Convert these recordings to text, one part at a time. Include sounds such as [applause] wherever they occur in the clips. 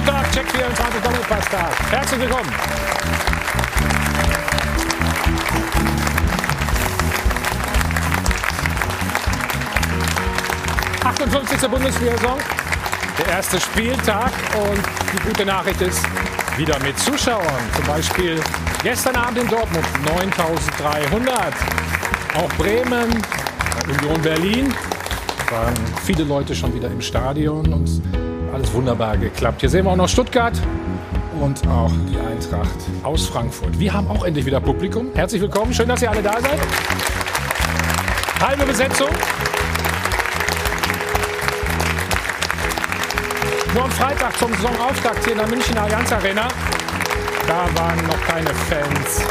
Sonntag, Check 24 Doppelpass-Tag. Herzlich willkommen. ...58. Bundesliga-Saison, der erste Spieltag und die gute Nachricht ist, wieder mit Zuschauern. Zum Beispiel gestern Abend in Dortmund 9300. Auch Bremen, Union Berlin waren viele Leute schon wieder im Stadion und alles wunderbar geklappt. Hier sehen wir auch noch Stuttgart und auch die Eintracht aus Frankfurt. Wir haben auch endlich wieder Publikum. Herzlich willkommen, schön, dass ihr alle da seid. Halbe Besetzung. Nur am Freitag zum Saisonauftakt hier in der München Allianz Arena. Da waren noch keine Fans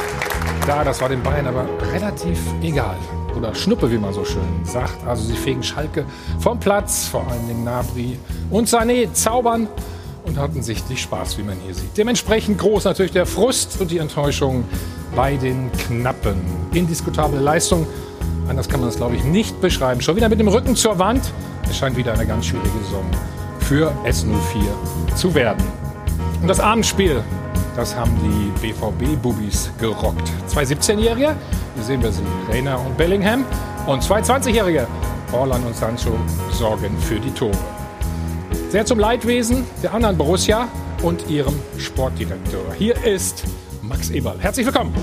da. Das war den Bayern aber relativ egal. Oder Schnuppe, wie man so schön sagt. Also sie fegen Schalke vom Platz. Vor allen Dingen Nabri und Sané zaubern und hatten sichtlich Spaß, wie man hier sieht. Dementsprechend groß natürlich der Frust und die Enttäuschung bei den Knappen. Indiskutable Leistung. Anders kann man das, glaube ich, nicht beschreiben. Schon wieder mit dem Rücken zur Wand. Es scheint wieder eine ganz schwierige Saison für S04 zu werden. Und das Abendspiel, das haben die BVB-Bubis gerockt. Zwei 17-Jährige, hier sehen wir sie, Reiner und Bellingham. Und zwei 20-Jährige, Orlan und Sancho, sorgen für die Tore. Sehr zum Leidwesen der anderen Borussia und ihrem Sportdirektor. Hier ist Max Eberl. Herzlich willkommen.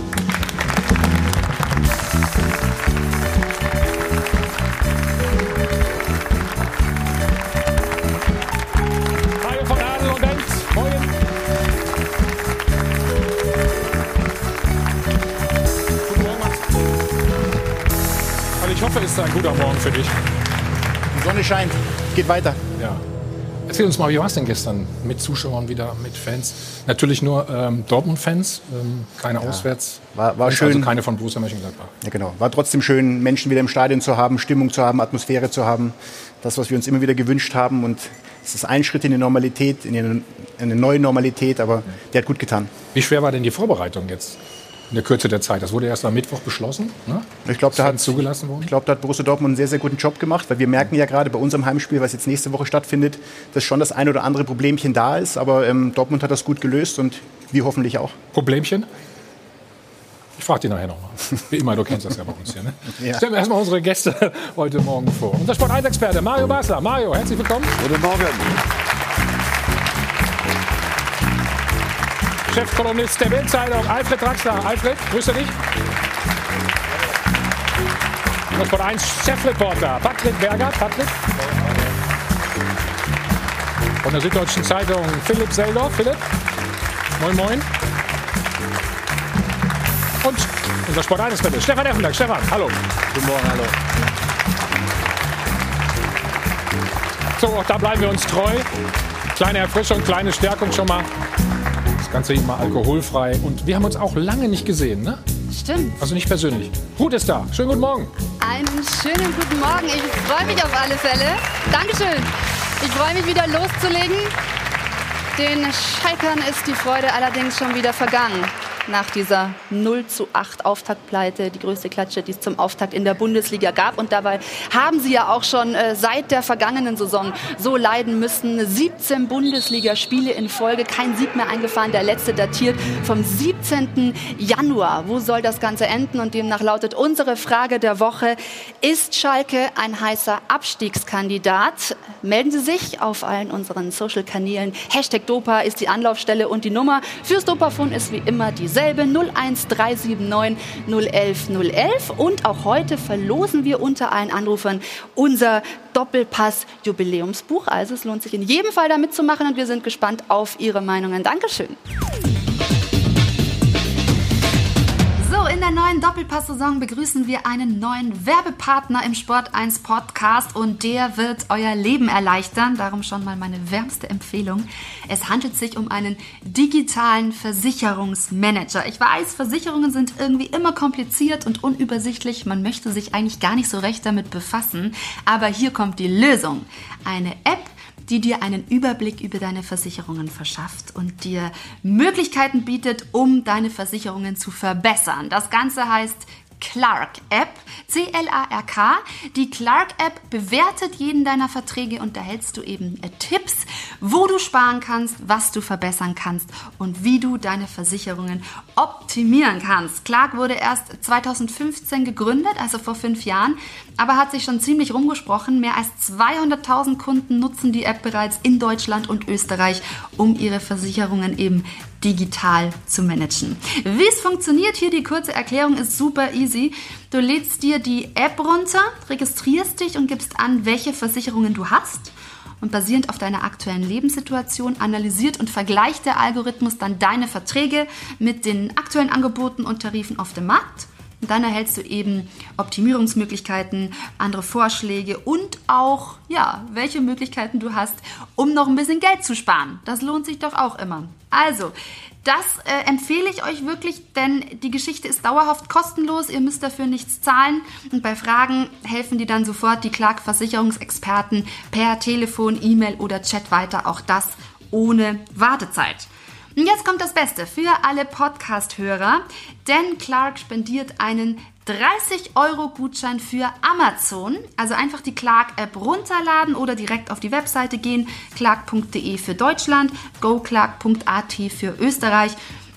Ist ein guter Morgen für dich. Die Sonne scheint, geht weiter. Ja. Erzähl uns mal, wie war es denn gestern mit Zuschauern wieder, mit Fans? Natürlich nur ähm, Dortmund-Fans, ähm, keine ja. Auswärts. War, war schön. Also keine von Borussia Mönchengladbach. Ja, genau. War trotzdem schön, Menschen wieder im Stadion zu haben, Stimmung zu haben, Atmosphäre zu haben. Das, was wir uns immer wieder gewünscht haben. Und es ist ein Schritt in die Normalität, in eine neue Normalität, aber der hat gut getan. Wie schwer war denn die Vorbereitung jetzt? In der Kürze der Zeit. Das wurde erst am Mittwoch beschlossen. Ne? Ich glaube, da hat zugelassen worden. Ich glaube, da hat Borussia Dortmund einen sehr, sehr guten Job gemacht, weil wir merken ja gerade bei unserem Heimspiel, was jetzt nächste Woche stattfindet, dass schon das ein oder andere Problemchen da ist. Aber ähm, Dortmund hat das gut gelöst und wir hoffentlich auch. Problemchen? Ich frage dich nachher nochmal. [laughs] Wie immer, du kennst das ja bei uns hier. Ne? ja. Stellen wir erstmal unsere Gäste [laughs] heute Morgen vor. Unser Sport 1-Experte Mario Basler. Mario, herzlich willkommen. Guten Morgen. Chefkolumnist der Bildzeitung, Alfred Draxler. Alfred, grüße dich. Und von 1 Chefreporter, Patrick Berger. Patrick. Von der Süddeutschen Zeitung, Philipp Seldorf. Philipp. Moin, moin. Und unser Sport 1 Experte, Stefan Effenberg. Stefan, hallo. Guten Morgen, hallo. So, auch da bleiben wir uns treu. Kleine Erfrischung, kleine Stärkung schon mal. Das Ganze mal alkoholfrei. Und wir haben uns auch lange nicht gesehen, ne? Stimmt. Also nicht persönlich. Ruth ist da. Schönen guten Morgen. Einen schönen guten Morgen. Ich freue mich auf alle Fälle. Dankeschön. Ich freue mich wieder loszulegen. Den Schalkern ist die Freude allerdings schon wieder vergangen nach dieser 0 zu 8 Auftaktpleite, die größte Klatsche, die es zum Auftakt in der Bundesliga gab. Und dabei haben sie ja auch schon äh, seit der vergangenen Saison so leiden müssen. 17 Bundesligaspiele in Folge, kein Sieg mehr eingefahren. Der letzte datiert vom 17. Januar. Wo soll das Ganze enden? Und demnach lautet unsere Frage der Woche, ist Schalke ein heißer Abstiegskandidat? Melden Sie sich auf allen unseren Social-Kanälen. Hashtag Dopa ist die Anlaufstelle und die Nummer fürs Dopafon ist wie immer die dasselbe 01379 011 011. Und auch heute verlosen wir unter allen Anrufern unser Doppelpass-Jubiläumsbuch. Also es lohnt sich in jedem Fall da mitzumachen und wir sind gespannt auf Ihre Meinungen. Dankeschön. In der neuen Doppelpass-Saison begrüßen wir einen neuen Werbepartner im Sport 1 Podcast und der wird euer Leben erleichtern. Darum schon mal meine wärmste Empfehlung. Es handelt sich um einen digitalen Versicherungsmanager. Ich weiß, Versicherungen sind irgendwie immer kompliziert und unübersichtlich. Man möchte sich eigentlich gar nicht so recht damit befassen. Aber hier kommt die Lösung. Eine App, die dir einen Überblick über deine Versicherungen verschafft und dir Möglichkeiten bietet, um deine Versicherungen zu verbessern. Das Ganze heißt Clark App, C-L-A-R-K. Die Clark App bewertet jeden deiner Verträge und da hältst du eben äh, Tipps wo du sparen kannst, was du verbessern kannst und wie du deine Versicherungen optimieren kannst. Clark wurde erst 2015 gegründet, also vor fünf Jahren, aber hat sich schon ziemlich rumgesprochen. Mehr als 200.000 Kunden nutzen die App bereits in Deutschland und Österreich, um ihre Versicherungen eben digital zu managen. Wie es funktioniert, hier die kurze Erklärung ist super easy. Du lädst dir die App runter, registrierst dich und gibst an, welche Versicherungen du hast. Und basierend auf deiner aktuellen Lebenssituation analysiert und vergleicht der Algorithmus dann deine Verträge mit den aktuellen Angeboten und Tarifen auf dem Markt. Und dann erhältst du eben Optimierungsmöglichkeiten, andere Vorschläge und auch, ja, welche Möglichkeiten du hast, um noch ein bisschen Geld zu sparen. Das lohnt sich doch auch immer. Also, das äh, empfehle ich euch wirklich, denn die Geschichte ist dauerhaft kostenlos. Ihr müsst dafür nichts zahlen. Und bei Fragen helfen dir dann sofort die Clark-Versicherungsexperten per Telefon, E-Mail oder Chat weiter. Auch das ohne Wartezeit. Und jetzt kommt das Beste für alle Podcast-Hörer, denn Clark spendiert einen 30 Euro Gutschein für Amazon. Also einfach die Clark-App runterladen oder direkt auf die Webseite gehen. Clark.de für Deutschland, goclark.at für Österreich.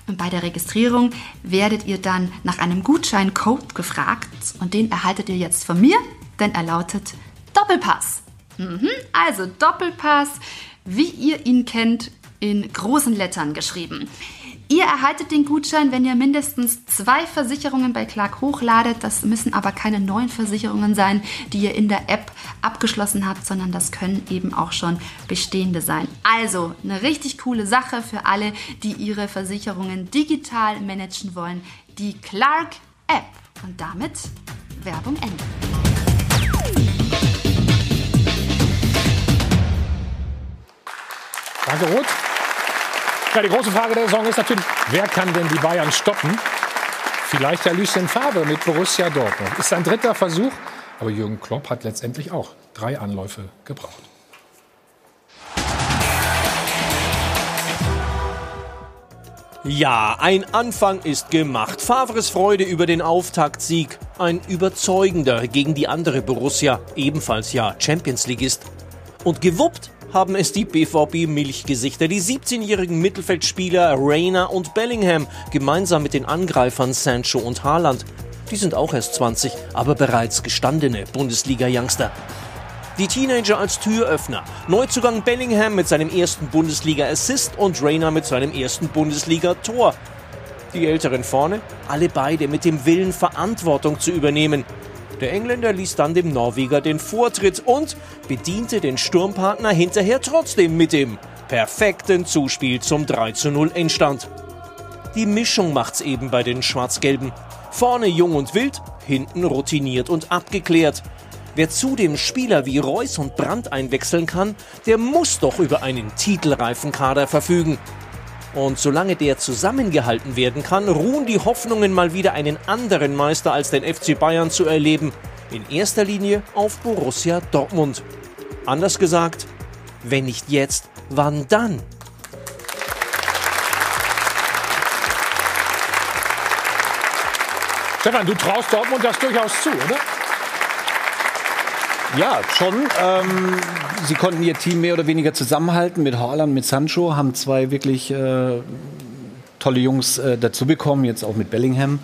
Und bei der Registrierung werdet ihr dann nach einem Gutscheincode gefragt und den erhaltet ihr jetzt von mir, denn er lautet Doppelpass. Mhm, also Doppelpass, wie ihr ihn kennt, in großen Lettern geschrieben. Ihr erhaltet den Gutschein, wenn ihr mindestens zwei Versicherungen bei Clark hochladet. Das müssen aber keine neuen Versicherungen sein, die ihr in der App abgeschlossen habt, sondern das können eben auch schon bestehende sein. Also eine richtig coole Sache für alle, die ihre Versicherungen digital managen wollen. Die Clark App. Und damit Werbung Ende. Danke, Roth. Ja, die große Frage der Saison ist natürlich, wer kann denn die Bayern stoppen? Vielleicht ja Lucien Favre mit Borussia Dortmund. Ist sein dritter Versuch, aber Jürgen Klopp hat letztendlich auch drei Anläufe gebraucht. Ja, ein Anfang ist gemacht. Favres Freude über den Auftaktsieg. Ein überzeugender gegen die andere Borussia, ebenfalls ja Champions Leagueist. Und gewuppt haben es die BVB-Milchgesichter, die 17-jährigen Mittelfeldspieler Rayner und Bellingham, gemeinsam mit den Angreifern Sancho und Haaland. Die sind auch erst 20, aber bereits gestandene Bundesliga-Youngster. Die Teenager als Türöffner. Neuzugang Bellingham mit seinem ersten Bundesliga-Assist und Rayner mit seinem ersten Bundesliga-Tor. Die Älteren vorne, alle beide mit dem Willen, Verantwortung zu übernehmen. Der Engländer ließ dann dem Norweger den Vortritt und bediente den Sturmpartner hinterher trotzdem mit dem perfekten Zuspiel zum 3 zu 0 Endstand. Die Mischung macht's eben bei den Schwarz-Gelben. Vorne jung und wild, hinten routiniert und abgeklärt. Wer zudem Spieler wie Reus und Brandt einwechseln kann, der muss doch über einen titelreifen Kader verfügen. Und solange der zusammengehalten werden kann, ruhen die Hoffnungen, mal wieder einen anderen Meister als den FC Bayern zu erleben. In erster Linie auf Borussia Dortmund. Anders gesagt, wenn nicht jetzt, wann dann? Stefan, du traust Dortmund das durchaus zu, oder? Ja, schon. Ähm, sie konnten ihr Team mehr oder weniger zusammenhalten mit Haaland, mit Sancho, haben zwei wirklich äh, tolle Jungs äh, dazu bekommen, jetzt auch mit Bellingham.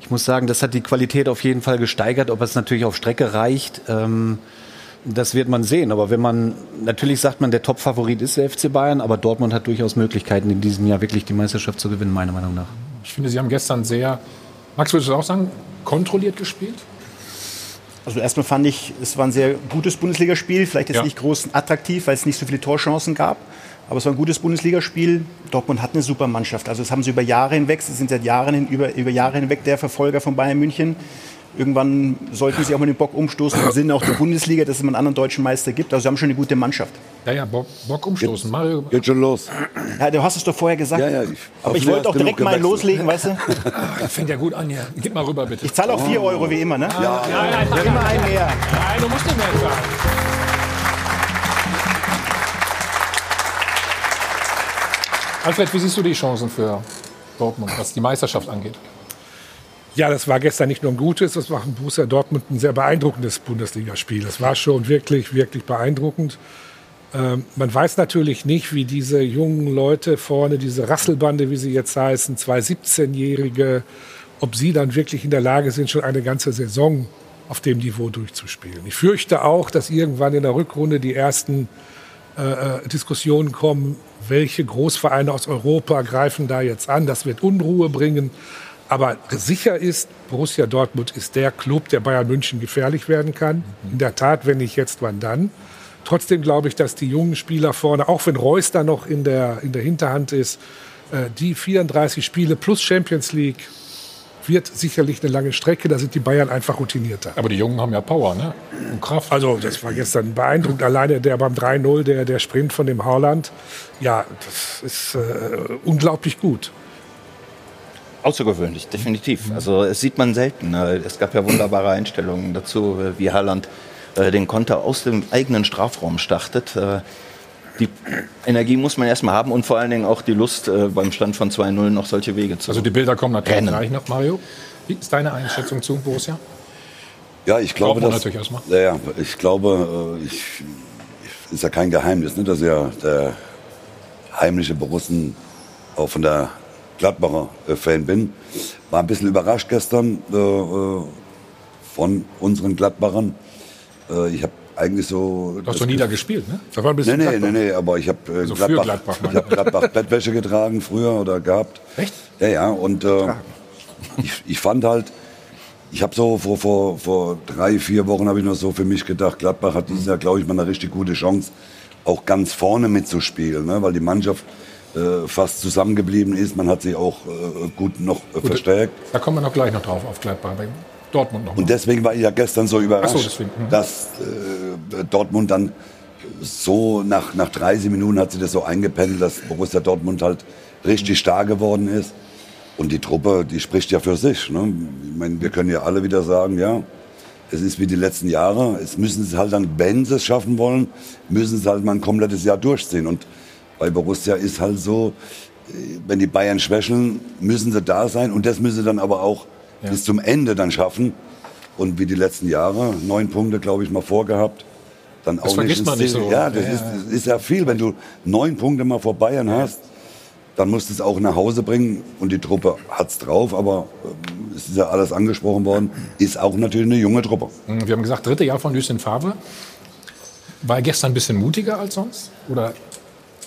Ich muss sagen, das hat die Qualität auf jeden Fall gesteigert. Ob es natürlich auf Strecke reicht, ähm, das wird man sehen. Aber wenn man, natürlich sagt man, der Top-Favorit ist der FC Bayern, aber Dortmund hat durchaus Möglichkeiten, in diesem Jahr wirklich die Meisterschaft zu gewinnen, meiner Meinung nach. Ich finde, Sie haben gestern sehr, Max, würdest du auch sagen, kontrolliert gespielt? Also erstmal fand ich, es war ein sehr gutes Bundesligaspiel. Vielleicht jetzt ja. nicht groß attraktiv, weil es nicht so viele Torchancen gab. Aber es war ein gutes Bundesligaspiel. Dortmund hat eine super Mannschaft. Also das haben sie über Jahre hinweg. Sie sind seit Jahren hin, über, über Jahre hinweg der Verfolger von Bayern München. Irgendwann sollten sie auch mal den Bock umstoßen im Sinne auch der Bundesliga, dass es mal einen anderen deutschen Meister gibt. Also sie haben schon eine gute Mannschaft. Ja, ja, Bock, Bock umstoßen. Mario. Geht schon los. Ja, du hast es doch vorher gesagt. Ja, ja, ich Aber ich wollte auch direkt mal loslegen, weißt du? [laughs] Ach, fängt ja gut an hier. Gib mal rüber, bitte. Ich zahle auch 4 Euro wie immer, ne? Ja, ja, ja, ja immer ein mehr. Nein, du musst nicht mehr zahlen. Alfred, wie siehst du die Chancen für Dortmund, was die Meisterschaft angeht? Ja, das war gestern nicht nur ein gutes, das war ein Borussia Dortmund ein sehr beeindruckendes Bundesligaspiel. Das war schon wirklich, wirklich beeindruckend. Ähm, man weiß natürlich nicht, wie diese jungen Leute vorne, diese Rasselbande, wie sie jetzt heißen, zwei 17-Jährige, ob sie dann wirklich in der Lage sind, schon eine ganze Saison auf dem Niveau durchzuspielen. Ich fürchte auch, dass irgendwann in der Rückrunde die ersten äh, äh Diskussionen kommen, welche Großvereine aus Europa greifen da jetzt an. Das wird Unruhe bringen. Aber sicher ist, Borussia Dortmund ist der Club, der Bayern München gefährlich werden kann. In der Tat, wenn nicht jetzt, wann dann? Trotzdem glaube ich, dass die jungen Spieler vorne, auch wenn Reus da noch in der, in der Hinterhand ist, äh, die 34 Spiele plus Champions League wird sicherlich eine lange Strecke. Da sind die Bayern einfach routinierter. Aber die Jungen haben ja Power, ne? Und Kraft. Also, das war gestern beeindruckend. Alleine der beim 3-0, der, der Sprint von dem Haaland. Ja, das ist äh, unglaublich gut. Außergewöhnlich, definitiv. Also, es sieht man selten. Ne? Es gab ja wunderbare Einstellungen dazu, wie Haaland äh, den Konter aus dem eigenen Strafraum startet. Äh, die Energie muss man erstmal haben und vor allen Dingen auch die Lust, äh, beim Stand von 2-0 noch solche Wege zu Also die Bilder kommen natürlich rennen. gleich noch, Mario. Wie ist deine Einschätzung zu Borussia? Ja, ich glaube, dass, ja, ja, ich glaube, ich, ist ja kein Geheimnis, ne, dass ja der heimliche Borussen auch von der Gladbacher Fan bin. War ein bisschen überrascht gestern äh, von unseren Gladbachern äh, ich habe eigentlich so. Du hast doch nie da gespielt, ne? Das war ein bisschen nee, nee, nee, nee, aber ich habe äh, also Gladbach, Gladbach, ich hab Gladbach Bettwäsche getragen früher oder gehabt. Echt? Ja, ja. Und äh, ich, ich fand halt, ich habe so vor, vor, vor drei, vier Wochen habe ich noch so für mich gedacht, Gladbach hat dieses Jahr, glaube ich, mal eine richtig gute Chance, auch ganz vorne mitzuspielen, ne? weil die Mannschaft äh, fast zusammengeblieben ist. Man hat sie auch äh, gut noch äh, gut, verstärkt. Da kommen wir noch gleich noch drauf auf Gladbach. Dortmund noch. Und deswegen war ich ja gestern so überrascht, so, mhm. dass äh, Dortmund dann so nach, nach 30 Minuten hat sie das so eingependelt, dass Borussia Dortmund halt richtig stark geworden ist. Und die Truppe, die spricht ja für sich. Ne? Ich meine, wir können ja alle wieder sagen, ja, es ist wie die letzten Jahre. Es müssen sie halt dann, wenn sie es schaffen wollen, müssen sie halt mal ein komplettes Jahr durchziehen. Und bei Borussia ist halt so, wenn die Bayern schwächeln, müssen sie da sein. Und das müssen sie dann aber auch ja. bis zum Ende dann schaffen. Und wie die letzten Jahre, neun Punkte, glaube ich, mal vorgehabt. Dann das auch nicht man nicht so. Ja, das ja, ist, ist, ja viel. Wenn du neun Punkte mal vor Bayern hast, dann musst du es auch nach Hause bringen. Und die Truppe hat es drauf, aber ähm, es ist ja alles angesprochen worden, ist auch natürlich eine junge Truppe. Wir haben gesagt, dritte Jahr von Lucien Favre. War er gestern ein bisschen mutiger als sonst? Oder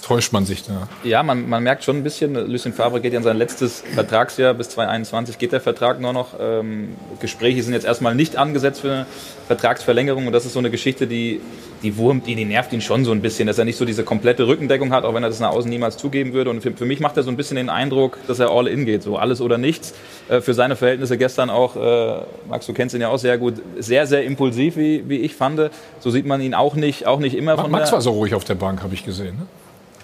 täuscht man sich da. Ja, man, man merkt schon ein bisschen, Lucien Favre geht ja in sein letztes Vertragsjahr, bis 2021 geht der Vertrag nur noch. Ähm, Gespräche sind jetzt erstmal nicht angesetzt für eine Vertragsverlängerung und das ist so eine Geschichte, die, die wurmt ihn, die nervt ihn schon so ein bisschen, dass er nicht so diese komplette Rückendeckung hat, auch wenn er das nach außen niemals zugeben würde. Und für, für mich macht er so ein bisschen den Eindruck, dass er all in geht, so alles oder nichts. Äh, für seine Verhältnisse gestern auch, äh, Max, du kennst ihn ja auch sehr gut, sehr, sehr impulsiv, wie, wie ich fand. So sieht man ihn auch nicht, auch nicht immer von Max war so ruhig auf der Bank, habe ich gesehen. Ne?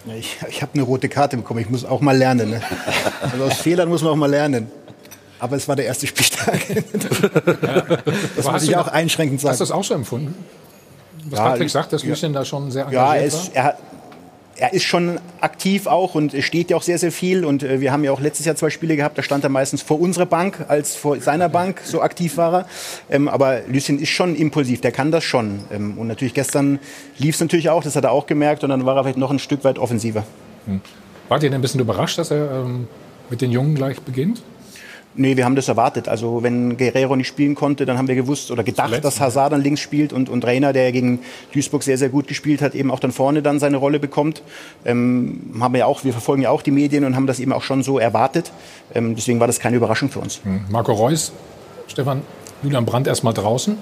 Ich, ich habe eine rote Karte bekommen. Ich muss auch mal lernen. Ne? Also aus Fehlern muss man auch mal lernen. Aber es war der erste Spieltag. das muss ich auch einschränkend sagen. Hast du das auch so empfunden? Was ja, Patrick sagt, dass Lucien ja, da schon sehr engagiert ja, es, war? Er, er ist schon aktiv auch und steht ja auch sehr, sehr viel. Und äh, wir haben ja auch letztes Jahr zwei Spiele gehabt, da stand er meistens vor unserer Bank als vor seiner Bank, so aktiv war er. Ähm, aber Lucien ist schon impulsiv, der kann das schon. Ähm, und natürlich gestern lief es natürlich auch, das hat er auch gemerkt und dann war er vielleicht noch ein Stück weit offensiver. Hm. Wart ihr denn ein bisschen überrascht, dass er ähm, mit den Jungen gleich beginnt? Nee, wir haben das erwartet. Also wenn Guerrero nicht spielen konnte, dann haben wir gewusst oder gedacht, Zuletzt, dass Hazard dann links spielt und, und Reiner, der gegen Duisburg sehr, sehr gut gespielt hat, eben auch dann vorne dann seine Rolle bekommt. Ähm, haben wir ja auch, wir verfolgen ja auch die Medien und haben das eben auch schon so erwartet. Ähm, deswegen war das keine Überraschung für uns. Hm. Marco Reus, Stefan, Julian Brandt erstmal draußen.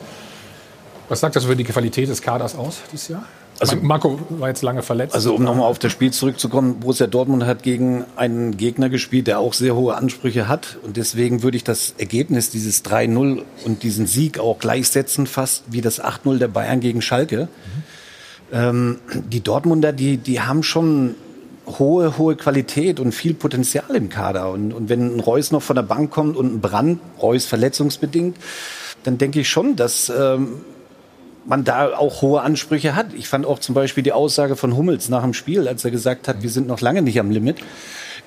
Was sagt das über die Qualität des Kaders aus dieses Jahr? Also Marco war jetzt lange verletzt. Also um nochmal auf das Spiel zurückzukommen, Borussia Dortmund hat gegen einen Gegner gespielt, der auch sehr hohe Ansprüche hat. Und deswegen würde ich das Ergebnis dieses 3-0 und diesen Sieg auch gleichsetzen, fast wie das 8-0 der Bayern gegen Schalke. Mhm. Ähm, die Dortmunder, die, die haben schon hohe, hohe Qualität und viel Potenzial im Kader. Und, und wenn ein Reus noch von der Bank kommt und ein Brand, Reus verletzungsbedingt, dann denke ich schon, dass ähm, man da auch hohe Ansprüche hat. Ich fand auch zum Beispiel die Aussage von Hummels nach dem Spiel, als er gesagt hat, wir sind noch lange nicht am Limit,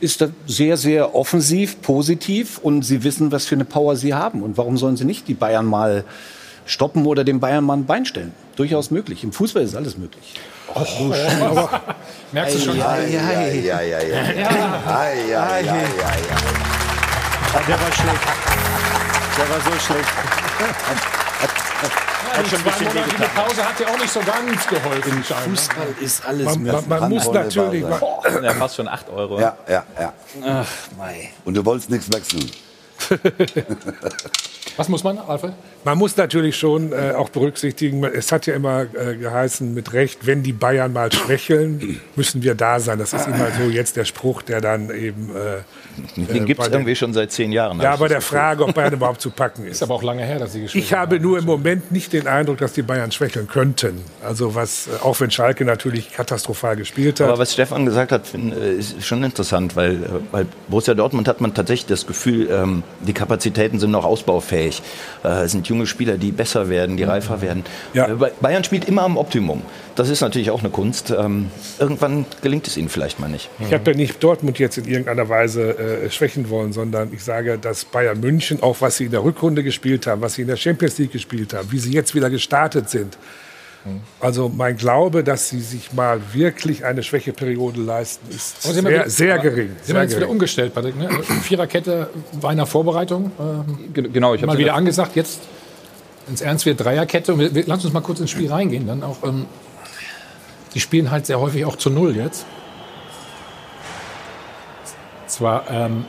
ist das sehr, sehr offensiv, positiv und sie wissen, was für eine Power sie haben. Und warum sollen sie nicht die Bayern mal stoppen oder dem Bayern mal ein Bein stellen. Durchaus möglich. Im Fußball ist alles möglich. Oh, oh, aber merkst du schon? Ja, ja, ja, ja, ja. Ja, ja, ja, ja. Der war schlecht. Der war so schlecht. Ja, die zweimonatige Pause hat ja auch nicht so ganz geholfen. Im Fußball ist alles Man, man, man muss natürlich. Man, Ja, fast schon 8 Euro. Ja, ja, ja. Ach, mei. Und du wolltest nichts wechseln. [laughs] Was muss man, Alfred? Man muss natürlich schon äh, auch berücksichtigen, es hat ja immer äh, geheißen, mit Recht, wenn die Bayern mal schwächeln, müssen wir da sein. Das ist immer so jetzt der Spruch, der dann eben. Äh, Den gibt es irgendwie schon seit zehn Jahren. ja, bei der. Frage, ob Bayern überhaupt zu packen [laughs] Ist ist. aber auch lange her, dass sie gespielt Ich habe nur im Moment nicht den Eindruck, dass die Bayern schwächeln könnten. Also was, äh, auch wenn Schalke natürlich katastrophal gespielt hat. Aber was Stefan gesagt hat, find, äh, ist schon interessant, weil äh, bei Borussia Dortmund hat man tatsächlich das Gefühl, ähm, die Kapazitäten sind noch ausbaufähig. Äh, Es sind junge Spieler, die besser werden, die reifer werden. Ja. Äh, Ba- Bayern spielt immer am Optimum. Das ist natürlich auch eine Kunst. Ähm, Irgendwann gelingt es ihnen vielleicht mal nicht. Ich habe ja nicht Dortmund jetzt in irgendeiner Weise äh, schwächen wollen, sondern ich sage, dass Bayern München, auch was sie in der Rückrunde gespielt haben, was sie in der Champions League gespielt haben, wie sie jetzt wieder gestartet sind. Also mein Glaube, dass sie sich mal wirklich eine Schwächeperiode leisten, ist Aber sie haben sehr, ja- sehr gering. Sie haben Sehr jetzt wieder umgestellt, Patrick. Ne? Viererkette war in der Vorbereitung. Ähm, Ge- Genau, ich habe mal wieder angesagt, jetzt ins Ernst wird Dreierkette. Und wir, wir, lass uns mal kurz ins Spiel reingehen. Dann auch, ähm, die spielen halt sehr häufig auch zu Null jetzt. Zwar, ähm,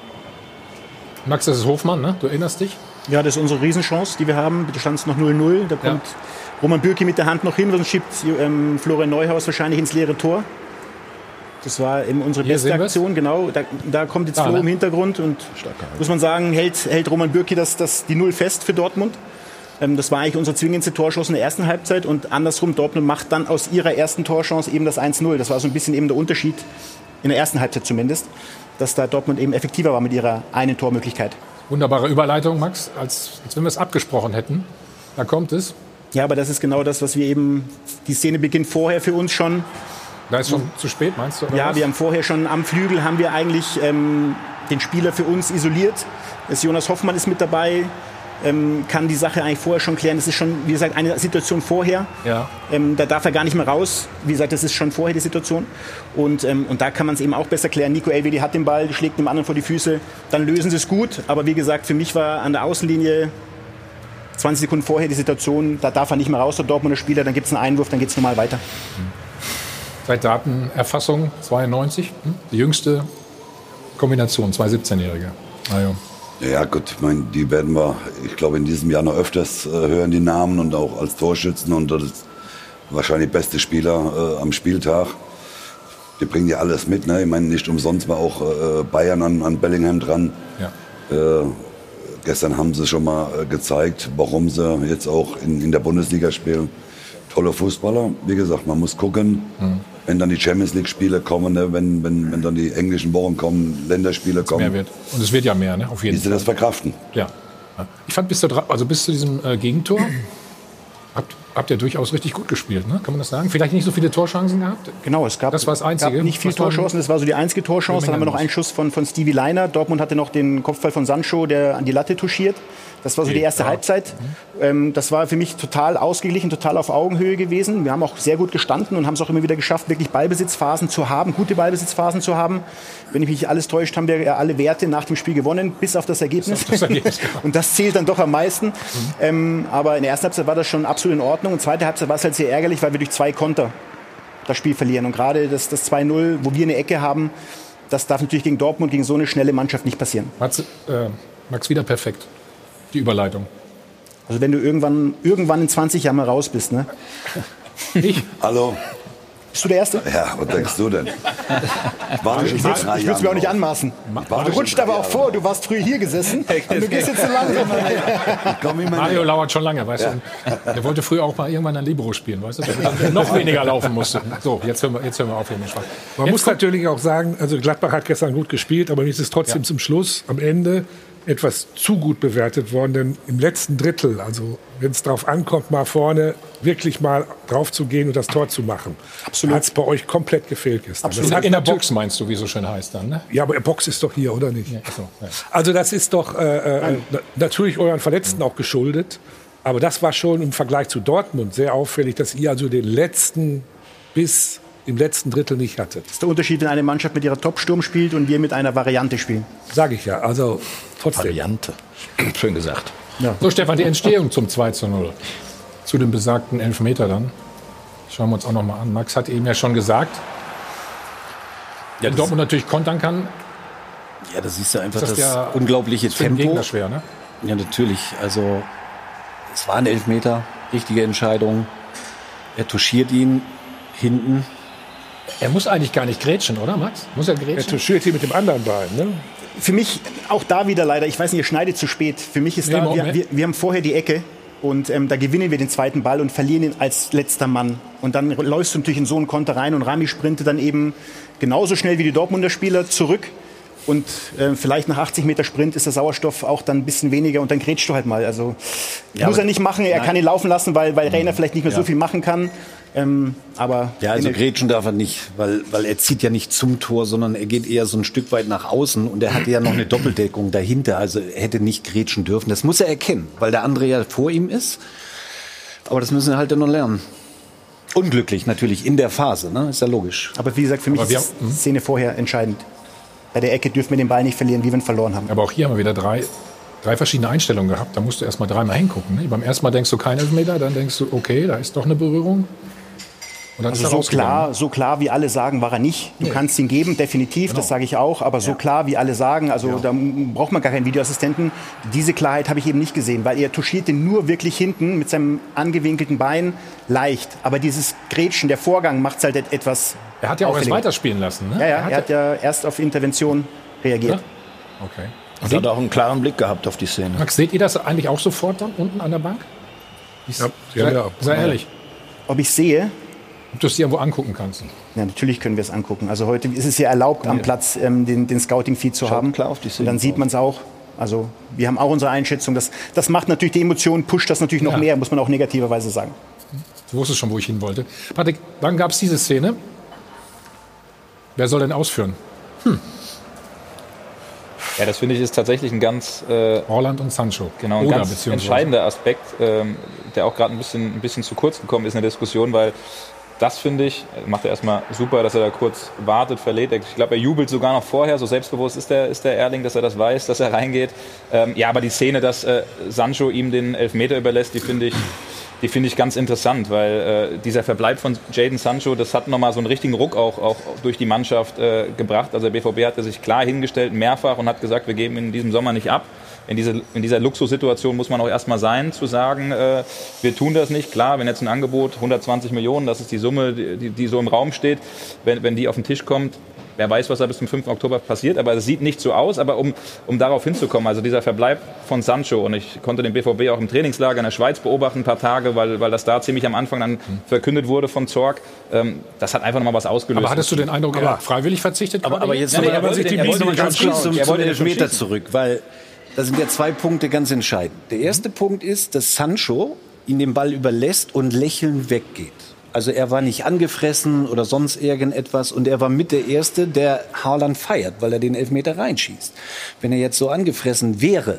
Max, das ist Hofmann, ne? Du erinnerst dich? Ja, das ist unsere Riesenchance, die wir haben. Bitte stand es noch 0-0. Da kommt Roman Bürki mit der Hand noch hin, sonst schiebt ähm, Florian Neuhaus wahrscheinlich ins leere Tor. Das war eben unsere Hier beste. Aktion, genau. Da, da kommt jetzt Da, Flo ne? im Hintergrund und muss man sagen, hält, hält Roman Bürki das, das, die Null fest für Dortmund. Ähm, das war eigentlich unsere zwingendste Torchance in der ersten Halbzeit und andersrum, Dortmund macht dann aus ihrer ersten Torchance eben das 1-0. Das war so ein bisschen eben der Unterschied, in der ersten Halbzeit zumindest, dass da Dortmund eben effektiver war mit ihrer einen Tormöglichkeit. Wunderbare Überleitung, Max, als, als wenn wir es abgesprochen hätten. Da kommt es. Ja, aber das ist genau das, was wir eben, die Szene beginnt vorher für uns schon. Da ist schon zu spät, meinst du? Ja, was? wir haben vorher schon am Flügel haben wir eigentlich ähm, den Spieler für uns isoliert. Das Jonas Hoffmann ist mit dabei, ähm, kann die Sache eigentlich vorher schon klären. Das ist schon, wie gesagt, eine Situation vorher. Ja. Ähm, da darf er gar nicht mehr raus. Wie gesagt, das ist schon vorher die Situation. Und, ähm, und da kann man es eben auch besser klären. Nico Elvedi hat den Ball, schlägt dem anderen vor die Füße. Dann lösen sie es gut. Aber wie gesagt, für mich war an der Außenlinie 20 Sekunden vorher die Situation, da darf er nicht mehr raus, der Dortmunder Spieler. Dann gibt es einen Einwurf, dann geht es normal weiter. Seit Datenerfassung 92, hm? die jüngste Kombination, zwei 17-Jährige. Also, Ja gut, ich meine, die werden wir, ich glaube, in diesem Jahr noch öfters äh, hören, die Namen und auch als Torschützen und das ist wahrscheinlich beste Spieler äh, am Spieltag. Die bringen ja alles mit, ne? Ich meine, nicht umsonst war auch äh, Bayern an, an Bellingham dran. ja. Gestern haben sie schon mal äh, gezeigt, warum sie jetzt auch in, in der Bundesliga spielen. Tolle Fußballer. Wie gesagt, man muss gucken, Mhm. wenn dann die Champions League-Spiele kommen, ne? wenn, wenn, wenn dann die englischen Wochen kommen, Länderspiele mehr kommen, wird. Und es wird ja mehr, ne? auf wie jeden sie Fall. das verkraften. Ja. Ich fand bis, Dra- also bis zu diesem äh, Gegentor habt, habt ihr durchaus richtig gut gespielt, ne? kann man das sagen? Vielleicht nicht so viele Torchancen gehabt? Genau, es gab, Das war das Einzige. nicht viel Was waren- Torchancen, das war so die einzige Torchance. Dann haben wir noch einen Schuss von, von Stevie Leiner. Dortmund hatte noch den Kopfball von Sancho, der an die Latte touchiert. Das war so die erste Ja. Halbzeit. Ähm, das war für mich total ausgeglichen, total auf Augenhöhe gewesen. Wir haben auch sehr gut gestanden und haben es auch immer wieder geschafft, wirklich Ballbesitzphasen zu haben, gute Ballbesitzphasen zu haben. Wenn ich mich nicht alles täuscht, haben wir ja alle Werte nach dem Spiel gewonnen, bis auf das Ergebnis. das Ergebnis, [laughs] genau. und das zählt dann doch am meisten. Ähm, aber in der ersten Halbzeit war das schon absolut in Ordnung. In der zweiten Halbzeit war es halt sehr ärgerlich, weil wir durch zwei Konter das Spiel verlieren. Und gerade das, das 2-0, wo wir eine Ecke haben, das darf natürlich gegen Dortmund, gegen so eine schnelle Mannschaft nicht passieren. Max, äh, Max wieder perfekt. Die Überleitung. Also wenn du irgendwann, irgendwann in 20 Jahren mal raus bist, ne? Ich? Hallo? Bist du der Erste? Ja, was denkst du denn? Ich war Ich will es mir auch nicht anmaßen. war Du rutscht aber auch vor, du warst früh hier gesessen [laughs] und du gehst jetzt so langsam. Komm immer Mario näher. lauert schon lange, weißt du. Der wollte früher auch mal irgendwann ein Libero spielen, weißt du, damit er [laughs] noch weniger laufen musste. So, jetzt hören wir, jetzt hören wir auf hier mit Schwach. Man Jetzt muss natürlich auch sagen, also Gladbach hat gestern gut gespielt, aber es trotzdem zum Schluss am Ende etwas zu gut bewertet worden, denn im letzten Drittel, also wenn es darauf ankommt, mal vorne wirklich mal drauf zu gehen und das Tor zu machen, hat es bei euch komplett gefehlt gestern. in, Das der- hat in der Box meinst du, wie so schön heißt dann, ne? Ja, aber der Box ist doch hier, oder nicht? Ja, so, ja. Also das ist doch äh, äh, na- natürlich euren Verletzten auch geschuldet. Aber das war schon im Vergleich zu Dortmund sehr auffällig, dass ihr also den letzten bis im letzten Drittel nicht hattet. Das ist der Unterschied, wenn eine Mannschaft mit ihrer Top-Sturm spielt und wir mit einer Variante spielen. Sage ich ja. Also trotzdem. Variante. [clears throat] Schön gesagt. Ja. So, Stefan, die Entstehung zum 2 zu 0. Zu dem besagten Elfmeter dann. Schauen wir uns auch noch mal an. Max hat eben ja schon gesagt, ja, Dortmund natürlich kontern kann. Ja, da siehst du einfach das, das unglaubliche Tempo. Gegner schwer, ne? Ja, natürlich. Also es war ein Elfmeter, richtige Entscheidung. Er touchiert ihn hinten. Er muss eigentlich gar nicht grätschen, oder Max? Muss er grätschen? Er touchiert ihn mit dem anderen Bein, ne? Für mich, auch da wieder leider, ich weiß nicht, ihr schneidet zu spät. Für mich ist nee, da, wir, wir, wir, haben vorher die Ecke und ähm, da gewinnen wir den zweiten Ball und verlieren ihn als letzter Mann. Und dann läufst du natürlich in so einen Konter rein und Rami sprintet dann eben genauso schnell wie die Dortmunder Spieler zurück und äh, vielleicht nach 80 Meter Sprint ist der Sauerstoff auch dann ein bisschen weniger und dann grätschst du halt mal. Also ja, muss er nicht machen, er nein. kann ihn laufen lassen, weil, weil Rainer vielleicht nicht mehr ja. so viel machen kann. Ähm, aber ja, also grätschen darf er nicht, weil, weil er zieht ja nicht zum Tor, sondern er geht eher so ein Stück weit nach außen und er hatte ja noch eine [clears throat] Doppeldeckung dahinter, also er hätte nicht grätschen dürfen. Das muss er erkennen, weil der andere ja vor ihm ist. Aber das müssen wir halt dann noch lernen. Unglücklich natürlich in der Phase, ne? ist ja logisch. Aber wie gesagt, für mich ist die Szene vorher entscheidend bei der Ecke dürfen wir den Ball nicht verlieren, wie wir ihn verloren haben. Aber auch hier haben wir wieder drei, drei verschiedene Einstellungen gehabt. Da musst du erst mal dreimal hingucken. Ne? Beim ersten Mal denkst du kein Elfmeter, dann denkst du, okay, da ist doch eine Berührung. Also so klar, so klar wie alle sagen, war er nicht. Du nee. kannst ihn geben, definitiv, genau. das sage ich auch. Aber so ja. klar wie alle sagen, also ja. da braucht man gar keinen Videoassistenten. Diese Klarheit habe ich eben nicht gesehen, weil er touchiert den nur wirklich hinten mit seinem angewinkelten Bein leicht. Aber dieses Grätschen, der Vorgang macht es halt etwas er hat ja auch erst weiterspielen lassen, ne? Ja, ja, er, er hat ja erst auf Intervention reagiert. Ja? Okay. Und hat auch einen klaren Blick gehabt auf die Szene. Max, seht ihr das eigentlich auch sofort dann unten an der Bank? Ich ja, sei, ja, sei ehrlich. Ob ich sehe? Ob du es dir irgendwo angucken kannst. Ja, natürlich können wir es angucken. Also heute ist es ja erlaubt, ja. am Platz ähm, den, den Scouting-Feed zu Schaut haben. Klar auf die Szene Und dann sieht man es auch. Also wir haben auch unsere Einschätzung. Das, das macht natürlich die Emotionen, pusht das natürlich noch ja. mehr, muss man auch negativerweise sagen. Du wusstest schon, wo ich hin wollte. Patrick, wann gab es diese Szene? Wer soll denn ausführen? Hm. Ja, das finde ich ist tatsächlich ein ganz äh, Orland und Sancho. Genau, ein Oder, ganz entscheidender Aspekt, ähm, der auch gerade ein bisschen, ein bisschen zu kurz gekommen ist in der Diskussion, weil das finde ich, macht er erstmal super, dass er da kurz wartet, verlädt. Ich glaube, er jubelt sogar noch vorher, so selbstbewusst ist der, ist der Erling, dass er das weiß, dass er reingeht. Ähm, ja, aber die Szene, dass äh, Sancho ihm den Elfmeter überlässt, die finde ich die finde ich ganz interessant, weil äh, dieser Verbleib von Jaden Sancho, das hat nochmal so einen richtigen Ruck auch, auch durch die Mannschaft äh, gebracht. Also der BVB hatte sich klar hingestellt, mehrfach, und hat gesagt, wir geben ihn in diesem Sommer nicht ab. In, diese, in dieser Luxussituation muss man auch erstmal sein, zu sagen, äh, wir tun das nicht. Klar, wenn jetzt ein Angebot 120 Millionen, das ist die Summe, die, die so im Raum steht, wenn, wenn die auf den Tisch kommt, Wer weiß, was da bis zum 5. Oktober passiert, aber es sieht nicht so aus. Aber um, um darauf hinzukommen, also dieser Verbleib von Sancho, und ich konnte den BVB auch im Trainingslager in der Schweiz beobachten, ein paar Tage, weil, weil das da ziemlich am Anfang dann verkündet wurde von Zorg, ähm, das hat einfach nochmal was ausgelöst. Aber hattest du den Eindruck, er hat freiwillig verzichtet? Aber, aber jetzt ja, nee, aber sich die Biegen ganz kurz zum, zum Elfmeter zurück, weil da sind ja zwei Punkte ganz entscheidend. Der erste mhm. Punkt ist, dass Sancho ihn den Ball überlässt und lächelnd weggeht. Also er war nicht angefressen oder sonst irgendetwas und er war mit der Erste, der Haaland feiert, weil er den Elfmeter reinschießt. Wenn er jetzt so angefressen wäre,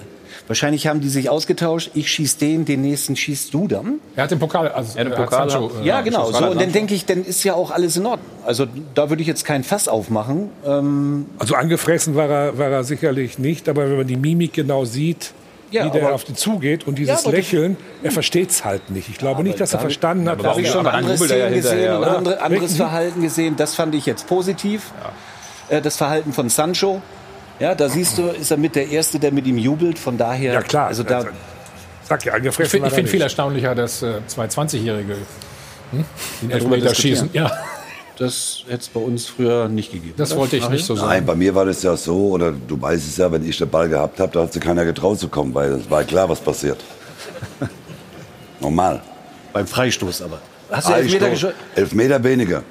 Wahrscheinlich haben die sich ausgetauscht. Ich schieß den, den nächsten schießt du dann. Er hat den Pokal, also er hat den Pokal. Sancho, äh, ja, genau. So, und dann denke ich, dann ist ja auch alles in Ordnung. Also da würde ich jetzt kein Fass aufmachen. Ähm also angefressen war er, war er sicherlich nicht, aber wenn man die Mimik genau sieht, ja, wie der auf den zugeht und dieses ja, Lächeln, er versteht es halt nicht. Ich glaube nicht, dass er verstanden hat. Da habe ich schon andere Szenen gesehen und andere, anderes Verhalten gesehen. Das fand ich jetzt positiv. Äh, das Verhalten von Sancho. Ja, da siehst du, ist er mit der Erste, der mit ihm jubelt. Von daher. Ja, klar. Also da, Sag ja, ich finde find viel erstaunlicher, dass äh, zwei 20-Jährige hm, den Elfmeter schießen. Ja. Das hätte es bei uns früher nicht gegeben. Das wollte ich nicht so sagen. Nein, bei mir war das ja so, oder du weißt es ja, wenn ich den Ball gehabt habe, da hat sich keiner getraut zu kommen, weil es war klar, was passiert. [laughs] Normal. Beim Freistoß aber. Hast du Elfmeter geschossen? Elfmeter weniger.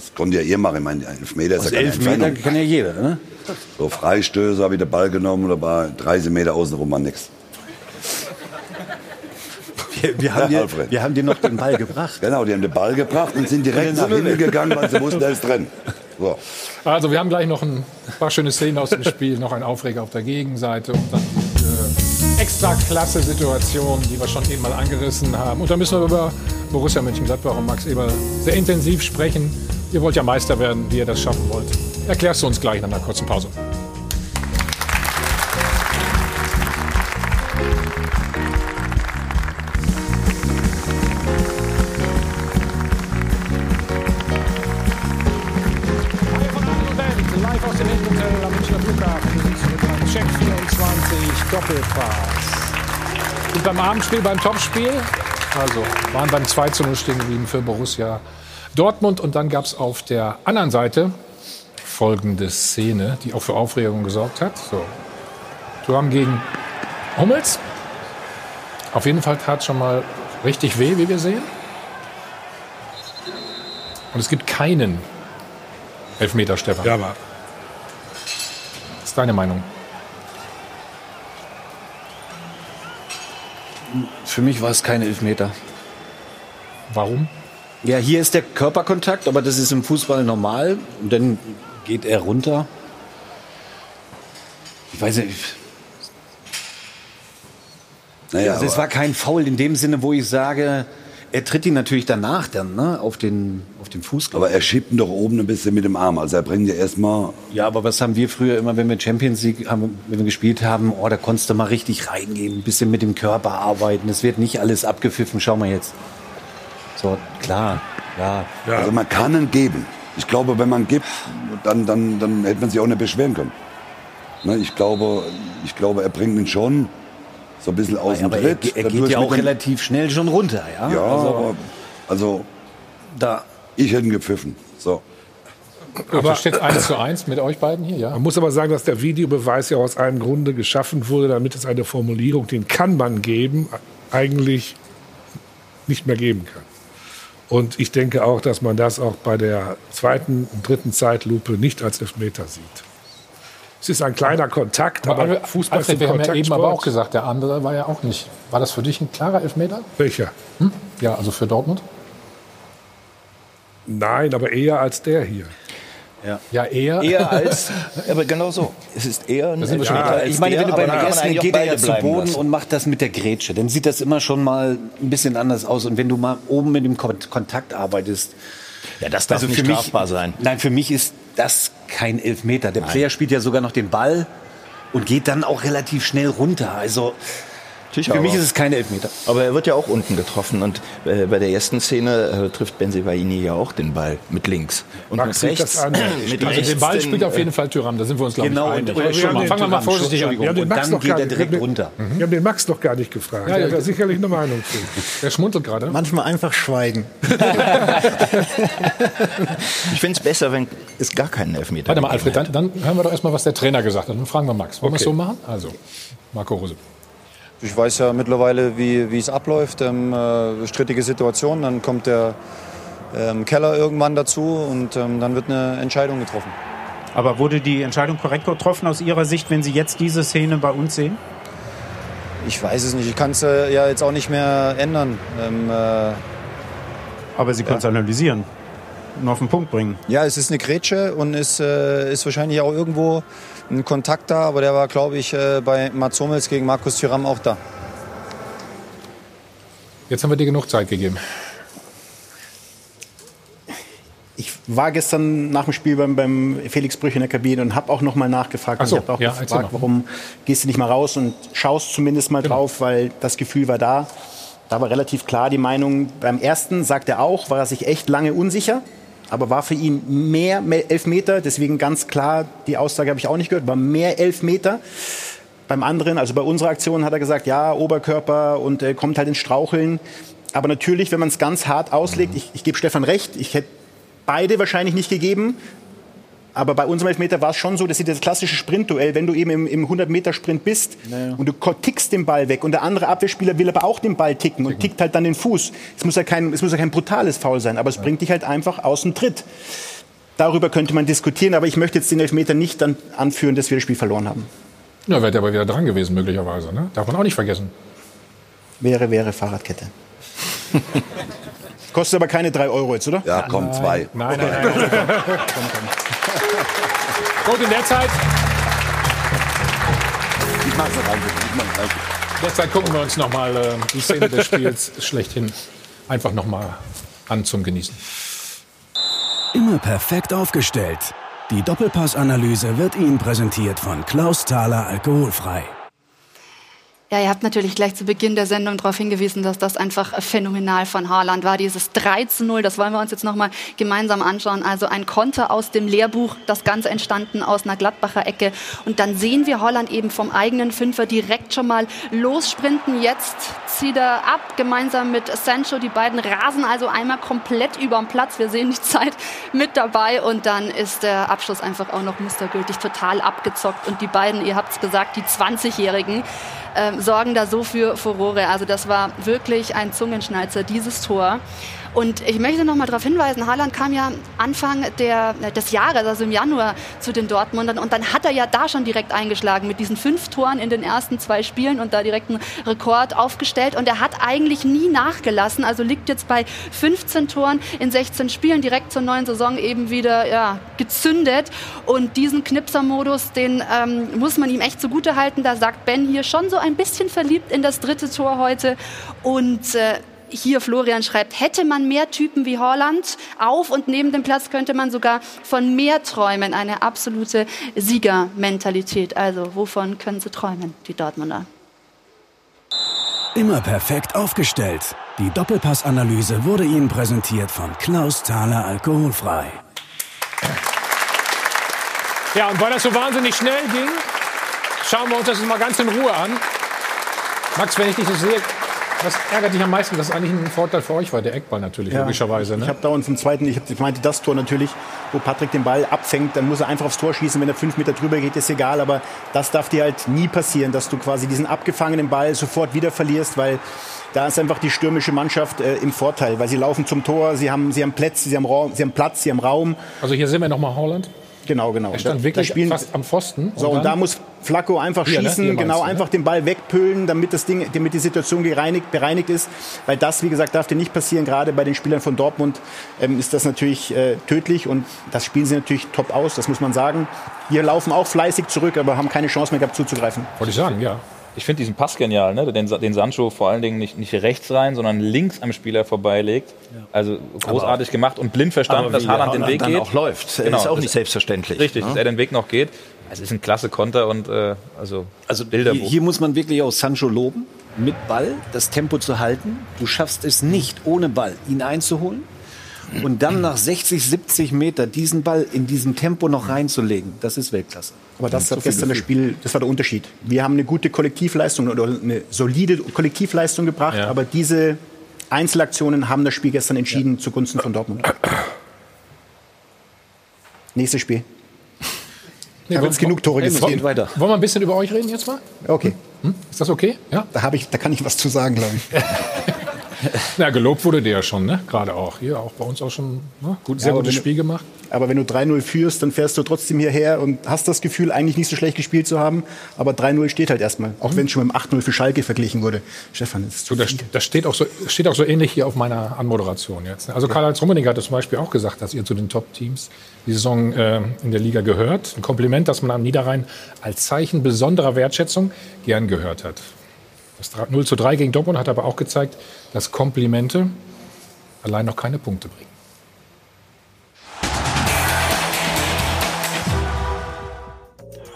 Das konnte ja ihr machen. Ich meine, Elfmeter ist Aus ja keine Elfmeter Entfernung. kann ja jeder, ne? So Freistöße habe ich den Ball genommen, da war 30 Meter außenrum mal nichts. Wir, wir, haben dir, wir haben dir noch den Ball gebracht. Genau, die haben den Ball gebracht und sind direkt nach hinten gegangen, weil sie wussten, der ist drin. So. Also wir haben gleich noch ein paar schöne Szenen aus dem Spiel, noch ein Aufreger auf der Gegenseite und dann äh, extra klasse Situation, die wir schon eben mal angerissen haben. Und da müssen wir über Borussia Mönchengladbach und Max Eberl sehr intensiv sprechen. Ihr wollt ja Meister werden, wie ihr das schaffen wollt. Erklärst du uns gleich nach einer kurzen Pause. Live aus dem Hilton am Münchner Flughafen. Wir sind zurück beim Check 24 Doppelpass. Und beim Abendspiel, beim Topspiel, also waren beim 2 zu 0 stehen geblieben für Borussia Dortmund. Und dann gab es auf der anderen Seite folgende Szene, die auch für Aufregung gesorgt hat. So. Thuram gegen Hummels. Auf jeden Fall tat schon mal richtig weh, wie wir sehen. Und es gibt keinen Elfmeter, Stefan. Ja, aber Was ist deine Meinung? Für mich war es kein Elfmeter. Warum? Ja, hier ist der Körperkontakt, aber das ist im Fußball normal. Und dann geht er runter. Ich weiß nicht. Naja, Also es war kein Foul in dem Sinne, wo ich sage, er tritt ihn natürlich danach dann ne, auf den, auf den Fuß. aber er schiebt ihn doch oben ein bisschen mit dem Arm. Also er bringt ja erstmal. Ja, aber was haben wir früher immer, wenn wir Champions League haben, wenn wir gespielt haben, oh, da konntest du mal richtig reingehen, ein bisschen mit dem Körper arbeiten. Es wird nicht alles abgepfiffen, schau mal jetzt. So, klar, ja. Also man kann ihn geben. Ich glaube, wenn man gibt, dann, dann, dann hätte man sich auch nicht beschweren können. Ne, ich, glaube, ich glaube, er bringt ihn schon so ein bisschen aus dem Aber er, Tritt. er geht ja auch relativ schnell schon runter, ja. Ja, also, aber also da, ich hätte ihn gepfiffen. So. Aber steht 1 zu 1 mit euch beiden hier, ja? Man muss aber sagen, dass der Videobeweis ja aus einem Grunde geschaffen wurde, damit es eine Formulierung, den kann man geben, eigentlich nicht mehr geben kann. Und ich denke auch, dass man das auch bei der zweiten und dritten Zeitlupe nicht als Elfmeter sieht. Es ist ein kleiner Kontakt, aber, Aber Fußball ist Alfred, ein wir haben ja eben aber auch gesagt, der andere war ja auch nicht. War das für dich ein klarer Elfmeter? Welcher? Ja, also für Dortmund? Nein, aber eher als der hier. Ja, eher. Eher als, [laughs] aber genau so. Es ist eher ein sind wir schon Elfmeter wieder. als ich meine, der, wenn du beim auch geht er ja zu Boden lassen. und macht das mit der Grätsche, dann sieht das immer schon mal ein bisschen anders aus. Und wenn du mal oben mit dem Kon Kontakt arbeitest, Ja, das darf also nicht für mich, strafbar sein. Nein, für mich ist das kein Elfmeter. Der Player spielt ja sogar noch den Ball und geht dann auch relativ schnell runter. Also Natürlich für mich ist es kein Elfmeter. Aber er wird ja auch unten getroffen und äh, bei der ersten Szene äh, trifft Benzebaini ja auch den Ball mit links. Und Max mit sieht das rechts, mit Also den Ball den, spielt auf äh, jeden Fall Tyram, da sind wir uns, glaube Genau, ich, einig. den, fangen wir mal vorsichtig an. Wir haben den und Max dann noch geht gar er nicht- direkt haben runter. den- Wir haben den Max noch gar nicht gefragt. Ja, ja. hat da sicherlich eine Meinung zu. Der schmunzelt gerade. [laughs] Manchmal einfach schweigen. [laughs] Ich finde es besser, wenn es gar keinen Elfmeter Warte mal, Alfred, dann, dann hören wir doch erstmal, was der Trainer gesagt hat. Dann fragen wir Max. Wollen wir es so machen? Also, Marco Rose. Ich weiß ja mittlerweile, wie, wie es abläuft. Ähm, äh, strittige Situation, dann kommt der ähm, Keller irgendwann dazu und ähm, dann wird eine Entscheidung getroffen. Aber wurde die Entscheidung korrekt getroffen aus Ihrer Sicht, wenn Sie jetzt diese Szene bei uns sehen? Ich weiß es nicht, ich kann es äh, ja jetzt auch nicht mehr ändern. Ähm, äh, Aber Sie können es analysieren und auf den Punkt bringen. ja, es ist eine Grätsche und es äh, ist wahrscheinlich auch irgendwo ein Kontakt da, aber der war, glaube ich, äh, bei Mats Hummels gegen Markus Thuram auch da. Jetzt haben wir dir genug Zeit gegeben. Ich war gestern nach dem Spiel beim, beim Felix Brüch in der Kabine und habe auch noch mal nachgefragt. Ach so, ich habe auch ja, gefragt, warum gehst du nicht mal raus und schaust zumindest mal Genau. drauf, weil das Gefühl war da. Da war relativ klar die Meinung. Beim ersten sagt er auch, war er sich echt lange unsicher, aber war für ihn mehr, Elfmeter. Deswegen ganz klar, die Aussage habe ich auch nicht gehört, war mehr Elfmeter. Beim anderen, also bei unserer Aktion, hat er gesagt, ja, Oberkörper und äh, kommt halt ins Straucheln. Aber natürlich, wenn man es ganz hart auslegt, ich, ich gebe Stefan recht, ich hätte beide wahrscheinlich nicht gegeben. Aber bei unserem Elfmeter war es schon so, dass sie das klassische Sprintduell, wenn du eben im, im 100-Meter-Sprint bist und du tickst den Ball weg und der andere Abwehrspieler will aber auch den Ball ticken und tickt halt dann den Fuß. Es muss ja kein, es muss ja kein brutales Foul sein, aber es bringt dich halt einfach aus dem Tritt. Darüber könnte man diskutieren, aber ich möchte jetzt den Elfmeter nicht dann anführen, dass wir das Spiel verloren haben. Ja, wäre der aber wieder dran gewesen, möglicherweise. Ne? Darf man auch nicht vergessen. Wäre, wäre Fahrradkette. [laughs] Kostet aber keine drei Euro jetzt, oder? Ja, komm, zwei. Nein, nein, nein. nein, nein. [laughs] Gut, in der Zeit Ich mach's noch rein. Ich mach's rein. Derzeit gucken wir uns nochmal äh, die Szene des Spiels [laughs] schlechthin einfach nochmal an zum Genießen. Immer perfekt aufgestellt. Die Doppelpassanalyse wird Ihnen präsentiert von Klaus Thaler Alkoholfrei. Ja, ihr habt natürlich gleich zu Beginn der Sendung darauf hingewiesen, dass das einfach phänomenal von Haaland war. Dieses 3 zu 0, das wollen wir uns jetzt nochmal gemeinsam anschauen. Also ein Konter aus dem Lehrbuch, das Ganze entstanden aus einer Gladbacher Ecke. Und dann sehen wir Holland eben vom eigenen Fünfer direkt schon mal lossprinten. Jetzt zieht er ab, gemeinsam mit Sancho. Die beiden rasen also einmal komplett über den Platz. Wir sehen die Zeit mit dabei. Und dann ist der Abschluss einfach auch noch mustergültig total abgezockt. Und die beiden, ihr habt es gesagt, die 20-Jährigen, ähm, sorgen da so für Furore. Also das war wirklich ein Zungenschnalzer, dieses Tor. Und ich möchte noch mal darauf hinweisen, Haaland kam ja Anfang der, des Jahres, also im Januar, zu den Dortmundern. Und dann hat er ja da schon direkt eingeschlagen mit diesen fünf Toren in den ersten zwei Spielen und da direkt einen Rekord aufgestellt. Und er hat eigentlich nie nachgelassen. Also liegt jetzt bei 15 Toren in 16 Spielen direkt zur neuen Saison eben wieder ja, gezündet. Und diesen Knipser-Modus, den ähm, muss man ihm echt zugute halten. Da sagt Ben hier schon so ein bisschen verliebt in das dritte Tor heute. Und äh, hier Florian schreibt, hätte man mehr Typen wie Holland auf und neben dem Platz könnte man sogar von mehr träumen. Eine absolute Siegermentalität. Also wovon können sie träumen, die Dortmunder? Immer perfekt aufgestellt. Die Doppelpassanalyse wurde Ihnen präsentiert von Klaus Thaler Alkoholfrei. Ja, und weil das so wahnsinnig schnell ging, schauen wir uns das mal ganz in Ruhe an. Max, wenn ich dich so sehe, was ärgert dich am meisten? Das ist eigentlich ein Vorteil für euch, war der Eckball natürlich, ja. logischerweise. Ne? Ich habe dauernd vom zweiten, ich, hab, ich meinte das Tor natürlich, wo Patrick den Ball abfängt, dann muss er einfach aufs Tor schießen. Wenn er fünf Meter drüber geht, ist egal. Aber das darf dir halt nie passieren, dass du quasi diesen abgefangenen Ball sofort wieder verlierst, weil da ist einfach die stürmische Mannschaft äh, im Vorteil, weil sie laufen zum Tor, sie haben, sie haben Plätze, sie haben, Raum, sie haben Platz, sie haben Raum. Also hier sehen wir nochmal Holland. Genau, genau. Er stand wirklich spielen, fast am Pfosten. So, und, und da muss Flacco einfach hier, ne? schießen, ne? genau, einfach ne? den Ball wegpüllen, damit das Ding, damit die Situation gereinigt, bereinigt ist. Weil das, wie gesagt, darf dir nicht passieren. Gerade bei den Spielern von Dortmund ähm, ist das natürlich äh, tödlich und das spielen sie natürlich top aus, das muss man sagen. Wir laufen auch fleißig zurück, aber haben keine Chance mehr gehabt zuzugreifen. Wollte ich sagen, ja. Ich finde diesen Pass genial, ne? den, den Sancho vor allen Dingen nicht, nicht rechts rein, sondern links am Spieler vorbeilegt. Ja. Also großartig aber, gemacht und blind verstanden, dass Haaland den Weg dann geht. auch läuft. Genau, ist auch nicht selbstverständlich. Richtig, ne? dass er den Weg noch geht. Es ist ein klasse Konter und äh, also, also Bilderbuch. Hier, hier muss man wirklich auch Sancho loben, mit Ball das Tempo zu halten. Du schaffst es nicht, ohne Ball ihn einzuholen und dann nach 60, 70 Meter diesen Ball in diesem Tempo noch reinzulegen, das ist Weltklasse. Aber das hat gestern das Spiel, das war der Unterschied. Wir haben eine gute Kollektivleistung oder eine solide Kollektivleistung gebracht, ja. aber diese Einzelaktionen haben das Spiel gestern entschieden ja. zugunsten von Dortmund. Nächstes Spiel. Nee, haben jetzt genug Tore gesehen. Weiter. Wollen wir ein bisschen über euch reden jetzt mal? Okay. Hm? Ist das okay? Ja. Da, ich, da kann ich was zu sagen, glaube ich. [laughs] Na, gelobt wurde der ja schon, ne? Gerade auch. Hier auch bei uns auch schon ne? Gut, sehr ja, gutes Spiel gemacht. Aber wenn du 3-0 führst, dann fährst du trotzdem hierher und hast das Gefühl, eigentlich nicht so schlecht gespielt zu haben. Aber 3-0 steht halt erstmal. Auch mhm. wenn es schon mit dem 8-0 für Schalke verglichen wurde. Stefan, das ist zu so, das, das, steht, auch so, steht auch so ähnlich hier auf meiner Anmoderation jetzt. Ne? Also Karl-Heinz Rummenigge hat zum Beispiel auch gesagt, dass ihr zu den Top-Teams die Saison äh, in der Liga gehört. Ein Kompliment, das man am Niederrhein als Zeichen besonderer Wertschätzung gern gehört hat. Das 0 zu 3 gegen Dortmund hat aber auch gezeigt, dass Komplimente allein noch keine Punkte bringen.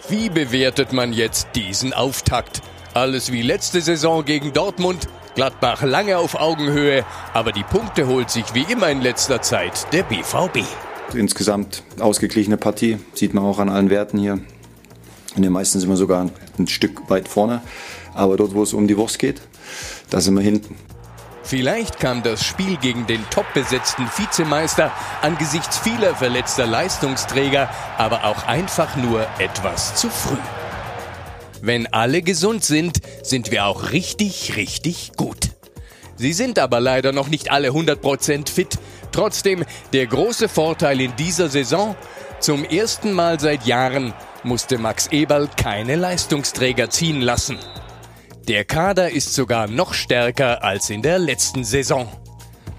Wie bewertet man jetzt diesen Auftakt? Alles wie letzte Saison gegen Dortmund, Gladbach lange auf Augenhöhe, aber die Punkte holt sich wie immer in letzter Zeit der BVB. Insgesamt ausgeglichene Partie, sieht man auch an allen Werten hier. In den meisten sind wir sogar ein Stück weit vorne. Aber dort, wo es um die Wurst geht, da sind wir hinten. Vielleicht kam das Spiel gegen den top besetzten Vizemeister angesichts vieler verletzter Leistungsträger aber auch einfach nur etwas zu früh. Wenn alle gesund sind, sind wir auch richtig, richtig gut. Sie sind aber leider noch nicht alle 100% fit. Trotzdem der große Vorteil in dieser Saison, zum ersten Mal seit Jahren musste Max Eberl keine Leistungsträger ziehen lassen. Der Kader ist sogar noch stärker als in der letzten Saison.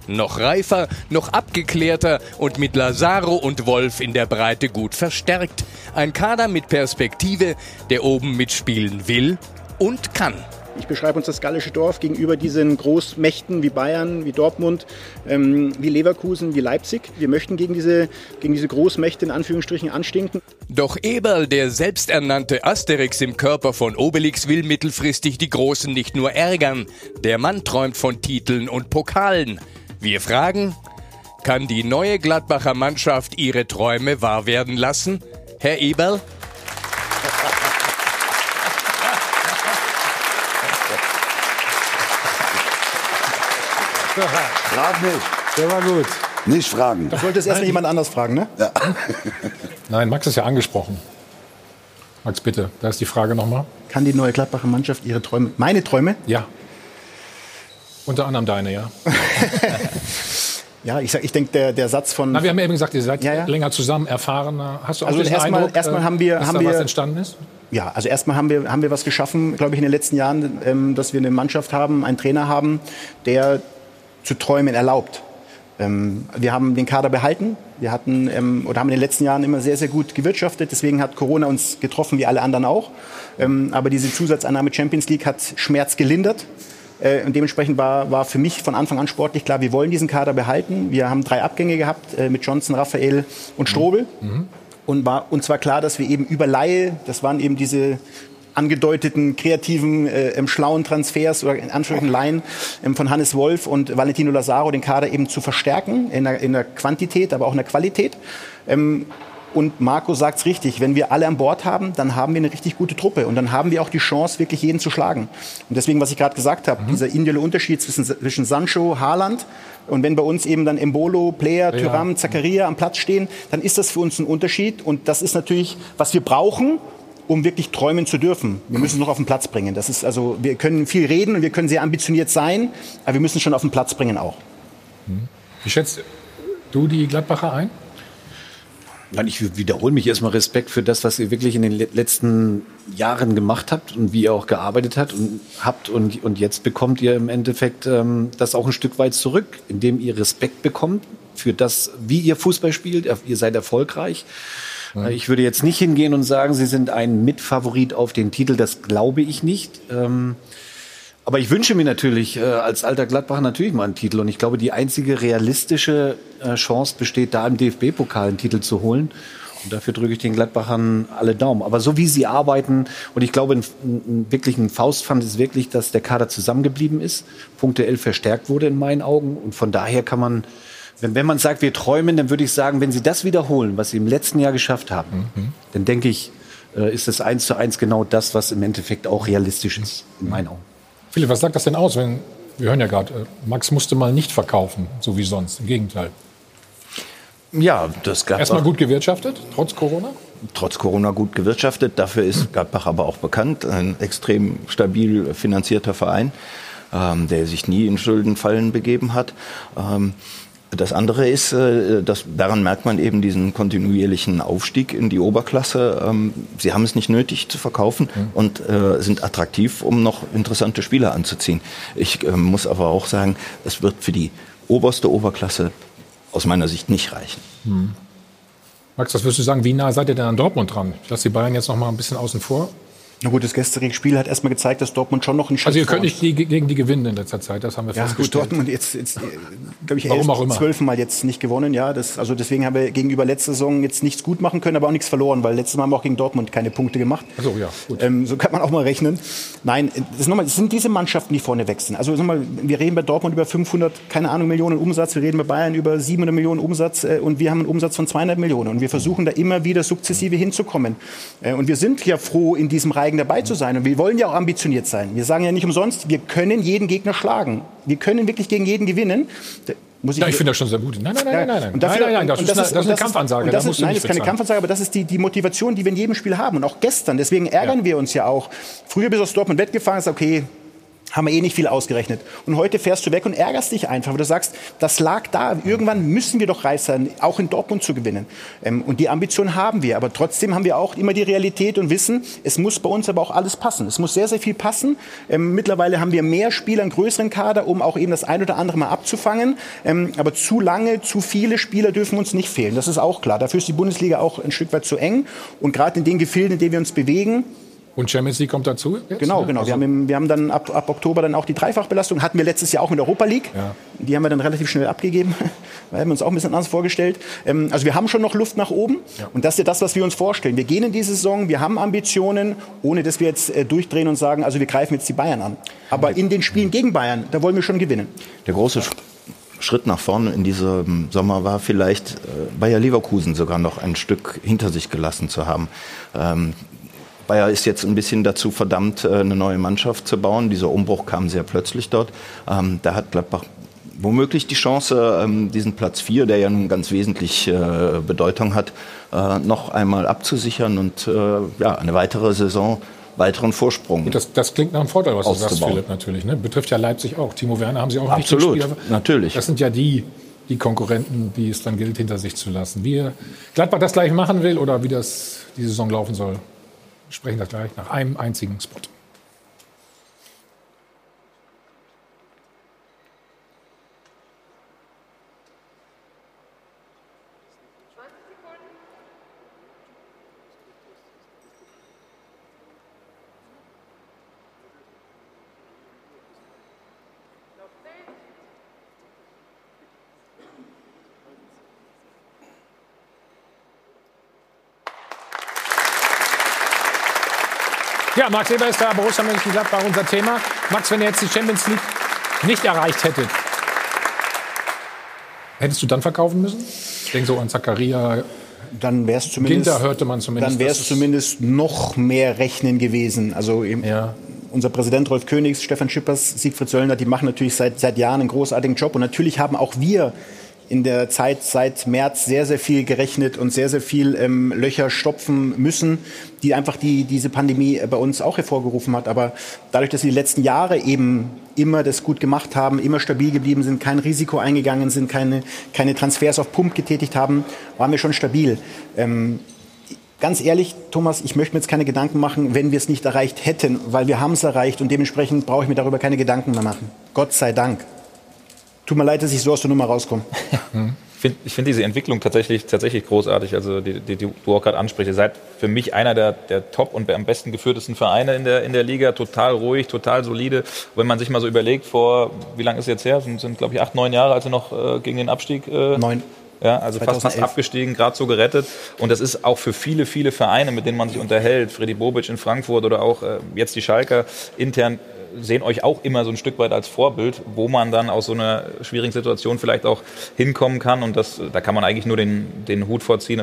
Noch reifer, noch abgeklärter und mit Lazaro und Wolf in der Breite gut verstärkt. Ein Kader mit Perspektive, der oben mitspielen will und kann. Ich beschreibe uns das gallische Dorf gegenüber diesen Großmächten wie Bayern, wie Dortmund, ähm, wie Leverkusen, wie Leipzig. Wir möchten gegen diese, gegen diese Großmächte in Anführungsstrichen anstinken. Doch Eberl, der selbsternannte Asterix im Körper von Obelix, will mittelfristig die Großen nicht nur ärgern. Der Mann träumt von Titeln und Pokalen. Wir fragen, kann die neue Gladbacher Mannschaft ihre Träume wahr werden lassen? Herr Eberl? Frag nicht. Der war gut. Nicht fragen. Da wollte es erstmal jemand anders fragen, ne? Ja. [laughs] Nein, Max ist ja angesprochen. Max, bitte, da ist die Frage nochmal. Kann die neue Gladbacher Mannschaft ihre Träume, meine Träume? Ja. Unter anderem deine, ja. [laughs] Ja, ich, sag, ich denke, der, der Satz von. Na, wir haben ja eben gesagt, ihr seid ja, ja. länger zusammen, erfahrener. Hast du auch also diesen erstmal, Eindruck, erstmal haben wir, dass haben da wir was entstanden ist? Ja, also erstmal haben wir, haben wir was geschaffen, glaube ich, in den letzten Jahren, ähm, dass wir eine Mannschaft haben, einen Trainer haben, der zu träumen erlaubt. Ähm, wir haben den Kader behalten. Wir hatten ähm, oder haben in den letzten Jahren immer sehr, sehr gut gewirtschaftet. Deswegen hat Corona uns getroffen, wie alle anderen auch. Ähm, aber diese Zusatzannahme Champions League hat Schmerz gelindert. Äh, und dementsprechend war, war für mich von Anfang an sportlich klar, wir wollen diesen Kader behalten. Wir haben drei Abgänge gehabt äh, mit Johnson, Raphael und Strobel. Mhm. Und war uns war klar, dass wir eben über Laie, das waren eben diese angedeuteten kreativen, äh, schlauen Transfers oder in Anführungszeichen Laien ähm, von Hannes Wolf und Valentino Lazaro den Kader eben zu verstärken in der, in der Quantität, aber auch in der Qualität. Ähm, und Marco sagt es richtig, wenn wir alle an Bord haben, dann haben wir eine richtig gute Truppe. Und dann haben wir auch die Chance, wirklich jeden zu schlagen. Und deswegen, was ich gerade gesagt habe, mhm. dieser individuelle Unterschied zwischen, zwischen Sancho, Haaland und wenn bei uns eben dann Embolo, Player, ja. Thuram, Zakaria am Platz stehen, dann ist das für uns ein Unterschied. Und das ist natürlich, was wir brauchen, um wirklich träumen zu dürfen. Wir müssen es noch auf den Platz bringen. Das ist also, wir können viel reden und wir können sehr ambitioniert sein, aber wir müssen es schon auf den Platz bringen auch. Wie schätzt du die Gladbacher ein? Nein, ich wiederhole mich erstmal Respekt für das, was ihr wirklich in den letzten Jahren gemacht habt und wie ihr auch gearbeitet habt und habt und, und jetzt bekommt ihr im Endeffekt ähm, das auch ein Stück weit zurück, indem ihr Respekt bekommt für das, wie ihr Fußball spielt. Ihr seid erfolgreich. Ja. Ich würde jetzt nicht hingehen und sagen, Sie sind ein Mitfavorit auf den Titel. Das glaube ich nicht. Ähm, aber ich wünsche mir natürlich äh, als alter Gladbacher natürlich mal einen Titel. Und ich glaube, die einzige realistische äh, Chance besteht, da im DFB-Pokal einen Titel zu holen. Und dafür drücke ich den Gladbachern alle Daumen. Aber so wie sie arbeiten, und ich glaube, ein, ein, wirklich ein Faustpfand ist wirklich, dass der Kader zusammengeblieben ist, punktuell verstärkt wurde in meinen Augen. Und von daher kann man, wenn, wenn man sagt, wir träumen, dann würde ich sagen, wenn sie das wiederholen, was sie im letzten Jahr geschafft haben, mhm. dann denke ich, äh, ist es eins zu eins genau das, was im Endeffekt auch realistisch ist, in meinen Augen. Philipp, was sagt das denn aus, wenn, wir hören ja gerade, äh, Max musste mal nicht verkaufen, so wie sonst, im Gegenteil. Ja, das gab Erstmal gut gewirtschaftet, trotz Corona? Trotz Corona gut gewirtschaftet. Dafür ist Gladbach aber auch bekannt. Ein extrem stabil finanzierter Verein, ähm, der sich nie in Schuldenfallen begeben hat. Ähm, das andere ist, äh, dass daran merkt man eben diesen kontinuierlichen Aufstieg in die Oberklasse. Ähm, sie haben es nicht nötig zu verkaufen mhm. und äh, sind attraktiv, um noch interessante Spieler anzuziehen. Ich ähm, muss aber auch sagen, es wird für die oberste Oberklasse aus meiner Sicht nicht reichen. Mhm. Max, was würdest du sagen, wie nah seid ihr denn an Dortmund dran? Ich lasse die Bayern jetzt noch mal ein bisschen außen vor. Na gut, das gestrige Spiel hat erstmal gezeigt, dass Dortmund schon noch einen Schritt Also ihr könnt nicht die, gegen die gewinnen in letzter Zeit, das haben wir ja, festgestellt. Gut, Dortmund jetzt, jetzt glaube ich, elf, zwölf Mal jetzt nicht gewonnen. Ja, das, also deswegen haben wir gegenüber letzter Saison jetzt nichts gut machen können, aber auch nichts verloren, weil letztes Mal haben wir auch gegen Dortmund keine Punkte gemacht. Ach so, ja, gut. Ähm, so kann man auch mal rechnen. Nein, das, nochmal, das sind diese Mannschaften, die vorne wechseln. Also nochmal, wir reden bei Dortmund über 500, keine Ahnung, Millionen Umsatz, wir reden bei Bayern über 700 Millionen Umsatz äh, und wir haben einen Umsatz von 200 Millionen und wir versuchen da immer wieder sukzessive hinzukommen. Äh, und wir sind ja froh, in diesem Reigen dabei zu sein. Und wir wollen ja auch ambitioniert sein. Wir sagen ja nicht umsonst, wir können jeden Gegner schlagen. Wir können wirklich gegen jeden gewinnen. Muss ich, ja, ich finde das schon sehr gut. Nein, nein, nein, nein, nein. Und dafür, nein, nein, nein, das, ist, das, ist, eine Kampfansage. Das ist, nein, das ist keine Kampfansage, aber das ist die, die Motivation, die wir in jedem Spiel haben. Und auch gestern. Deswegen ärgern ja. wir uns ja auch. Früher bist du aus Dortmund wettgefahren, ist okay, haben wir eh nicht viel ausgerechnet. Und heute fährst du weg und ärgerst dich einfach, weil du sagst, das lag da. Irgendwann müssen wir doch reif sein, auch in Dortmund zu gewinnen. Ähm, und die Ambition haben wir. Aber trotzdem haben wir auch immer die Realität und wissen, es muss bei uns aber auch alles passen. Es muss sehr, sehr viel passen. Ähm, mittlerweile haben wir mehr Spieler, einen größeren Kader, um auch eben das ein oder andere mal abzufangen. Ähm, aber zu lange, zu viele Spieler dürfen uns nicht fehlen. Das ist auch klar. Dafür ist die Bundesliga auch ein Stück weit zu eng. Und gerade in den Gefilden, in denen wir uns bewegen, Und Champions League kommt dazu? Jetzt, genau, ne? genau. Also wir, haben im, wir haben dann ab, ab, Oktober dann auch die Dreifachbelastung. Hatten wir letztes Jahr auch in der Europa League. Ja. Die haben wir dann relativ schnell abgegeben. [laughs] Wir haben uns auch ein bisschen anders vorgestellt. Ähm, also wir haben schon noch Luft nach oben. Ja. Und das ist ja das, was wir uns vorstellen. Wir gehen in diese Saison, wir haben Ambitionen, ohne dass wir jetzt äh, durchdrehen und sagen, also wir greifen jetzt die Bayern an. Aber in den Spielen gegen Bayern, da wollen wir schon gewinnen. Der große Schritt nach vorne in diesem Sommer war vielleicht äh, Bayer Leverkusen sogar noch ein Stück hinter sich gelassen zu haben. Ähm, Bayer ist jetzt ein bisschen dazu verdammt, äh, eine neue Mannschaft zu bauen. Dieser Umbruch kam sehr plötzlich dort. Ähm, da hat Gladbach womöglich die Chance, ähm, diesen Platz 4, der ja nun ganz wesentlich äh, Bedeutung hat, äh, noch einmal abzusichern und ja, eine weitere Saison weiteren Vorsprung. Das, das, klingt nach einem Vorteil, was du sagst, Philipp, natürlich. Ne? Betrifft ja Leipzig auch. Timo Werner haben sie auch Absolut, natürlich. Das sind ja die, die Konkurrenten, die es dann gilt, hinter sich zu lassen. Wie Gladbach das gleich machen will oder wie das die Saison laufen soll, sprechen das gleich nach einem einzigen Spot. Ja, Max Eber ist da, Borussia Mönchengladbach, unser Thema. Max, wenn ihr jetzt die Champions League nicht erreicht hättet, hättest du dann verkaufen müssen? Ich denke so an Zakaria. Dann wäre es zumindest, Ginter hörte man zumindest. Dann wäre es zumindest noch mehr Rechnen gewesen. Also ja. unser Präsident Rolf Königs, Stefan Schippers, Siegfried Söllner, die machen natürlich seit, seit Jahren einen großartigen Job. Und natürlich haben auch wir in der Zeit seit März sehr, sehr viel gerechnet und sehr, sehr viel ähm, Löcher stopfen müssen, die einfach die, diese Pandemie bei uns auch hervorgerufen hat. Aber dadurch, dass wir die letzten Jahre eben immer das gut gemacht haben, immer stabil geblieben sind, kein Risiko eingegangen sind, keine, keine Transfers auf Pump getätigt haben, waren wir schon stabil. Ähm, Ganz ehrlich, Thomas, ich möchte mir jetzt keine Gedanken machen, wenn wir es nicht erreicht hätten, weil wir haben es erreicht und dementsprechend brauche ich mir darüber keine Gedanken mehr machen. Gott sei Dank. Tut mir leid, dass ich so aus der Nummer rauskomme. Ich finde find diese Entwicklung tatsächlich, tatsächlich großartig, also die, die, die du auch gerade ansprichst. Ihr seid für mich einer der, der top und am besten geführtesten Vereine in der, in der Liga. Total ruhig, total solide. wenn man sich mal so überlegt, vor, wie lange ist es jetzt her? Sind, sind glaube ich, acht, neun Jahre, als ihr noch äh, gegen den Abstieg... Äh, neun. Ja, also fast, fast abgestiegen, gerade so gerettet. Und das ist auch für viele, viele Vereine, mit denen man sich unterhält. Freddy Bobic in Frankfurt oder auch äh, jetzt die Schalker intern sehen euch auch immer so ein Stück weit als Vorbild, wo man dann aus so einer schwierigen Situation vielleicht auch hinkommen kann. Und das, da kann man eigentlich nur den, den Hut vorziehen.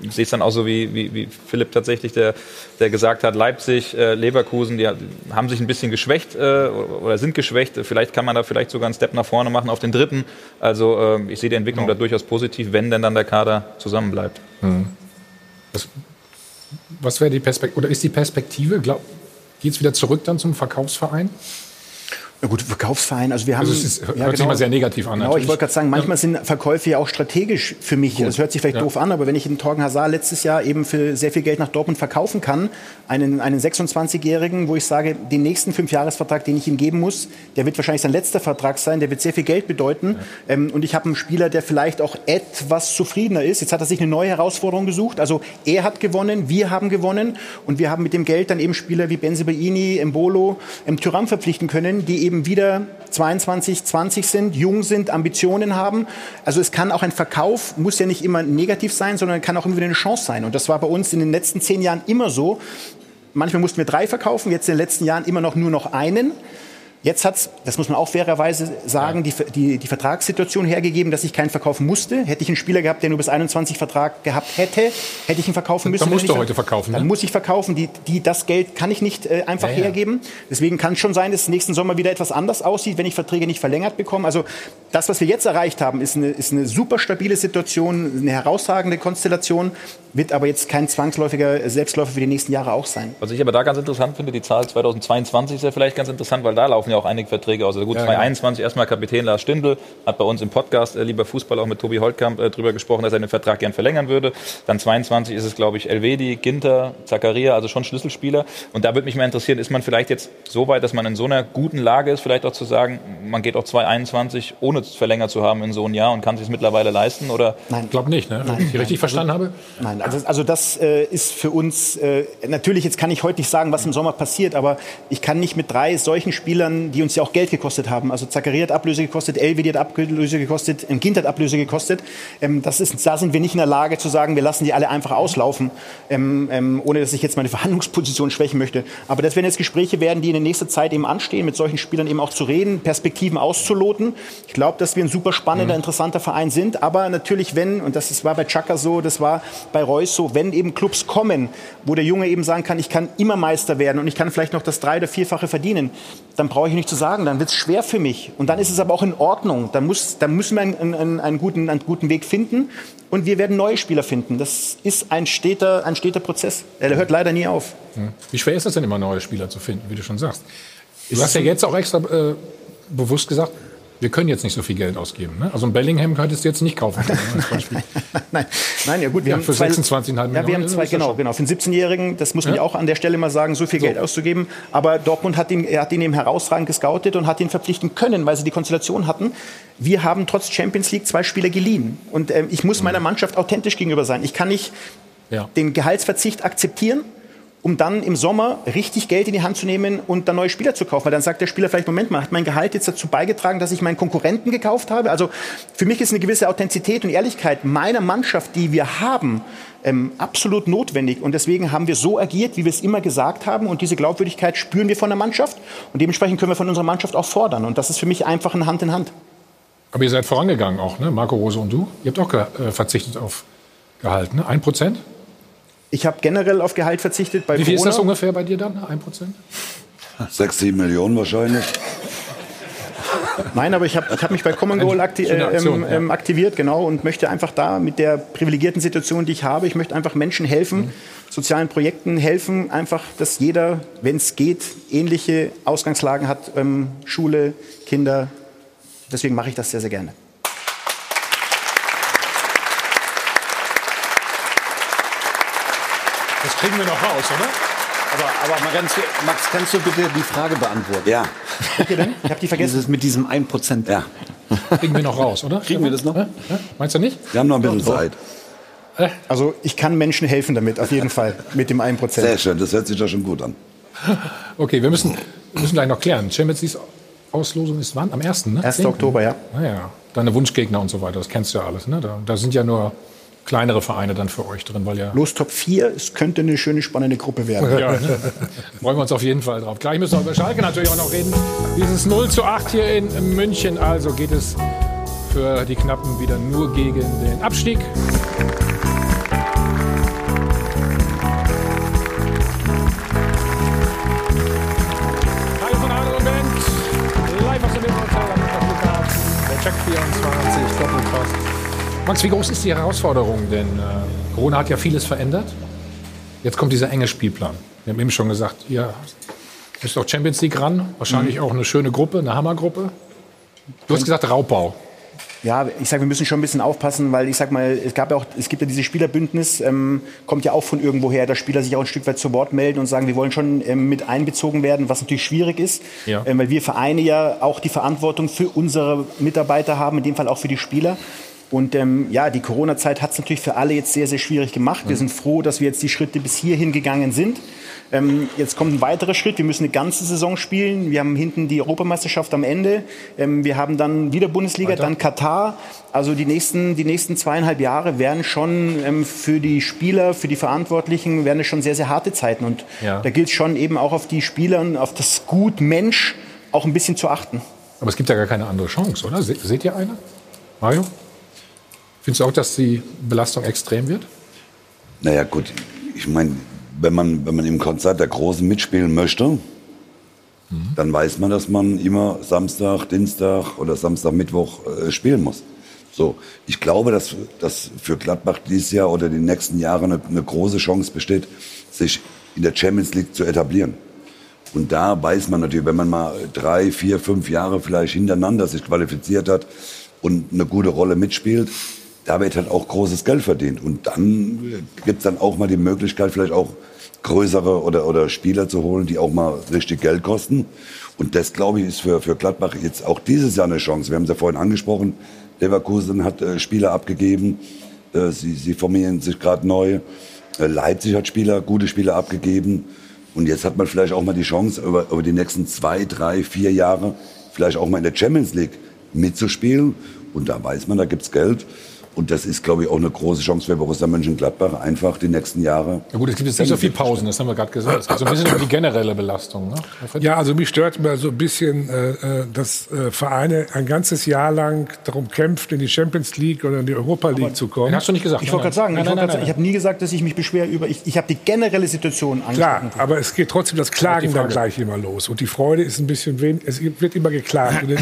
Ich sehe es dann auch so wie, wie, wie Philipp tatsächlich, der, der gesagt hat, Leipzig, äh, Leverkusen, die haben sich ein bisschen geschwächt äh, oder sind geschwächt. Vielleicht kann man da vielleicht sogar einen Step nach vorne machen auf den dritten. Also äh, ich sehe die Entwicklung genau. da durchaus positiv, wenn denn dann der Kader zusammenbleibt. Mhm. Was, was wäre die Perspektive, oder ist die Perspektive, glaub, Geht es wieder zurück dann zum Verkaufsverein? Na gut, Verkaufsverein, also wir haben. Also es ist, hört ja, genau, sich mal sehr negativ an. Genau, natürlich. ich wollte gerade sagen, manchmal ja. sind Verkäufe ja auch strategisch für mich. Gut. Das hört sich vielleicht ja. doof an, aber wenn ich den Torgen Hazard letztes Jahr eben für sehr viel Geld nach Dortmund verkaufen kann, einen, einen 26-Jährigen, wo ich sage, den nächsten Fünfjahresvertrag, den ich ihm geben muss, der wird wahrscheinlich sein letzter Vertrag sein, der wird sehr viel Geld bedeuten. Ähm, und ich habe einen Spieler, der vielleicht auch etwas zufriedener ist. Jetzt hat er sich eine neue Herausforderung gesucht. Also er hat gewonnen, wir haben gewonnen und wir haben mit dem Geld dann eben Spieler wie Benzibaini, Embolo, ähm, Tyram verpflichten können, die eben wieder 22, 20 sind, jung sind, Ambitionen haben. Also es kann auch ein Verkauf, muss ja nicht immer negativ sein, sondern kann auch immer wieder eine Chance sein. Und das war bei uns in den letzten zehn Jahren immer so. Manchmal mussten wir drei verkaufen, jetzt in den letzten Jahren immer noch nur noch einen. Jetzt hat es, das muss man auch fairerweise sagen, die, die, die, Vertragssituation hergegeben, dass ich keinen verkaufen musste. Hätte ich einen Spieler gehabt, der nur bis 21 Vertrag gehabt hätte, hätte ich ihn verkaufen müssen. Dann musst du heute verkaufen. Dann ne? muss ich verkaufen. Die, die, das Geld kann ich nicht äh, einfach ja, ja. hergeben. Deswegen kann es schon sein, dass es nächsten Sommer wieder etwas anders aussieht, wenn ich Verträge nicht verlängert bekomme. Also das, was wir jetzt erreicht haben, ist eine, ist eine super stabile Situation, eine herausragende Konstellation, wird aber jetzt kein zwangsläufiger Selbstläufer für die nächsten Jahre auch sein. Was ich aber da ganz interessant finde, die Zahl 2022 ist ja vielleicht ganz interessant, weil da laufen ja auch einige Verträge aus. Also gut, ja, 2021 ja. erstmal Kapitän Lars Stindl hat bei uns im Podcast, äh, lieber Fußball, auch mit Tobi Holtkamp äh, drüber gesprochen, dass er den Vertrag gern verlängern würde. Dann 22 ist es, glaube ich, Elvedi, Ginter, Zakaria, also schon Schlüsselspieler. Und da würde mich mal interessieren, ist man vielleicht jetzt so weit, dass man in so einer guten Lage ist, vielleicht auch zu sagen, man geht auch 2021 ohne verlängert zu haben in so ein Jahr und kann sich es mittlerweile leisten? Oder? Nein. Ich glaube nicht, ne? Nein. Wenn ich richtig verstanden habe? Nein, Also, also das äh, ist für uns, äh, natürlich, jetzt kann ich heute nicht sagen, was im Sommer passiert, aber ich kann nicht mit drei solchen Spielern, die uns ja auch Geld gekostet haben, also Zakaria hat Ablöse gekostet, Elvedi hat Ablöse gekostet, Gint hat Ablöse gekostet, ähm, das ist, da sind wir nicht in der Lage zu sagen, wir lassen die alle einfach auslaufen, ähm, ähm, ohne dass ich jetzt meine [laughs] Verhandlungsposition schwächen möchte. Aber das werden jetzt Gespräche werden, die in der nächsten Zeit eben anstehen, mit solchen Spielern eben auch zu reden, Perspektiven auszuloten. Ich glaube, dass wir ein super spannender, mhm. interessanter Verein sind, aber natürlich, wenn, und das war bei Chaka so, das war bei Reus so, wenn eben Clubs kommen, wo der Junge eben sagen kann, ich kann immer Meister werden und ich kann vielleicht noch das drei- oder vierfache verdienen, dann brauche ich nicht zu sagen, dann wird es schwer für mich. Und dann ist es aber auch in Ordnung. Dann, muss, dann müssen wir einen, einen, einen, guten, einen guten Weg finden und wir werden neue Spieler finden. Das ist ein steter, ein steter Prozess. Der hört leider nie auf. Wie schwer ist es denn immer, neue Spieler zu finden, wie du schon sagst? Du hast ja jetzt auch extra äh, bewusst gesagt, wir können jetzt nicht so viel Geld ausgeben. Ne? Also ein Bellingham könntest du jetzt nicht kaufen. [laughs] [laughs] nein, nein, ja gut. Wir ja, haben für 26,5 Millionen. Ja, wir haben zwei, genau, genau. Für einen 17-Jährigen, das muss man ja? auch an der Stelle mal sagen, so viel so. Geld auszugeben. Aber Dortmund hat ihn, er hat ihn eben herausragend gescoutet und hat ihn verpflichten können, weil sie die Konstellation hatten. Wir haben trotz Champions League zwei Spieler geliehen. Und ähm, ich muss meiner Mannschaft authentisch gegenüber sein. Ich kann nicht ja. den Gehaltsverzicht akzeptieren um dann im Sommer richtig Geld in die Hand zu nehmen und dann neue Spieler zu kaufen. Weil dann sagt der Spieler vielleicht, Moment mal, hat mein Gehalt jetzt dazu beigetragen, dass ich meinen Konkurrenten gekauft habe? Also für mich ist eine gewisse Authentizität und Ehrlichkeit meiner Mannschaft, die wir haben, ähm, absolut notwendig. Und deswegen haben wir so agiert, wie wir es immer gesagt haben. Und diese Glaubwürdigkeit spüren wir von der Mannschaft. Und dementsprechend können wir von unserer Mannschaft auch fordern. Und das ist für mich einfach ein Hand in Hand. Aber ihr seid vorangegangen auch, ne? Marco Rose und du. Ihr habt auch äh, verzichtet auf Gehalt, ne? Ein Prozent? Ich habe generell auf Gehalt verzichtet. Bei Wie viel Corona. ist das ungefähr bei dir dann? Ein Prozent? Sechs, sieben Millionen wahrscheinlich. Nein, aber ich habe ich hab mich bei Common Goal akti äh, Aktion, ähm, ja. aktiviert, genau, und möchte einfach da mit der privilegierten Situation, die ich habe, ich möchte einfach Menschen helfen, mhm. sozialen Projekten helfen, einfach, dass jeder, wenn es geht, ähnliche Ausgangslagen hat, ähm, Schule, Kinder. Deswegen mache ich das sehr, sehr gerne. Das kriegen wir noch raus, oder? Aber, aber Max, Max, kannst du bitte die Frage beantworten? Ja. Okay, denn? Ich habe die vergessen. Dieses mit diesem 1%. Ja. Kriegen wir noch raus, oder? Kriegen wir das noch? Ja? Meinst du nicht? Wir haben noch ein bisschen Zeit. Also ich kann Menschen helfen damit, auf jeden Fall, mit dem 1%. Sehr schön, das hört sich doch schon gut an. Okay, wir müssen, wir müssen gleich noch klären. Champions League Auslosung ist wann? Am 1., ne? 1. Oktober, ja. Naja, ah, deine Wunschgegner und so weiter, das kennst du ja alles, ne? Da, da sind ja nur kleinere Vereine dann für euch drin, weil ja. Los Top 4, es könnte eine schöne, spannende Gruppe werden. Ja, ne? Freuen wir uns auf jeden Fall drauf. Gleich müssen wir über Schalke natürlich auch noch reden. Dieses 0 zu 8 hier in München, also geht es für die Knappen wieder nur gegen den Abstieg. Check 24, Doppelpass. Max, wie groß ist die Herausforderung? Denn äh, Corona hat ja vieles verändert. Jetzt kommt dieser enge Spielplan. Wir haben eben schon gesagt, ihr müsst auch Champions League ran. Wahrscheinlich mhm. auch eine schöne Gruppe, eine Hammergruppe. Du hast gesagt Raubbau. Ja, ich sage, wir müssen schon ein bisschen aufpassen, weil ich sag mal, es gab ja auch, es gibt ja dieses Spielerbündnis, ähm, kommt ja auch von irgendwoher, dass Spieler sich auch ein Stück weit zu Wort melden und sagen, wir wollen schon ähm, mit einbezogen werden, was natürlich schwierig ist, ja. ähm, weil wir Vereine ja auch die Verantwortung für unsere Mitarbeiter haben, in dem Fall auch für die Spieler. Und ähm, ja, die Corona-Zeit hat es natürlich für alle jetzt sehr, sehr schwierig gemacht. Wir sind froh, dass wir jetzt die Schritte bis hierhin gegangen sind. Ähm, jetzt kommt ein weiterer Schritt. Wir müssen eine ganze Saison spielen. Wir haben hinten die Europameisterschaft am Ende. Ähm, wir haben dann wieder Bundesliga, Weiter. dann Katar. Also die nächsten, die nächsten zweieinhalb Jahre werden schon ähm, für die Spieler, für die Verantwortlichen, werden es schon sehr, sehr harte Zeiten. Und ja. da gilt schon eben auch auf die Spieler und auf das Gut Mensch auch ein bisschen zu achten. Aber es gibt ja gar keine andere Chance, oder? Seht ihr eine? Mario? Findest du auch, dass die Belastung extrem wird? Naja, gut. Ich meine, wenn man, wenn man im Konzert der Großen mitspielen möchte, mhm. dann weiß man, dass man immer Samstag, Dienstag oder Samstag, Mittwoch äh, spielen muss. So, ich glaube, dass, dass für Gladbach dieses Jahr oder die nächsten Jahre eine, eine große Chance besteht, sich in der Champions League zu etablieren. Und da weiß man natürlich, wenn man mal drei, vier, fünf Jahre vielleicht hintereinander sich qualifiziert hat und eine gute Rolle mitspielt, da wird halt auch großes Geld verdient. Und dann gibt es dann auch mal die Möglichkeit, vielleicht auch größere oder, oder Spieler zu holen, die auch mal richtig Geld kosten. Und das, glaube ich, ist für, für Gladbach jetzt auch dieses Jahr eine Chance. Wir haben es ja vorhin angesprochen, Leverkusen hat äh, Spieler abgegeben. Äh, sie, sie formieren sich gerade neu. Äh, Leipzig hat Spieler, gute Spieler abgegeben. Und jetzt hat man vielleicht auch mal die Chance, über, über die nächsten zwei, drei, vier Jahre vielleicht auch mal in der Champions League mitzuspielen. Und da weiß man, da gibt's Geld. Und das ist, glaube ich, auch eine große Chance für Borussia Mönchengladbach, einfach die nächsten Jahre. Ja gut, es gibt jetzt nicht so viele Pausen, das haben wir gerade gesagt. Es geht so ein bisschen um die generelle Belastung. Ne? Ja, also mich stört immer so ein bisschen, äh, äh, dass äh, Vereine ein ganzes Jahr lang darum kämpfen, in die Champions League oder in die Europa League Aber zu kommen. Hast du nicht gesagt? Ich wollte gerade sagen, nein, ich, nein, nein, ich habe nie gesagt, dass ich mich beschwere über, ich, ich habe die generelle Situation angesprochen. Klar, aber es geht trotzdem das Klagen dann gleich immer los. Und die Freude ist ein bisschen wenig, es wird immer geklagt. [clears throat]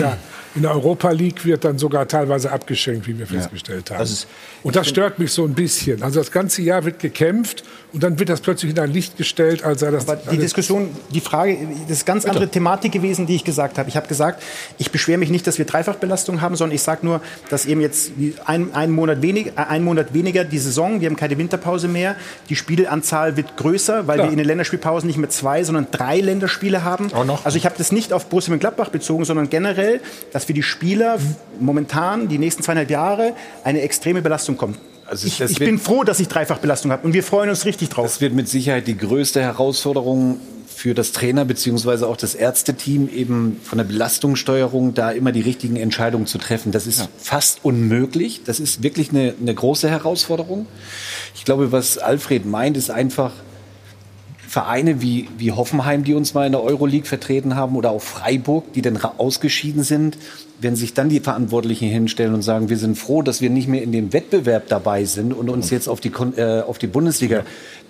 In der, Europa League wird dann sogar teilweise abgeschenkt, wie wir festgestellt haben. Das und das stört mich so ein bisschen. Also das ganze Jahr wird gekämpft und dann wird das plötzlich in ein Licht gestellt, als sei das. Aber die Diskussion, die Frage, das ist ganz Bitte. andere Thematik gewesen, die ich gesagt habe. Ich habe gesagt, ich beschwere mich nicht, dass wir Dreifachbelastung haben, sondern ich sage nur, dass eben jetzt ein, ein, Monat wenig, äh, ein Monat weniger die Saison, wir haben keine Winterpause mehr, die Spielanzahl wird größer, weil Klar. wir in den Länderspielpausen nicht mehr zwei, sondern drei Länderspiele haben. Auch noch. Also ich habe das nicht auf Borussia Mönchengladbach bezogen, sondern generell, dass wir die Spieler momentan, die nächsten zweieinhalb Jahre, eine extreme Belastung kommt. Also ich, ich bin froh, dass ich Dreifachbelastung habe und wir freuen uns richtig drauf. Das wird mit Sicherheit die größte Herausforderung für das Trainer beziehungsweise auch das Ärzteteam eben von der Belastungssteuerung da immer die richtigen Entscheidungen zu treffen. Das ist ja. fast unmöglich. Das ist wirklich eine, eine große Herausforderung. Ich glaube, was Alfred meint, ist einfach Vereine wie, wie Hoffenheim, die uns mal in der Euroleague vertreten haben oder auch Freiburg, die dann ausgeschieden sind, wenn sich dann die Verantwortlichen hinstellen und sagen, wir sind froh, dass wir nicht mehr in dem Wettbewerb dabei sind und uns jetzt auf die, äh, auf die Bundesliga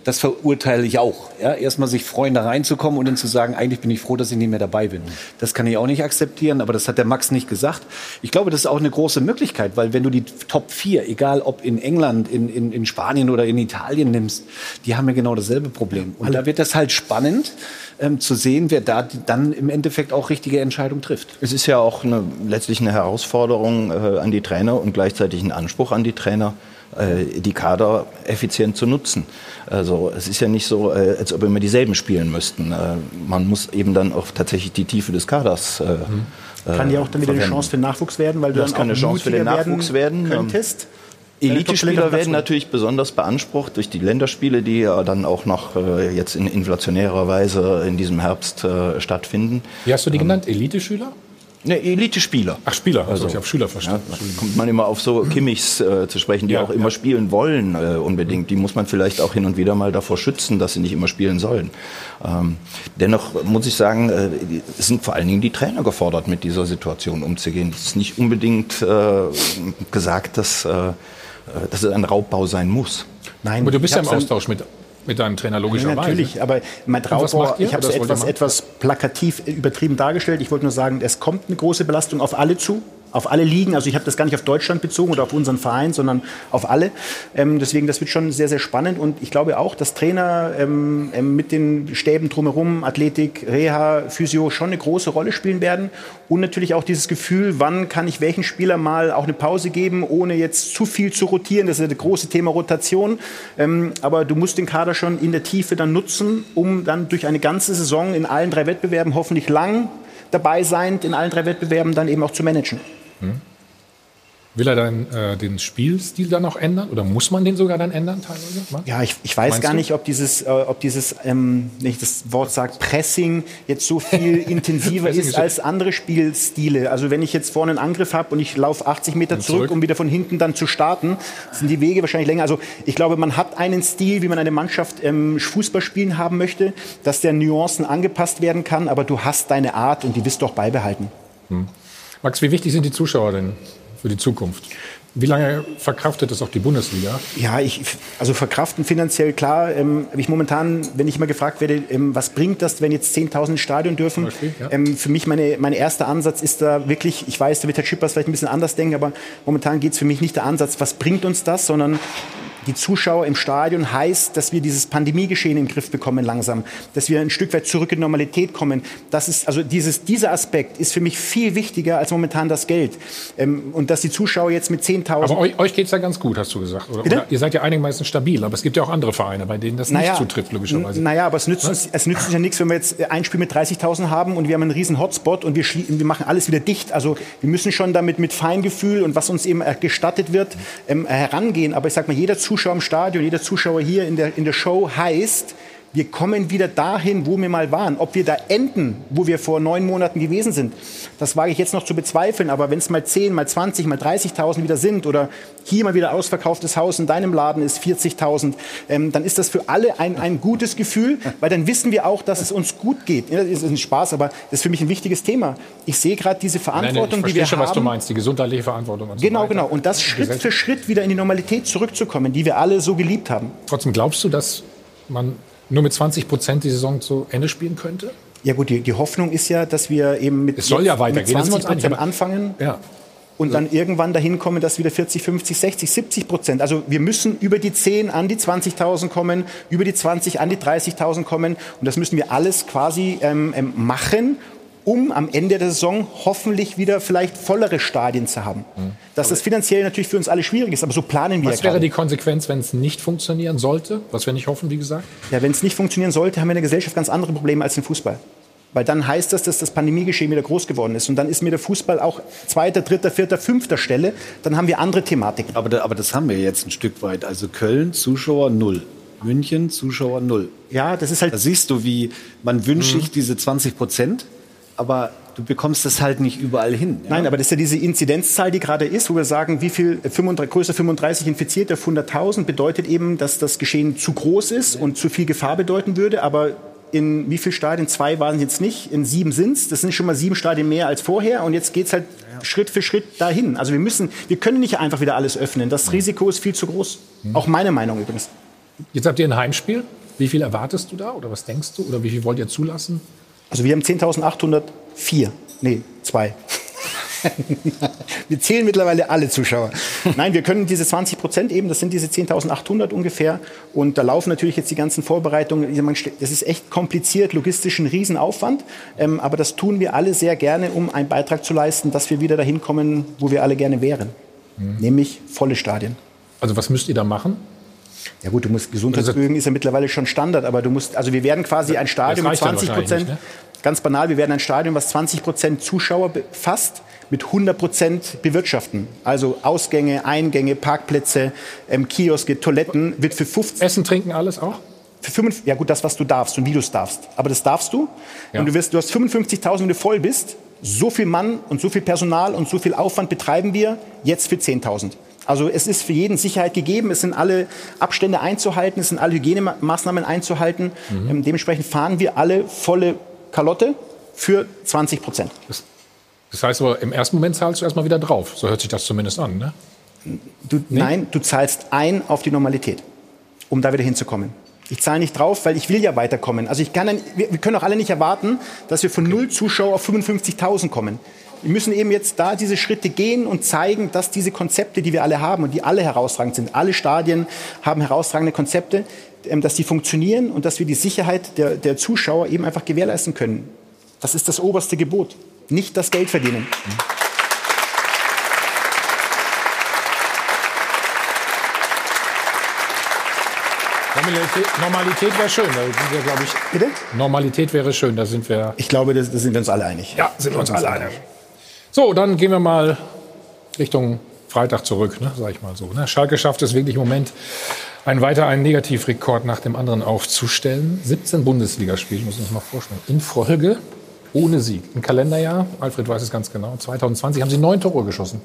das verurteile ich auch. Ja, erstmal sich freuen, da reinzukommen und dann zu sagen, eigentlich bin ich froh, dass ich nicht mehr dabei bin. Das kann ich auch nicht akzeptieren, aber das hat der Max nicht gesagt. Ich glaube, das ist auch eine große Möglichkeit, weil wenn du die Top 4, egal ob in England, in, in, in Spanien oder in Italien nimmst, die haben ja genau dasselbe Problem. Und da wird das halt spannend. Ähm, zu sehen, wer da dann im Endeffekt auch richtige Entscheidungen trifft. Es ist ja auch eine, letztlich eine Herausforderung äh, an die Trainer und gleichzeitig ein Anspruch an die Trainer, äh, die Kader effizient zu nutzen. Also es ist ja nicht so, äh, als ob immer dieselben spielen müssten. Äh, man muss eben dann auch tatsächlich die Tiefe des Kaders mhm. Kann ja auch dann wieder eine Chance für den Nachwuchs werden, weil du das dann kann eine Chance für den Nachwuchs werden, werden könntest. Elite-Spieler werden natürlich besonders beansprucht durch die Länderspiele, die ja dann auch noch äh, jetzt in inflationärer Weise in diesem Herbst äh, stattfinden. Wie hast du die ähm, genannt? Elite-Schüler? Ne, Elite-Spieler. Ach, Spieler, also ich habe Schüler verstanden. Ja, kommt man immer auf so Kimmichs äh, zu sprechen, die ja, auch immer ja. spielen wollen äh, unbedingt. Die muss man vielleicht auch hin und wieder mal davor schützen, dass sie nicht immer spielen sollen. Ähm, dennoch muss ich sagen, äh, es sind vor allen Dingen die Trainer gefordert, mit dieser Situation umzugehen. Es ist nicht unbedingt äh, gesagt, dass, äh, dass es ein Raubbau sein muss. Nein, aber du bist ja im Austausch mit mit deinem Trainer logischerweise. Ja, natürlich, aber mein Traubauer, ich habe es etwas, etwas plakativ übertrieben dargestellt. Ich wollte nur sagen, es kommt eine große Belastung auf alle zu auf alle Ligen. Also ich habe das gar nicht auf Deutschland bezogen oder auf unseren Verein, sondern auf alle. Ähm, deswegen, das wird schon sehr, sehr spannend. Und ich glaube auch, dass Trainer ähm, ähm, mit den Stäben drumherum, Athletik, Reha, Physio schon eine große Rolle spielen werden. Und natürlich auch dieses Gefühl, wann kann ich welchen Spieler mal auch eine Pause geben, ohne jetzt zu viel zu rotieren. Das ist das große Thema Rotation. Ähm, aber du musst den Kader schon in der Tiefe dann nutzen, um dann durch eine ganze Saison in allen drei Wettbewerben hoffentlich lang dabei sein, in allen drei Wettbewerben dann eben auch zu managen. Hm? Will er dann äh, den Spielstil dann auch ändern oder muss man den sogar dann ändern teilweise? Max? Ja, ich, ich weiß Meinst gar du? nicht, ob dieses, äh, ob dieses ähm, wenn ich das Wort sagt, Pressing jetzt so viel [laughs] intensiver ist als andere Spielstile. Also wenn ich jetzt vorne einen Angriff habe und ich laufe 80 Meter zurück, zurück, um wieder von hinten dann zu starten, sind die Wege wahrscheinlich länger. Also ich glaube, man hat einen Stil, wie man eine Mannschaft ähm, Fußball spielen haben möchte, dass der Nuancen angepasst werden kann, aber du hast deine Art und die wirst du auch beibehalten. Hm. Max, wie wichtig sind die Zuschauer denn für die Zukunft? Wie lange verkraftet das auch die Bundesliga? Ja, ich, also verkraften finanziell klar. Ähm, ich momentan, wenn ich immer gefragt werde, ähm, was bringt das, wenn jetzt 10.000 ins Stadion dürfen? Beispiel, ja. ähm, für mich, meine, mein erster Ansatz ist da wirklich, ich weiß, da wird Herr Schippers vielleicht ein bisschen anders denken, aber momentan geht es für mich nicht der Ansatz, was bringt uns das, sondern die Zuschauer im Stadion heißt, dass wir dieses Pandemiegeschehen in den Griff bekommen langsam, dass wir ein Stück weit zurück in Normalität kommen. Das ist, also dieses, dieser Aspekt ist für mich viel wichtiger als momentan das Geld. Ähm, und dass die Zuschauer jetzt mit 10.000... Aber euch, euch geht es ja ganz gut, hast du gesagt. Oder, oder, ihr seid ja einigermaßen stabil, aber es gibt ja auch andere Vereine, bei denen das naja, nicht zutrifft, logischerweise. Naja, aber es nützt, uns, es nützt uns ja nichts, wenn wir jetzt ein Spiel mit 30.000 haben und wir haben einen riesen Hotspot und wir, wir machen alles wieder dicht. Also wir müssen schon damit mit Feingefühl und was uns eben gestattet wird, ähm, herangehen. Aber ich sage mal, jeder Zuschauer im Stadion, jeder Zuschauer hier in der, in der Show heißt, wir kommen wieder dahin, wo wir mal waren. Ob wir da enden, wo wir vor neun Monaten gewesen sind, das wage ich jetzt noch zu bezweifeln. Aber wenn es mal 10, mal 20, mal 30.000 wieder sind oder hier mal wieder ausverkauftes Haus in deinem Laden ist 40.000, ähm, dann ist das für alle ein, ein gutes Gefühl, weil dann wissen wir auch, dass es uns gut geht. Ja, das ist ein Spaß, aber das ist für mich ein wichtiges Thema. Ich sehe gerade diese Verantwortung, nein, nein, die wir schon, haben. was du meinst, die gesundheitliche Verantwortung. Und so genau, weiter. genau. Und das Schritt für Schritt wieder in die Normalität zurückzukommen, die wir alle so geliebt haben. Trotzdem glaubst du, dass man nur mit 20 Prozent die Saison zu Ende spielen könnte? Ja gut, die, die Hoffnung ist ja, dass wir eben mit, es soll ja weitergehen. mit 20 Prozent anfangen. Ja. Und dann irgendwann dahin kommen, dass wieder 40, 50, 60, 70 Prozent. Also wir müssen über die 10 an die 20.000 kommen, über die 20 an die 30.000 kommen. Und das müssen wir alles quasi ähm, ähm, machen, um am Ende der Saison hoffentlich wieder vielleicht vollere Stadien zu haben. Mhm. Dass das finanziell natürlich für uns alle schwierig ist, aber so planen wir. Was wäre die Konsequenz, wenn es nicht funktionieren sollte? Was wir nicht hoffen, wie gesagt? Ja, wenn es nicht funktionieren sollte, haben wir in der Gesellschaft ganz andere Probleme als im Fußball. Weil dann heißt das, dass das Pandemiegeschehen wieder groß geworden ist. Und dann ist mir der Fußball auch zweiter, dritter, vierter, fünfter Stelle. Dann haben wir andere Thematiken. Aber, da, aber das haben wir jetzt ein Stück weit. Also Köln, Zuschauer null. München, Zuschauer null. Ja, das ist halt. Da siehst du, wie man wünscht sich mhm. diese 20 Prozent aber du bekommst das halt nicht überall hin. Ja? Nein, aber das ist ja diese Inzidenzzahl, die gerade ist, wo wir sagen, wie viel 35, größer 35 Infizierte auf 100.000 bedeutet eben, dass das Geschehen zu groß ist und zu viel Gefahr bedeuten würde. Aber in wie viel Stadien? Zwei waren es jetzt nicht, in sieben sind es. Das sind schon mal sieben Stadien mehr als vorher. Und jetzt geht es halt ja. Schritt für Schritt dahin. Also wir müssen, wir können nicht einfach wieder alles öffnen. Das Risiko ist viel zu groß. Mhm. Auch meine Meinung übrigens. Jetzt habt ihr ein Heimspiel. Wie viel erwartest du da oder was denkst du oder wie viel wollt ihr zulassen? Also wir haben 10.804. Nee, zwei. wir zählen mittlerweile alle Zuschauer. Nein, wir können diese 20 Prozent eben, das sind diese 10.800 ungefähr. Und da laufen natürlich jetzt die ganzen Vorbereitungen. Das ist echt kompliziert, logistisch ein Riesenaufwand. Ähm, aber das tun wir alle sehr gerne, um einen Beitrag zu leisten, dass wir wieder dahin kommen, wo wir alle gerne wären. Mhm. Nämlich volle Stadien. Also was müsst ihr da machen? Ja gut, du musst Gesundheitsbögen ist ja mittlerweile schon Standard, aber du musst, also wir werden quasi ein Stadion mit 20 Prozent, ne? ganz banal, wir werden ein Stadion, was 20 Prozent Zuschauer fasst, mit 100 Prozent bewirtschaften. Also Ausgänge, Eingänge, Parkplätze, ähm, Kioske, Toiletten, wird für 50... Essen, Trinken, alles auch? Für 5, ja gut, das, was du darfst und wie du es darfst. Aber das darfst du. Ja. Und du, wirst, du hast 55.000, wenn du voll bist. So viel Mann und so viel Personal und so viel Aufwand betreiben wir jetzt für 10.000. Also es ist für jeden Sicherheit gegeben, es sind alle Abstände einzuhalten, es sind alle Hygienemaßnahmen einzuhalten. Mhm. Ähm, dementsprechend fahren wir alle volle Kalotte für 20 Prozent. Das, das, heißt aber, im ersten Moment zahlst du erstmal wieder drauf. So hört sich das zumindest an, ne? Du, nee? Nein, du zahlst ein auf die Normalität, um da wieder hinzukommen. Ich zahle nicht drauf, weil ich will ja weiterkommen. Also ich kann, wir, können auch alle nicht erwarten, dass wir von null Zuschauer auf 55.000 kommen. Wir müssen eben jetzt da diese Schritte gehen und zeigen, dass diese Konzepte, die wir alle haben und die alle herausragend sind, alle Stadien haben herausragende Konzepte, ähm, dass die funktionieren und dass wir die Sicherheit der, der Zuschauer eben einfach gewährleisten können. Das ist das oberste Gebot, nicht das Geld verdienen. Normalität, Normalität wäre schön. Da sind wir, glaube ich. Bitte? Normalität wäre schön. Da sind wir. Ich glaube, da sind wir uns alle einig. Ja, sind wir uns alle einig. So, dann gehen wir mal Richtung Freitag zurück, ne, sag ich mal so. Ne? Schalke schafft es wirklich im Moment, ein weiter einen Negativrekord nach dem anderen aufzustellen. 17 Bundesligaspiele, muss ich uns mal vorstellen, in Folge ohne Sieg. Ein Kalenderjahr, Alfred weiß es ganz genau, 2020 haben sie neun Tore geschossen.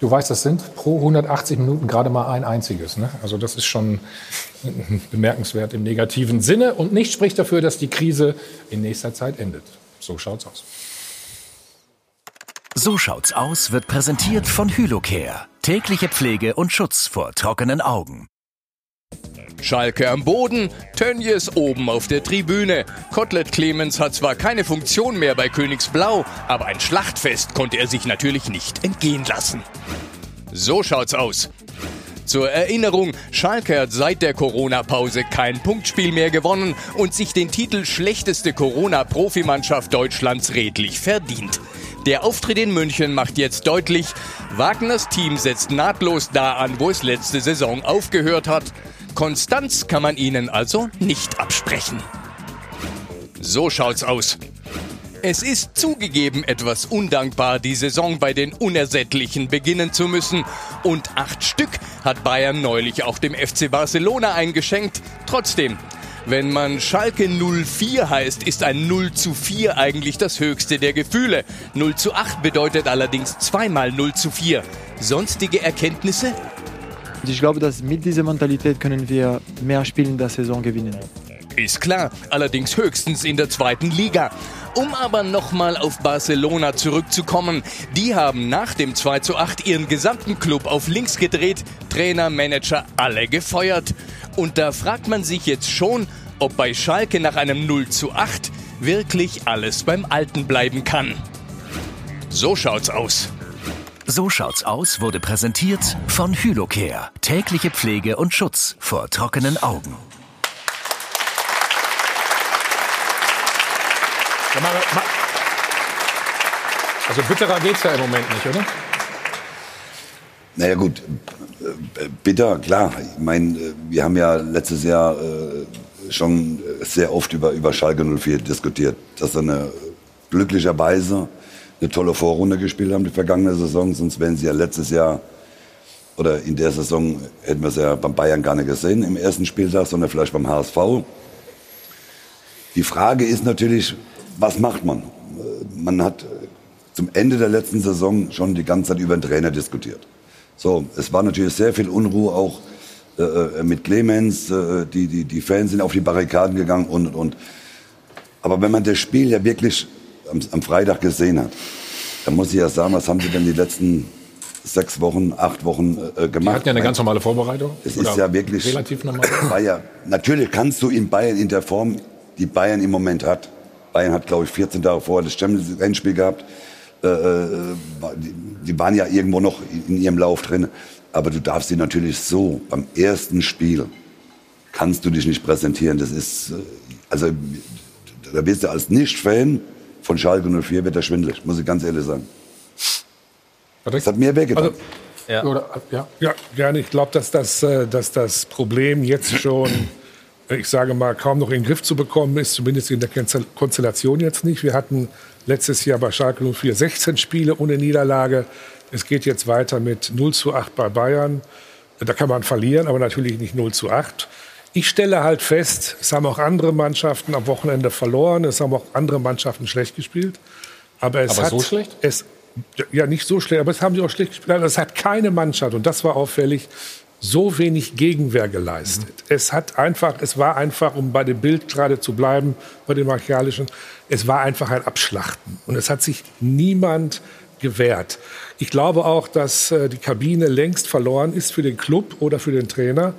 Du weißt, das sind pro 180 Minuten gerade mal ein einziges. Ne? Also das ist schon [laughs] bemerkenswert im negativen Sinne. Und nichts spricht dafür, dass die Krise in nächster Zeit endet. So schaut's aus. So schaut's aus wird präsentiert von Hylocare. Tägliche Pflege und Schutz vor trockenen Augen. Schalke am Boden, Tönjes oben auf der Tribüne. Kotlet Clemens hat zwar keine Funktion mehr bei Königsblau, aber ein Schlachtfest konnte er sich natürlich nicht entgehen lassen. So schaut's aus. Zur Erinnerung, Schalke hat seit der Corona-Pause kein Punktspiel mehr gewonnen und sich den Titel schlechteste Corona-Profimannschaft Deutschlands redlich verdient. Der Auftritt in München macht jetzt deutlich, Wagners Team setzt nahtlos da an, wo es letzte Saison aufgehört hat. Konstanz kann man ihnen also nicht absprechen. So schaut's aus. Es ist zugegeben etwas undankbar, die Saison bei den Unersättlichen beginnen zu müssen. Und acht Stück hat Bayern neulich auch dem FC Barcelona eingeschenkt. Trotzdem, wenn man Schalke 04 heißt, ist ein 0 zu 4 eigentlich das höchste der Gefühle. 0 zu 8 bedeutet allerdings zweimal 0 zu 4. Sonstige Erkenntnisse? Ich glaube, dass mit dieser Mentalität können wir mehr Spiele in der Saison gewinnen. Ist klar, allerdings höchstens in der zweiten Liga. Um aber nochmal auf Barcelona zurückzukommen, die haben nach dem 2 zu 8 ihren gesamten Club auf links gedreht, Trainer, Manager alle gefeuert. Und da fragt man sich jetzt schon, ob bei Schalke nach einem 0 zu 8 wirklich alles beim Alten bleiben kann. So schaut's aus. So schaut's aus wurde präsentiert von Hylocare. Tägliche Pflege und Schutz vor trockenen Augen. Also bitterer geht's ja im Moment nicht, oder? Naja gut, bitter, klar. Ich meine, wir haben ja letztes Jahr äh, schon sehr oft über, über Schalke 04 diskutiert, dass sie eine, glücklicherweise eine tolle Vorrunde gespielt haben, die vergangene Saison. Sonst wären sie ja letztes Jahr oder in der Saison hätten wir es ja beim Bayern gar nicht gesehen im ersten Spieltag, sondern vielleicht beim HSV. Die Frage ist natürlich, was macht man? Man hat zum Ende der letzten Saison schon die ganze Zeit über den Trainer diskutiert. So, es war natürlich sehr viel Unruhe auch äh, äh, mit Clemens. Äh, die, die, die Fans sind auf die Barrikaden gegangen und und und. Aber wenn man das Spiel ja wirklich am, am Freitag gesehen hat, dann muss ich ja sagen, was haben sie denn die letzten sechs Wochen, acht Wochen äh, gemacht? Die hatten ja eine ganz normale Vorbereitung. Es ist ja wirklich relativ normal. [clears throat] Ja, natürlich kannst du in Bayern in der Form, die Bayern im Moment hat. Bayern hat, glaube ich, 14 Tage vorher das Champions-Endspiel gehabt. Äh, äh die, waren ja irgendwo noch in ihrem Lauf drin. Aber du darfst sie natürlich so beim ersten Spiel kannst du dich nicht präsentieren. Das ist, äh, also, da bist du als Nicht-Fan von Schalke 04 wird er schwindelig, muss ich ganz ehrlich sagen. Das hat mir wehgetan. Also, ja. Oder, ja. ja, gerne. Ich glaube, dass das, äh, dass das Problem jetzt schon, ich sage mal, kaum noch in den Griff zu bekommen ist, zumindest in der Konstellation jetzt nicht. Wir hatten letztes Jahr bei Schalke 04 16 Spiele ohne Niederlage. Es geht jetzt weiter mit 0 zu 8 bei Bayern. Da kann man verlieren, aber natürlich nicht 0 zu 8. Ich stelle halt fest, es haben auch andere Mannschaften am Wochenende verloren, es haben auch andere Mannschaften schlecht gespielt. Aber es aber hat, so schlecht? Es, ja, nicht so schlecht, aber es haben sie auch schlecht gespielt. Es hat keine Mannschaft, und das war auffällig, so wenig Gegenwehr geleistet. Mhm. Es hat einfach, es war einfach, um bei dem Bild gerade zu bleiben, bei dem martialischen, es war einfach ein Abschlachten. Und es hat sich niemand gewährt. Ich glaube auch, dass äh, die Kabine längst verloren ist für den Club oder für den Trainer.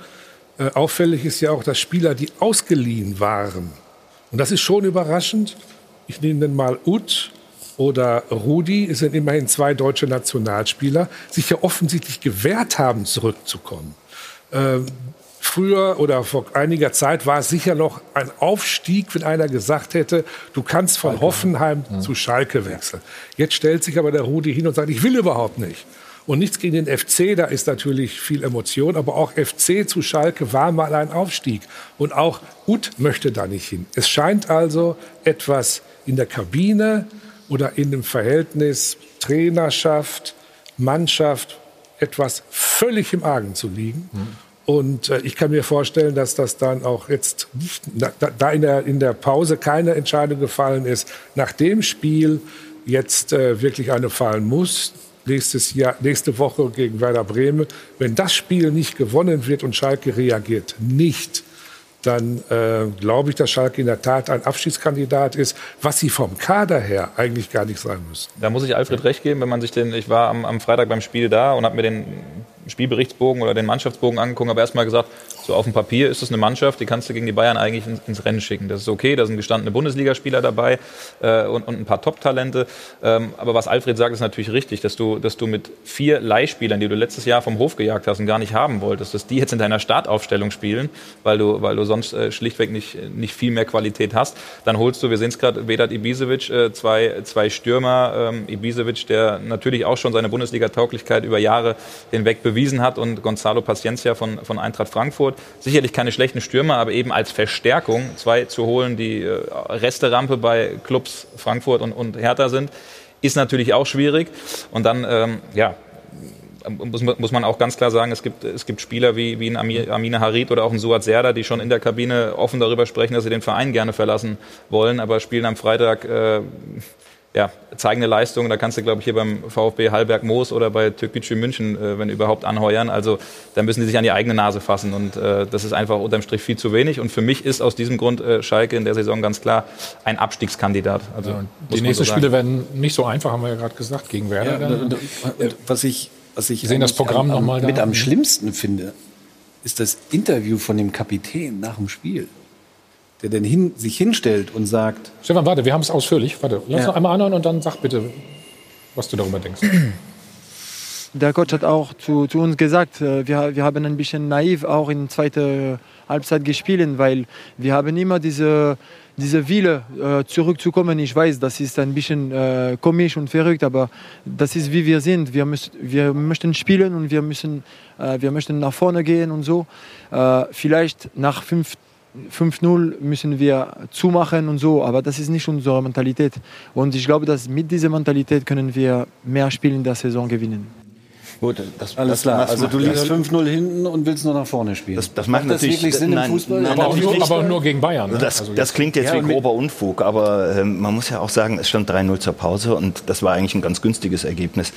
Äh, auffällig ist ja auch, dass Spieler, die ausgeliehen waren, und das ist schon überraschend, ich nehme den mal Ut oder Rudi, es sind immerhin zwei deutsche Nationalspieler, sich ja offensichtlich gewehrt haben, zurückzukommen. Ähm, früher oder vor einiger Zeit war es sicher noch ein Aufstieg, wenn einer gesagt hätte, du kannst von Hoffenheim ja. zu Schalke wechseln. Jetzt stellt sich aber der Rudi hin und sagt, ich will überhaupt nicht. Und nichts gegen den FC, da ist natürlich viel Emotion, aber auch FC zu Schalke war mal ein Aufstieg. Und auch Ut möchte da nicht hin. Es scheint also etwas in der Kabine oder in dem Verhältnis Trainerschaft, Mannschaft etwas völlig im Argen zu liegen. Mhm. Und äh, ich kann mir vorstellen, dass das dann auch jetzt da, da in, der, in der Pause keine Entscheidung gefallen ist, nach dem Spiel jetzt äh, wirklich eine fallen muss nächstes Jahr, nächste Woche gegen Werder Bremen. Wenn das Spiel nicht gewonnen wird und Schalke reagiert nicht, dann äh, glaube ich, dass Schalke in der Tat ein Abschiedskandidat ist, was sie vom Kader her eigentlich gar nicht sein müssen. Da muss ich Alfred recht geben, wenn man sich den, ich war am, am Freitag beim Spiel da und habe mir den Spielberichtsbogen oder den Mannschaftsbogen angeguckt, habe erstmal gesagt, so auf dem Papier ist es eine Mannschaft, die kannst du gegen die Bayern eigentlich ins, ins Rennen schicken. Das ist okay, da sind gestandene Bundesligaspieler dabei äh, und, und, ein paar Top-Talente. Ähm, aber was Alfred sagt, ist natürlich richtig, dass du, dass du mit vier Leihspielern, die du letztes Jahr vom Hof gejagt hast und gar nicht haben wolltest, dass die jetzt in deiner Startaufstellung spielen, weil du, weil du sonst äh, schlichtweg nicht, nicht viel mehr Qualität hast. Dann holst du, wir sehen es gerade, Vedat Ibisevic, äh, zwei, zwei Stürmer. Ähm, Ibisevic, der natürlich auch schon seine Bundesliga-Tauglichkeit über Jahre hinweg bewiesen hat und Gonzalo Paciencia von, von Eintracht Frankfurt. Sicherlich keine schlechten Stürmer, aber eben als Verstärkung zwei zu holen, die äh, Resterampe bei Clubs Frankfurt und, und Hertha sind, ist natürlich auch schwierig. Und dann, ähm, ja, muss, man auch ganz klar sagen, es gibt, es gibt Spieler wie, wie ein Amina Harid oder auch ein Suat Serda, die schon in der Kabine offen darüber sprechen, dass sie den Verein gerne verlassen wollen, aber spielen am Freitag äh, ja, zeigende Leistung. Da kannst du, glaube ich, hier beim VfB Hallberg Moos oder bei Türkgücü München, äh, wenn überhaupt, anheuern. Also da müssen die sich an die eigene Nase fassen. Und äh, das ist einfach unterm Strich viel zu wenig. Und für mich ist aus diesem Grund äh, Schalke in der Saison ganz klar ein Abstiegskandidat. Also, ja, die nächsten so Spiele werden nicht so einfach, haben wir ja gerade gesagt, gegen Werder. Ja, und, und, was ich, was ich sehen das Programm am, nochmal mit am schlimmsten finde, ist das Interview von dem Kapitän nach dem Spiel der denn hin, sich hinstellt und sagt. Stefan, warte, wir haben es ausführlich. Warte, lass ja. noch einmal anhören und dann sag bitte, was du darüber denkst. [clears throat] Der Coach hat auch zu, zu uns gesagt, äh, wir, wir haben ein bisschen naiv auch in zweiter Halbzeit gespielt, weil wir haben immer diese, diese Wille äh, zurückzukommen. Ich weiß, das ist ein bisschen äh, komisch und verrückt, aber das ist wie wir sind. Wir, müssen, wir möchten spielen und wir, müssen, äh, wir möchten nach vorne gehen und so. Äh, vielleicht nach fünf 5-0 müssen wir zumachen und so, aber das ist nicht unsere Mentalität. Und ich glaube, dass mit dieser Mentalität können wir mehr Spiele in der Saison gewinnen. Gut, das, alles das klar. Also du liegst 5-0 hinten und willst nur nach vorne spielen. Das, das macht, macht natürlich wirklich Sinn nein, im Fußball. Nein, aber, auch nur, aber, nur, gegen Bayern. Ne? Das, also das, klingt jetzt ja, wie grober Unfug, aber äh, man muss ja auch sagen, es stand 3-0 zur Pause und das war eigentlich ein ganz günstiges Ergebnis.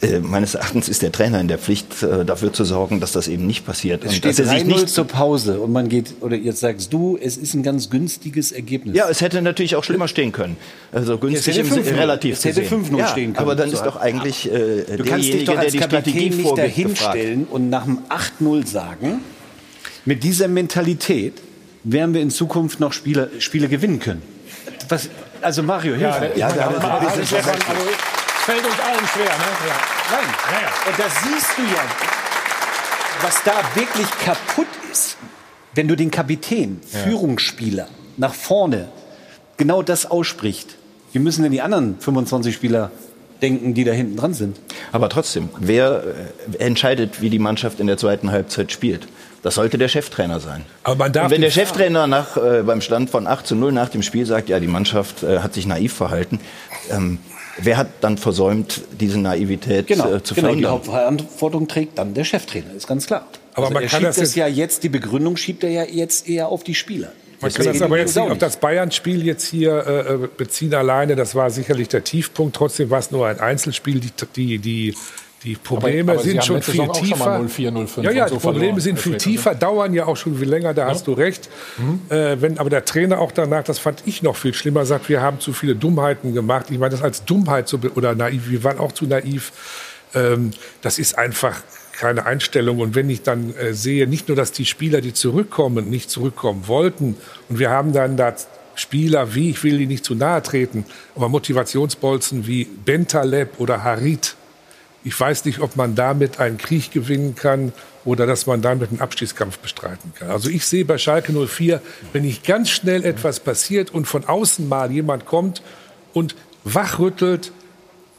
Äh, meines Erachtens ist der Trainer in der Pflicht, äh, dafür zu sorgen, dass das eben nicht passiert. Es steht 3-0 zur Pause und man geht, oder jetzt sagst du, es ist ein ganz günstiges Ergebnis. Ja, es hätte natürlich auch schlimmer stehen können. Also günstig im relativ Es hätte 5-0 ja, stehen können. Aber dann ist doch eigentlich äh, derjenige, der die Strategie vorgibt hinstellen und nach dem 8-0 sagen, mit dieser Mentalität werden wir in Zukunft noch Spiele, Spiele gewinnen können. Was, also Mario, hilf ja, ja, ja, also es fällt uns allen schwer. Ne? Ja. Nein, ja, und da siehst du ja, was da wirklich kaputt ist, wenn du den Kapitän, Führungsspieler nach vorne genau das ausspricht. Wir müssen denn die anderen 25 Spieler denken, die da hinten dran sind. Aber trotzdem, wer äh, entscheidet, wie die Mannschaft in der zweiten Halbzeit spielt? Das sollte der Cheftrainer sein. Aber man darf Und wenn der Cheftrainer nach, äh, beim Stand von 8 zu 0 nach dem Spiel sagt, ja, die Mannschaft äh, hat sich naiv verhalten, ähm, wer hat dann versäumt, diese Naivität genau, äh, zu genau, verhindern? Die Hauptverantwortung trägt dann der Cheftrainer, ist ganz klar. Aber also man er kann schiebt das das ja jetzt, die Begründung schiebt er ja jetzt eher auf die Spieler. Man kann das aber jetzt nicht auf das Bayern-Spiel jetzt hier äh, äh, beziehen alleine. Das war sicherlich der Tiefpunkt. Trotzdem war es nur ein Einzelspiel. Die, die, die, die Probleme aber, aber sind schon viel tiefer. 0 -4, 0 ja, ja, so die Probleme sind viel tiefer, ne? dauern ja auch schon viel länger, da ja. hast du recht. Mhm. Äh, wenn aber der Trainer auch danach, das fand ich noch viel schlimmer, sagt, wir haben zu viele Dummheiten gemacht. Ich meine, das als Dummheit so, oder naiv, wir waren auch zu naiv. Ähm, das ist einfach keine Einstellung. Und wenn ich dann äh, sehe, nicht nur, dass die Spieler, die zurückkommen, nicht zurückkommen wollten, und wir haben dann da Spieler wie, ich will die nicht zu nahe treten, aber Motivationsbolzen wie Bentaleb oder Harit. Ich weiß nicht, ob man damit einen Krieg gewinnen kann oder dass man damit einen Abstiegskampf bestreiten kann. Also ich sehe bei Schalke 04, wenn nicht ganz schnell etwas passiert und von außen mal jemand kommt und wachrüttelt,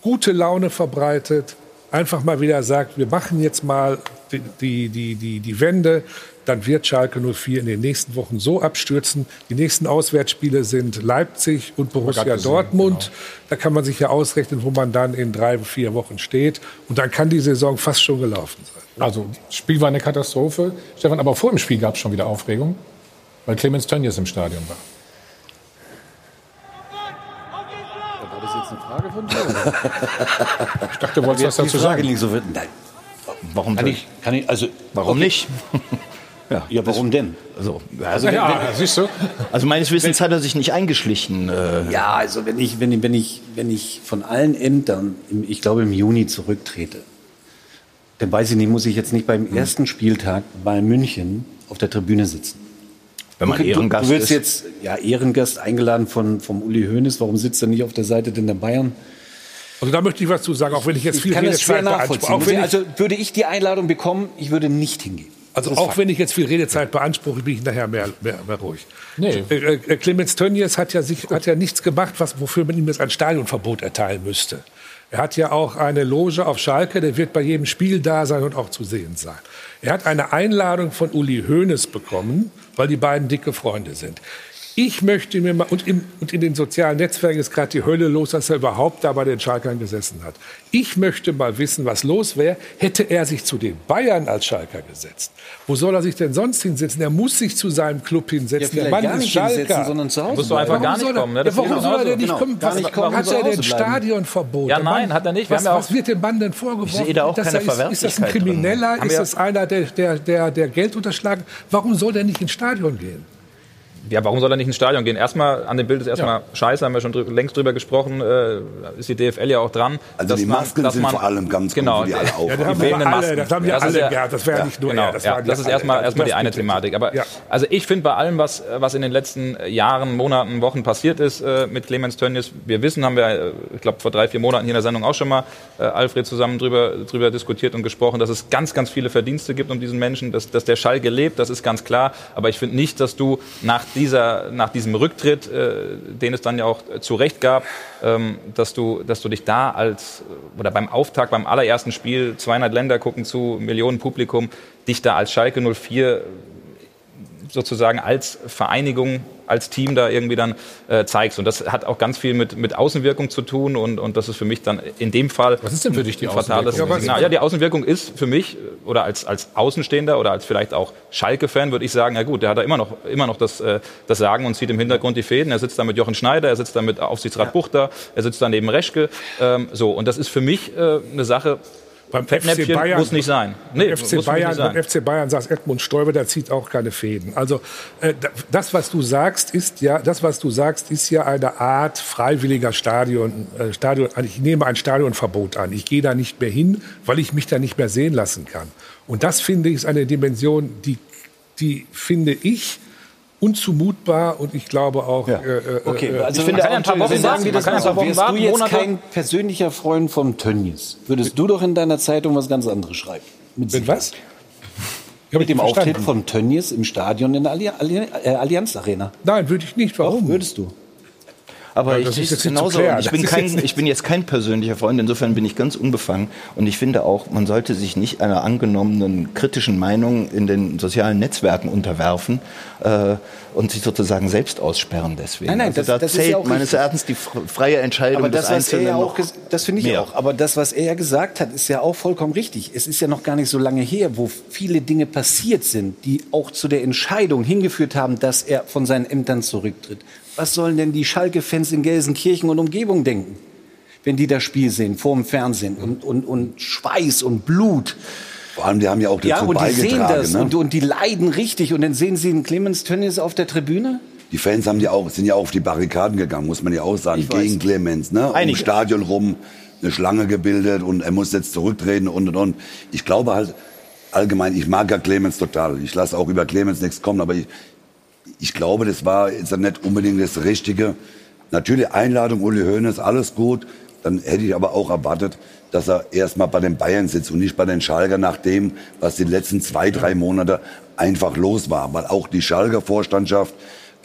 gute Laune verbreitet, einfach mal wieder sagt, wir machen jetzt mal die, die, die, die, die Wende, dann wird Schalke 04 in den nächsten Wochen so abstürzen. Die nächsten Auswärtsspiele sind Leipzig und Borussia Dortmund. Genau. Da kann man sich ja ausrechnen, wo man dann in drei, vier Wochen steht. Und dann kann die Saison fast schon gelaufen sein. Also, das Spiel war eine Katastrophe. Stefan, aber vor dem Spiel gab es schon wieder Aufregung, weil Clemens Tönnies im Stadion war. Eine Frage von dir? [laughs] ich dachte, du wolltest was dazu sagen. Nicht so wird. Nein. Warum kann ich, kann ich, also, warum okay. nicht? [laughs] Ja, ja, warum denn? Also, also ja, wenn, siehst du? Also meines Wissens wenn, hat er sich nicht eingeschlichen. Äh. Ja, also wenn ich, wenn, wenn, ich, wenn ich von allen Ämtern, im, ich glaube im Juni zurücktrete, dann weiß ich nicht, muss ich jetzt nicht beim ersten Spieltag bei München auf der Tribüne sitzen. Wenn man du, Ehrengast du willst ist. jetzt ja Ehrengast eingeladen von vom Uli Hoeneß. Warum sitzt er nicht auf der Seite denn der Bayern? Also da möchte ich was zu sagen, auch wenn ich jetzt Ich viel kann das schwer Redezeit nachvollziehen. beanspruche. Auch wenn ich, also würde ich die Einladung bekommen, ich würde nicht hingehen. also ist auch Fakt. wenn ich jetzt viel Redezeit beanspruche, bin ich nachher mehr, mehr, mehr ruhig. Nee. Äh, äh, Clemens Tönnies hat ja, sich, hat ja nichts gemacht, was, wofür man ihm jetzt ein Stadionverbot erteilen müsste. Er hat ja auch eine Loge auf Schalke, der wird bei jedem Spiel da sein und auch zu sehen sein. Er hat eine Einladung von Uli Hoeneß bekommen, weil die beiden dicke Freunde sind. Ich möchte mir mal, und, im, und in den sozialen Netzwerken ist gerade die Hölle los, dass er überhaupt da bei den Schalkern gesessen hat. Ich möchte mal wissen, was los wäre, hätte er sich zu den Bayern als Schalker gesetzt. Wo soll er sich denn sonst hinsetzen? Er muss sich zu seinem Club hinsetzen. Ja, der Mann gar ist nicht hinsetzen, Schalker. sondern zu Hause Musst du einfach Warum gar nicht soll er- kommen. Ne? Ja, warum soll er denn nicht Genau. kommen? Was, nicht kommen, hat er denn. Stadionverbot? Ja, nein, hat er nicht. Wir Was, haben ja auch- was wird dem Mann denn vorgeworfen? Ich sehe da auch Dass keine er ist, ist das ein. Krimineller? Ist das einer, der, der, der, der Geld unterschlagen? Warum soll der nicht ins Stadion gehen? Ja, warum soll er nicht ins Stadion gehen? Erstmal, an dem Bild ist erstmal scheiße, haben wir schon drü längst drüber gesprochen, äh, ist die DFL ja auch dran. Also dass die man- Masken dass sind man- vor allem ganz genau, gut, die alle auf. Ja, das haben wir fehlenden alle, Masken. das haben wir Das alle ja- gehabt. Das wäre ja nicht nur Genau, er. Das, ja, das ist erstmal erstmal die eine. Thematik. Aber Ja. also ich finde bei allem, was, was in den letzten Jahren, Monaten, Wochen passiert ist äh, mit Clemens Tönnies, wir wissen, haben wir, äh, ich glaube, vor drei, vier Monaten hier in der Sendung auch schon mal äh, Alfred zusammen drüber, drüber diskutiert und gesprochen, dass es ganz, ganz viele Verdienste gibt um diesen Menschen, dass, dass der Schalke lebt, das ist ganz klar. Aber ich finde nicht, dass du nach, dieser, nach diesem Rücktritt, äh, den es dann ja auch äh, zu Recht gab, ähm, dass, du, dass du dich da als, oder beim Auftakt, beim allerersten Spiel, 200 Länder gucken zu, Millionen Publikum, dich da als Schalke 04 sozusagen als Vereinigung, als Team da irgendwie dann äh, zeigst. Und das hat auch ganz viel mit, mit Außenwirkung zu tun und, und das ist für mich dann in dem Fall Was ist denn für dich die ein fatales Außenwirkung? Ja, Signal. Ja, die Außenwirkung ist für mich äh, oder als, als Außenstehender oder als vielleicht auch Schalke-Fan würde ich sagen, na gut, der hat da immer noch, immer noch das, äh, das Sagen und zieht im Hintergrund die Fäden. Er sitzt da mit Jochen Schneider, er sitzt da mit Aufsichtsrat Buchter, er sitzt da neben Reschke. Ähm, so, und das ist für mich äh, eine Sache, Beim FC Bayern, muss nicht sein. Nee, FC Bayern, nicht sein. beim FC Bayern sagt Edmund Stoiber, der zieht auch keine Fäden. Also äh, da- das, was du sagst, ist ja, das, was du sagst, ist ja eine Art freiwilliger Stadion. Äh, Stadion. also Ich nehme ein Stadionverbot an. Ich gehe da nicht mehr hin, weil ich mich da nicht mehr sehen lassen kann. Und das finde ich ist eine Dimension, die, die finde ich unzumutbar und ich glaube auch. Äh, äh, Okay, äh, also ich finde, man ein paar Wochen sagen, wie das kann. Wochen Wärst warten, du jetzt Monate. kein persönlicher Freund vom Tönnies, würdest du doch in deiner Zeitung was ganz anderes schreiben. Mit, Mit was? Mit dem Auftritt von Tönnies im Stadion in der Alli Alli äh, Allianz Arena. Nein, würde ich nicht. Warum? Würdest du? Aber Ja, ich sehe ist es genauso. Ich bin, ist kein, ich bin jetzt kein persönlicher Freund, insofern bin ich ganz unbefangen. Und ich finde auch, man sollte sich nicht einer angenommenen kritischen Meinung in den sozialen Netzwerken unterwerfen äh, und sich sozusagen selbst aussperren deswegen. Nein, nein, also das- da das ist zählt ja auch meines. Erachtens die fr- freie Entscheidung Aber das, des Einzelnen ja auch, das finde ich mehr. auch. Aber das, was er ja gesagt hat, ist ja auch vollkommen richtig. Es ist ja noch gar nicht so lange her, wo viele Dinge passiert sind, die auch zu der Entscheidung hingeführt haben, dass er von seinen Ämtern zurücktritt. Was sollen denn die Schalke-Fans in Gelsenkirchen und Umgebung denken, wenn die das Spiel sehen, vor dem Fernsehen und, und, und Schweiß und Blut? Vor allem, die haben ja auch dazu Ja, und die sehen beigetragen. das ne? und, und die leiden richtig. Und dann sehen sie einen Clemens Tönnies auf der Tribüne. Die Fans haben ja auch, sind ja auch auf die Barrikaden gegangen, muss man ja auch sagen, Ich weiß. gegen Clemens. Ne? Um Einige. Stadion rum eine Schlange gebildet und er muss jetzt zurücktreten und und und. Ich glaube halt allgemein, ich mag ja Clemens total. Ich lasse auch über Clemens nichts kommen, aber ich, ich glaube, das war jetzt nicht unbedingt das Richtige. Natürlich Einladung, Uli Hoeneß, alles gut. Dann hätte ich aber auch erwartet, dass er erstmal bei den Bayern sitzt und nicht bei den Schalker nach dem, was die letzten zwei, drei Monate einfach los war. Weil auch die Schalker Vorstandschaft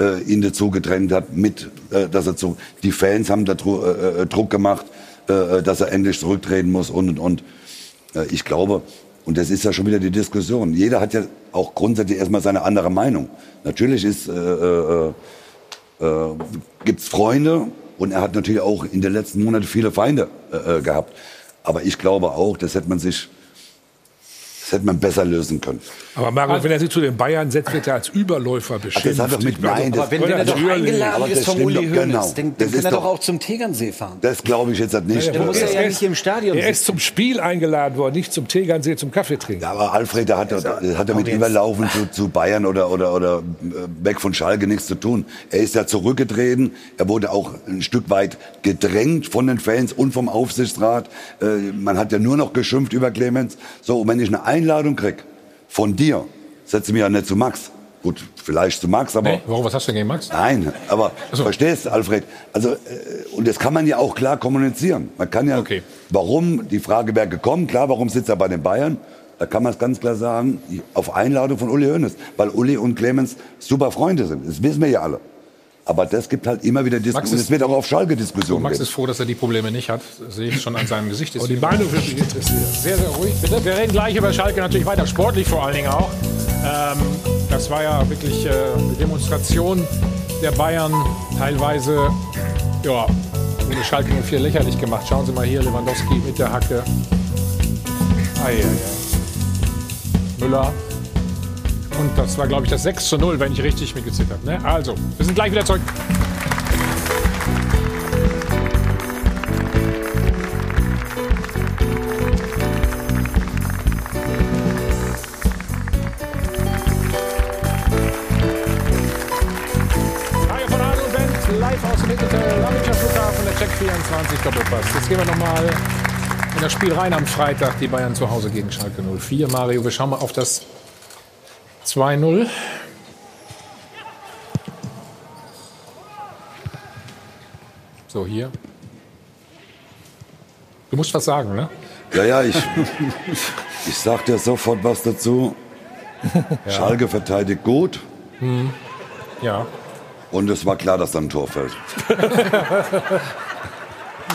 äh, ihn dazu getrennt hat, mit, äh, dass er zu, die Fans haben da äh, äh, Druck gemacht, äh, dass er endlich zurücktreten muss und und und. Äh, ich glaube, und das ist ja schon wieder die Diskussion. Jeder hat ja auch grundsätzlich erstmal seine andere Meinung. Natürlich ist, äh, äh, äh, gibt's Freunde und er hat natürlich auch in den letzten Monaten viele Feinde äh, äh, gehabt. Aber ich glaube auch, das hätte man sich, Das hätte man besser lösen können. Aber Mario, wenn er sich zu den Bayern setzt, wird er als Überläufer beschimpft. das hat doch mit Nein, das- Aber wenn der doch eingeladen ist vom stimmt Uli doch, Hoeneß, genau. dann, dann kann ist er doch doch- auch zum Tegernsee fahren. Das glaube ich jetzt halt nicht. Der muss ja ja nicht im Stadion Er ist zum Spiel eingeladen worden, nicht zum Tegernsee zum Kaffee trinken. Aber Alfred, der hat, der hat ja mit Überlaufen zu, zu Bayern oder, oder, oder äh, weg von Schalke nichts zu tun. Er ist ja zurückgetreten. Er wurde auch ein Stück weit gedrängt von den Fans und vom Aufsichtsrat. Äh, man hat ja nur noch geschimpft über Clemens. So, und wenn ich eine Einladung krieg von dir, setze mich ja nicht zu Max. Gut, vielleicht zu Max, aber Nee, warum, was hast du denn gegen Max? Nein, aber verstehst du, Alfred? Also, äh, und das kann man ja auch klar kommunizieren. Man kann ja, warum, die Frage wäre gekommen, klar, warum sitzt er bei den Bayern? Da kann man es ganz klar sagen, auf Einladung von Uli Hoeneß. Weil Uli und Clemens super Freunde sind. Das wissen wir ja alle. Aber das gibt halt immer wieder Diskussionen. ist- Es wird auch auf Schalke Diskussionen Max geben. ist froh, dass er die Probleme nicht hat. Das sehe ich schon an seinem Gesicht. Und die Meinung wird mich interessieren. Sehr, sehr ruhig. Bitte. Wir reden gleich über Schalke natürlich weiter, sportlich vor allen Dingen auch. Ähm, das war ja wirklich äh, eine Demonstration der Bayern, teilweise, ja, wurde Schalke 04 lächerlich gemacht. Schauen Sie mal hier, Lewandowski mit der Hacke. Ei, ei, ei. Müller. Und das war, glaube ich, das 6 zu 0, wenn ich richtig mitgezählt habe. Ne? Also, wir sind gleich wieder zurück. Mario von Adel und Band, live aus dem Hinterhotel, Lamminger Flughafen, der Check 24 Doppelpass. Jetzt gehen wir nochmal in das Spiel rein am Freitag. Die Bayern zu Hause gegen Schalke 04. Mario, wir schauen mal auf das 2-0. So, hier. Du musst was sagen, ne? Ja, ja, ich, [laughs] ich sag dir sofort was dazu. Ja. Schalke verteidigt gut. Hm. Ja. Und es war klar, dass dann ein Tor fällt. [laughs]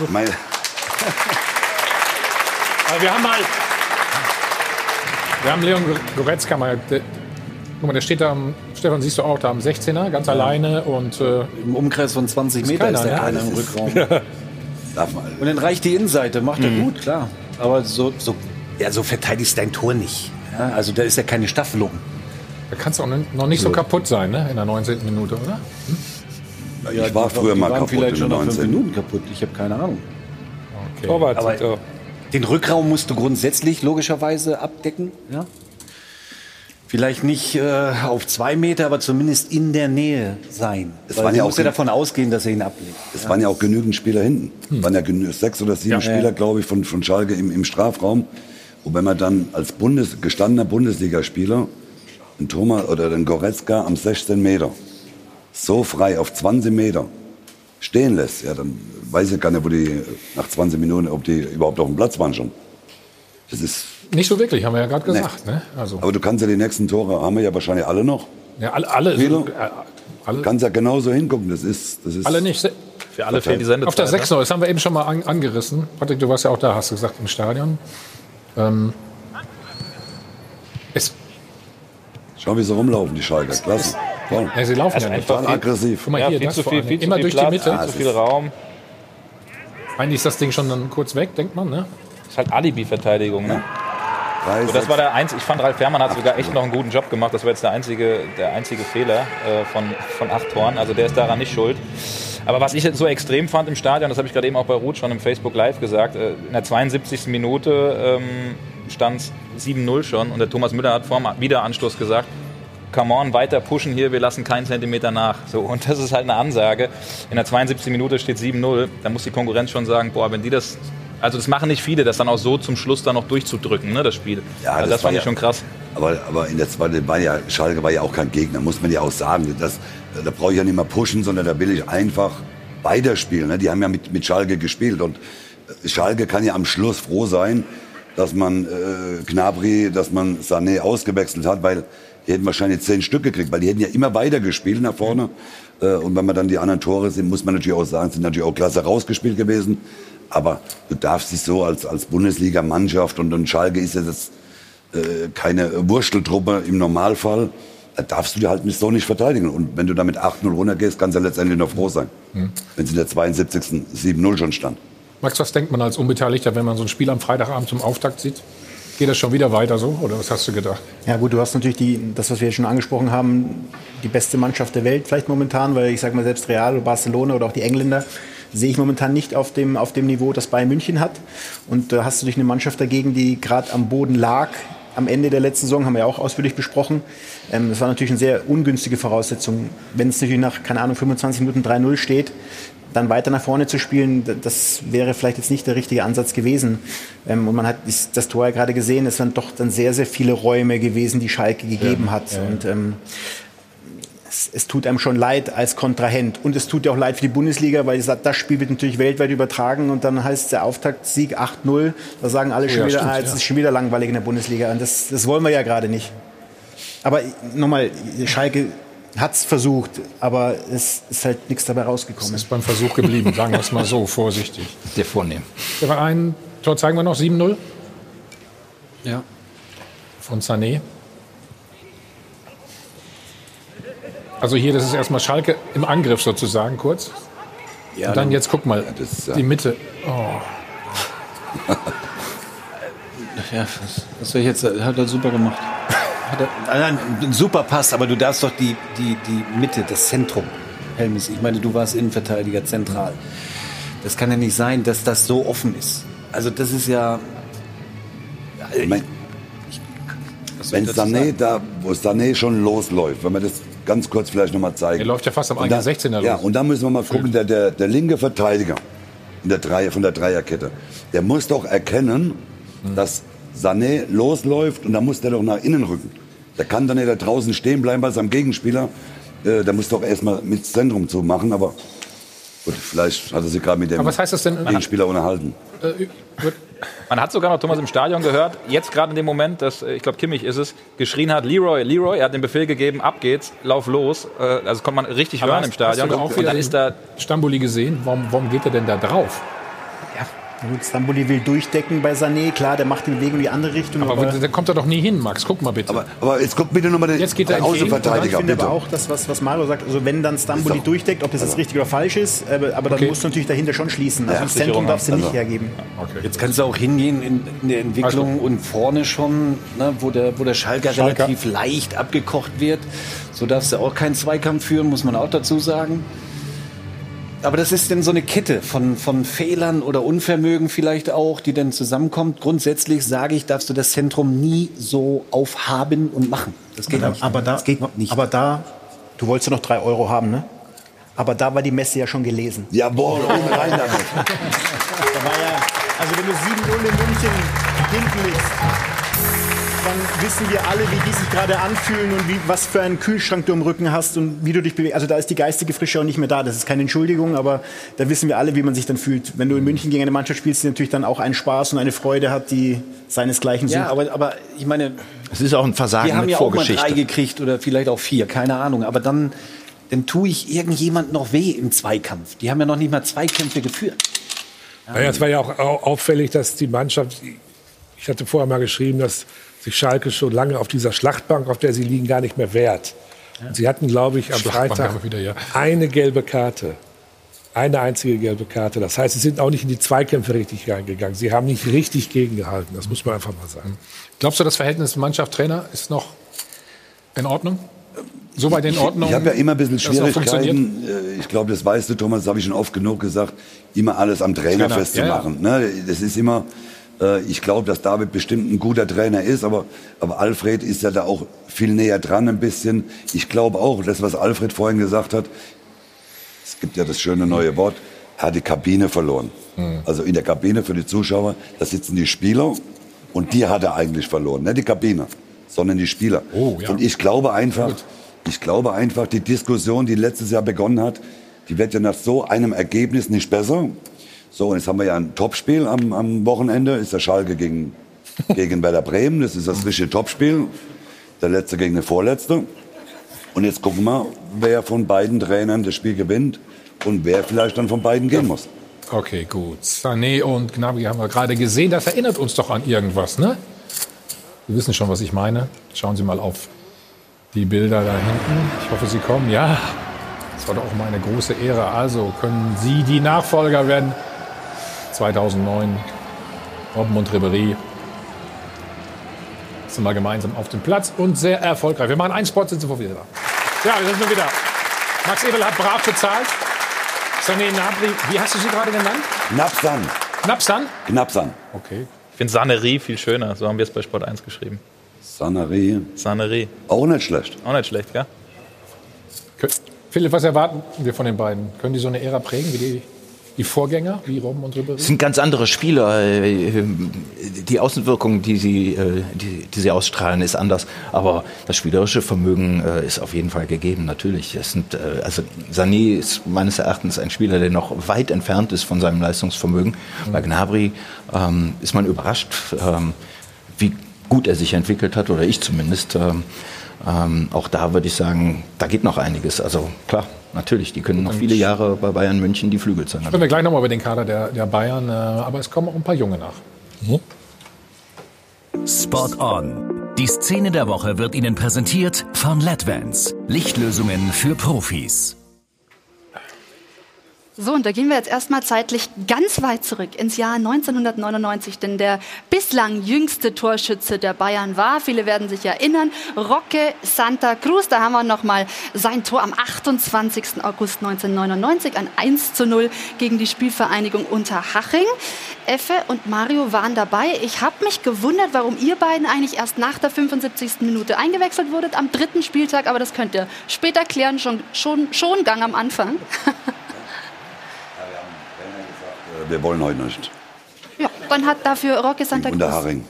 Mein, Aber wir haben mal. Wir haben Leon Goretzka mal. Der, guck mal, der steht da am. Stefan, siehst du auch da am 16er, ganz alleine und. Äh, Im Umkreis von 20 Meter ist der keiner im Rückraum. [laughs] Und dann reicht die Innenseite, macht er Mhm. gut, klar. Aber so, so, ja, so verteidigst dein Tor nicht. Ja, also da ist ja keine Staffelung. Da kannst du auch noch nicht so kaputt sein, ne? In der 19. Minute, oder? ich die war früher die mal waren kaputt vielleicht in schon den nach fünf 19. Minuten kaputt. Ich habe keine Ahnung. Okay. Torwart Aber oh. den Rückraum musst du grundsätzlich logischerweise abdecken. Ja? Vielleicht nicht äh, auf zwei Meter, aber zumindest in der Nähe sein. Es Weil waren ja auch ja davon ausgehen, dass er ihn ablegt. Es waren ja auch genügend Spieler hinten. Es waren ja genü- sechs oder sieben Ja. Spieler, Ja. glaube ich, von, von Schalke im, im Strafraum. Und wenn man dann als Bundes, gestandener Bundesligaspieler einen Thomas oder den Goretzka am 16 Meter so frei auf 20 Meter stehen lässt, ja, dann weiß ich gar nicht, wo die nach 20 Minuten, ob die überhaupt auf dem Platz waren schon. Das ist, Nicht so wirklich, haben wir ja gerade gesagt, ne? Also, aber du kannst ja die nächsten Tore, haben wir ja wahrscheinlich alle noch. ja, alle, alle, Viele? äh, alle, Du kannst ja genauso hingucken, das ist, das ist alle nicht. Für alle fehlt die Sendezeit. Auf der ne? 6 noch, das haben wir eben schon mal an, angerissen. Patrick, du warst ja auch da, hast du gesagt, im Stadion. Ähm, es, Schau, wie sie rumlaufen, die Schalker. Klasse. Toll. ja, sie laufen Also ja nicht. einfach Total aggressiv. Guck mal Ja, hier, viel das zu viel, viel Immer viel durch Platz, die Mitte. viel zu viel Raum. Eigentlich ist das Ding schon dann kurz weg, denkt man, ne? ist halt Alibi-Verteidigung. Ne? Drei, So, das sechs. war der einzige, ich fand Ralf Fährmann hat sogar echt noch einen guten Job gemacht. Das war jetzt der einzige, der einzige Fehler äh, von, von acht Toren. Also der ist daran nicht schuld. Aber was ich so extrem fand im Stadion, das habe ich gerade eben auch bei Ruth schon im Facebook Live gesagt, äh, in der 72. Minute ähm, stand es 7-0 schon und der Thomas Müller hat vor dem Wiederanstoß gesagt, come on, weiter pushen hier, wir lassen keinen Zentimeter nach. So, und das ist halt eine Ansage. In der 72. Minute steht 7-0, da muss die Konkurrenz schon sagen, boah, wenn die das, also das machen nicht viele, das dann auch so zum Schluss dann noch durchzudrücken, ne, das Spiel. Ja, also das, war fand ich ja- schon krass. Aber, aber in der zweiten war ja, Schalke war ja auch kein Gegner, muss man ja auch sagen. Das, da brauche ich ja nicht mehr pushen, sondern da will ich einfach weiterspielen. Ne? Die haben ja mit, mit Schalke gespielt und äh, Schalke kann ja am Schluss froh sein, dass man äh, Gnabry, dass man Sané ausgewechselt hat, weil die hätten wahrscheinlich zehn Stück gekriegt, weil die hätten ja immer weiter gespielt nach vorne. Äh, und wenn man dann die anderen Tore sind, muss man natürlich auch sagen, sind natürlich auch klasse rausgespielt gewesen. Aber du darfst dich so als, als Bundesliga-Mannschaft und, und Schalke ist ja das äh, keine Wursteltruppe im Normalfall, da darfst du dir halt so nicht verteidigen. Und wenn du da mit 8-0 runtergehst, kannst du ja letztendlich noch froh sein. Wenn es in der 72. 7-0 schon stand. Max, was denkt man als Unbeteiligter, wenn man so ein Spiel am Freitagabend zum Auftakt sieht? Geht das schon wieder weiter so oder was hast du gedacht? Ja gut, du hast natürlich die, das, was wir schon angesprochen haben, die beste Mannschaft der Welt vielleicht momentan, weil ich sage mal selbst Real oder Barcelona oder auch die Engländer sehe ich momentan nicht auf dem, auf dem Niveau, das Bayern München hat. Und da hast du durch eine Mannschaft dagegen, die gerade am Boden lag, am Ende der letzten Saison, haben wir ja auch ausführlich besprochen. Ähm, das war natürlich eine sehr ungünstige Voraussetzung. Wenn es natürlich nach, keine Ahnung, 25 Minuten 3-0 steht, dann weiter nach vorne zu spielen, das wäre vielleicht jetzt nicht der richtige Ansatz gewesen. Ähm, und man hat das Tor ja gerade gesehen, es waren doch dann sehr, sehr viele Räume gewesen, die Schalke gegeben ja, hat. Ja. Und ähm, es, es, tut einem schon leid als Kontrahent. Und es tut ja auch leid für die Bundesliga, weil das Spiel wird natürlich weltweit übertragen und dann heißt der Auftaktsieg 8-0. Da sagen alle oh, schon ja, wieder, stimmt, ah, jetzt ist schon wieder langweilig in der Bundesliga. Und das, das wollen wir ja gerade nicht. Aber nochmal, Schalke hat es versucht, aber es ist halt nichts dabei rausgekommen. Es ist beim Versuch geblieben, sagen wir es mal so, vorsichtig. Sehr vornehm. Der war ein Tor zeigen wir noch, 7-0. Ja. Von Sané. Also hier, das ist erstmal Schalke im Angriff sozusagen, kurz. Ja, Und dann, dann jetzt guck mal, ist, ja. die Mitte. Oh. [laughs] ja, was, was soll ich jetzt? Hat er super gemacht. Hat ein super Pass, aber du darfst doch die, die, die Mitte, das Zentrum, Helmis. Ich meine, du warst Innenverteidiger zentral. Das kann ja nicht sein, dass das so offen ist. Also das ist ja. Ich mein, wenn Sané da, wo Sané schon losläuft, wenn man das ganz kurz vielleicht noch mal zeigen. Er läuft ja fast am eigenen 16er los. Ja, und da müssen wir mal gucken, der, der, der linke Verteidiger in der Dreier, von der Dreierkette, der muss doch erkennen, hm. dass Sané losläuft und dann muss der doch nach innen rücken. Der kann dann nicht da draußen stehen bleiben bei seinem Gegenspieler. Äh, der muss doch erstmal mit Zentrum zu machen, aber gut, vielleicht hat er sich gerade mit dem aber was heißt das denn? Gegenspieler unterhalten. Äh, man hat sogar noch Thomas im Stadion gehört, jetzt gerade in dem Moment, dass, äh, ich glaube Kimmich ist es, geschrien hat, Leroy, Leroy, er hat den Befehl gegeben, ab geht's, lauf los. Äh, also das konnte man richtig aber hören hast, im Stadion. Hast du auch und dann ist da Stambuli gesehen, warum, warum geht er denn da drauf? Gut, Stamboli will durchdecken bei Sané, klar, der macht die Bewegung in die andere Richtung. Aber, aber der kommt da doch nie hin, Max. Guck mal bitte. Aber, aber jetzt guck bitte nochmal den jetzt geht der Außenverteidiger. Ich finde aber auch das, was, was Mario sagt, also wenn dann Stamboli durchdeckt, ob das jetzt richtig oder falsch ist, aber, aber dann okay. musst du natürlich dahinter schon schließen. Also ja, das Zentrum darfst du nicht also. hergeben. Okay. Jetzt kannst du auch hingehen in, in der Entwicklung also. und vorne schon, ne, wo, der, wo der Schalker, Schalker relativ leicht abgekocht wird. So darfst du auch keinen Zweikampf führen, muss man auch dazu sagen. Aber das ist denn so eine Kette von, von Fehlern oder Unvermögen vielleicht auch, die dann zusammenkommt. Grundsätzlich sage ich, darfst du das Zentrum nie so aufhaben und machen. Das geht aber, nicht. Aber da, das geht nicht. Aber da, du wolltest ja noch drei Euro haben, ne? Aber da war die Messe ja schon gelesen. Jawohl, oben rein damit. da war ja, also wenn du 7-0 in München hinten liegst, dann wissen wir alle, wie die sich gerade anfühlen und wie, was für einen Kühlschrank du im Rücken hast und wie du dich bewegst. Also da ist die geistige Frische auch nicht mehr da. Das ist keine Entschuldigung, aber da wissen wir alle, wie man sich dann fühlt. Wenn du in München gegen eine Mannschaft spielst, die natürlich dann auch einen Spaß und eine Freude hat, die seinesgleichen sucht. Ja, aber, aber ich meine, es ist auch ein Versagen Wir haben ja auch mal drei gekriegt oder vielleicht auch vier, keine Ahnung. Aber dann, dann tue ich irgendjemand noch weh im Zweikampf. Die haben ja noch nicht mal Zweikämpfe geführt. Naja, es war ja auch auffällig, dass die Mannschaft, ich hatte vorher mal geschrieben, dass sich Schalke schon lange auf dieser Schlachtbank, auf der sie liegen, gar nicht mehr wehrt. Ja. Sie hatten, glaube ich, am Freitag wieder, ja. eine gelbe Karte. Eine einzige gelbe Karte. Das heißt, sie sind auch nicht in die Zweikämpfe richtig reingegangen. Sie haben nicht richtig gegengehalten. Das muss man einfach mal sagen. Glaubst du, das Verhältnis Mannschaft-Trainer ist noch in Ordnung? So weit in Ordnung? Ich, ich habe ja immer ein bisschen Schwierigkeiten. Äh, ich glaube, das weißt du, Thomas, das habe ich schon oft genug gesagt, immer alles am Trainer, Trainer. festzumachen. Ja, ja. Das ist immer, ich glaube, dass David bestimmt ein guter Trainer ist, aber, aber Alfred ist ja da auch viel näher dran ein bisschen. Ich glaube auch, das, was Alfred vorhin gesagt hat, es gibt ja das schöne neue Wort, er hat die Kabine verloren. Mhm. Also in der Kabine für die Zuschauer, da sitzen die Spieler und die hat er eigentlich verloren. Nicht die Kabine, sondern die Spieler. Oh, ja. Und ich glaube einfach, ich glaube einfach, die Diskussion, die letztes Jahr begonnen hat, die wird ja nach so einem Ergebnis nicht besser. So, und jetzt haben wir ja ein Topspiel am, am Wochenende. Ist der Schalke gegen, [laughs] gegen Werder Bremen. Das ist das richtige Topspiel. Der letzte gegen den Vorletzte. Und jetzt gucken wir, wer von beiden Trainern das Spiel gewinnt und wer vielleicht dann von beiden gehen muss. Okay, gut. Sané und Gnabry haben wir gerade gesehen. Das erinnert uns doch an irgendwas, ne? Sie wissen schon, was ich meine. Schauen Sie mal auf die Bilder da hinten. Ich hoffe, Sie kommen. Ja, das war doch auch mal eine große Ehre. Also können Sie die Nachfolger werden 2009, Robben und Ribery. letzte Mal gemeinsam auf dem Platz und sehr erfolgreich. Wir machen einen Spot, sind sofort wieder da. Ja, wir sind schon wieder. Max Ebel hat brav bezahlt. Sané Nabri, wie hast du sie gerade genannt? Napsan. Napsan? Knapsan. Okay. Ich finde Sanerie viel schöner. So haben wir es bei Sport 1 geschrieben. Sanerie. Sanerie. Auch nicht schlecht. Auch nicht schlecht, gell? Philipp, was erwarten wir von den beiden? Können die so eine Ära prägen wie die, die Vorgänger, wie Robben und Ribéry? Sind ganz andere Spieler. Die Außenwirkung, die sie, äh, die, die sie ausstrahlen, ist anders. Aber das spielerische Vermögen äh, ist auf jeden Fall gegeben, natürlich. Es sind, äh, also Sané ist meines Erachtens ein Spieler, der noch weit entfernt ist von seinem Leistungsvermögen. Bei Gnabry ähm, ist man überrascht, ähm, wie gut er sich entwickelt hat, oder ich zumindest. Ähm, ähm, auch da würde ich sagen, da geht noch einiges. Also klar, natürlich, die können noch viele Jahre bei Bayern München die Flügel zeigen. Sprechen wir gleich nochmal über den Kader der, der Bayern, äh, aber es kommen auch ein paar Junge nach. Spot on. Die Szene der Woche wird Ihnen präsentiert von LEDVANCE. Lichtlösungen für Profis. So, und da gehen wir jetzt erstmal zeitlich ganz weit zurück ins Jahr 1999, denn der bislang jüngste Torschütze der Bayern war, viele werden sich erinnern, Roque Santa Cruz. Da haben wir nochmal sein Tor am 28. August 1999, ein 1 zu 0 gegen die Spielvereinigung Unterhaching. Effe und Mario waren dabei. Ich habe mich gewundert, warum ihr beiden eigentlich erst nach der 75. Minute eingewechselt wurdet am dritten Spieltag, aber das könnt ihr später klären, schon, schon, schon Gang am Anfang. [laughs] Wir wollen heute nicht. Ja, dann hat dafür Roque Santa Cruz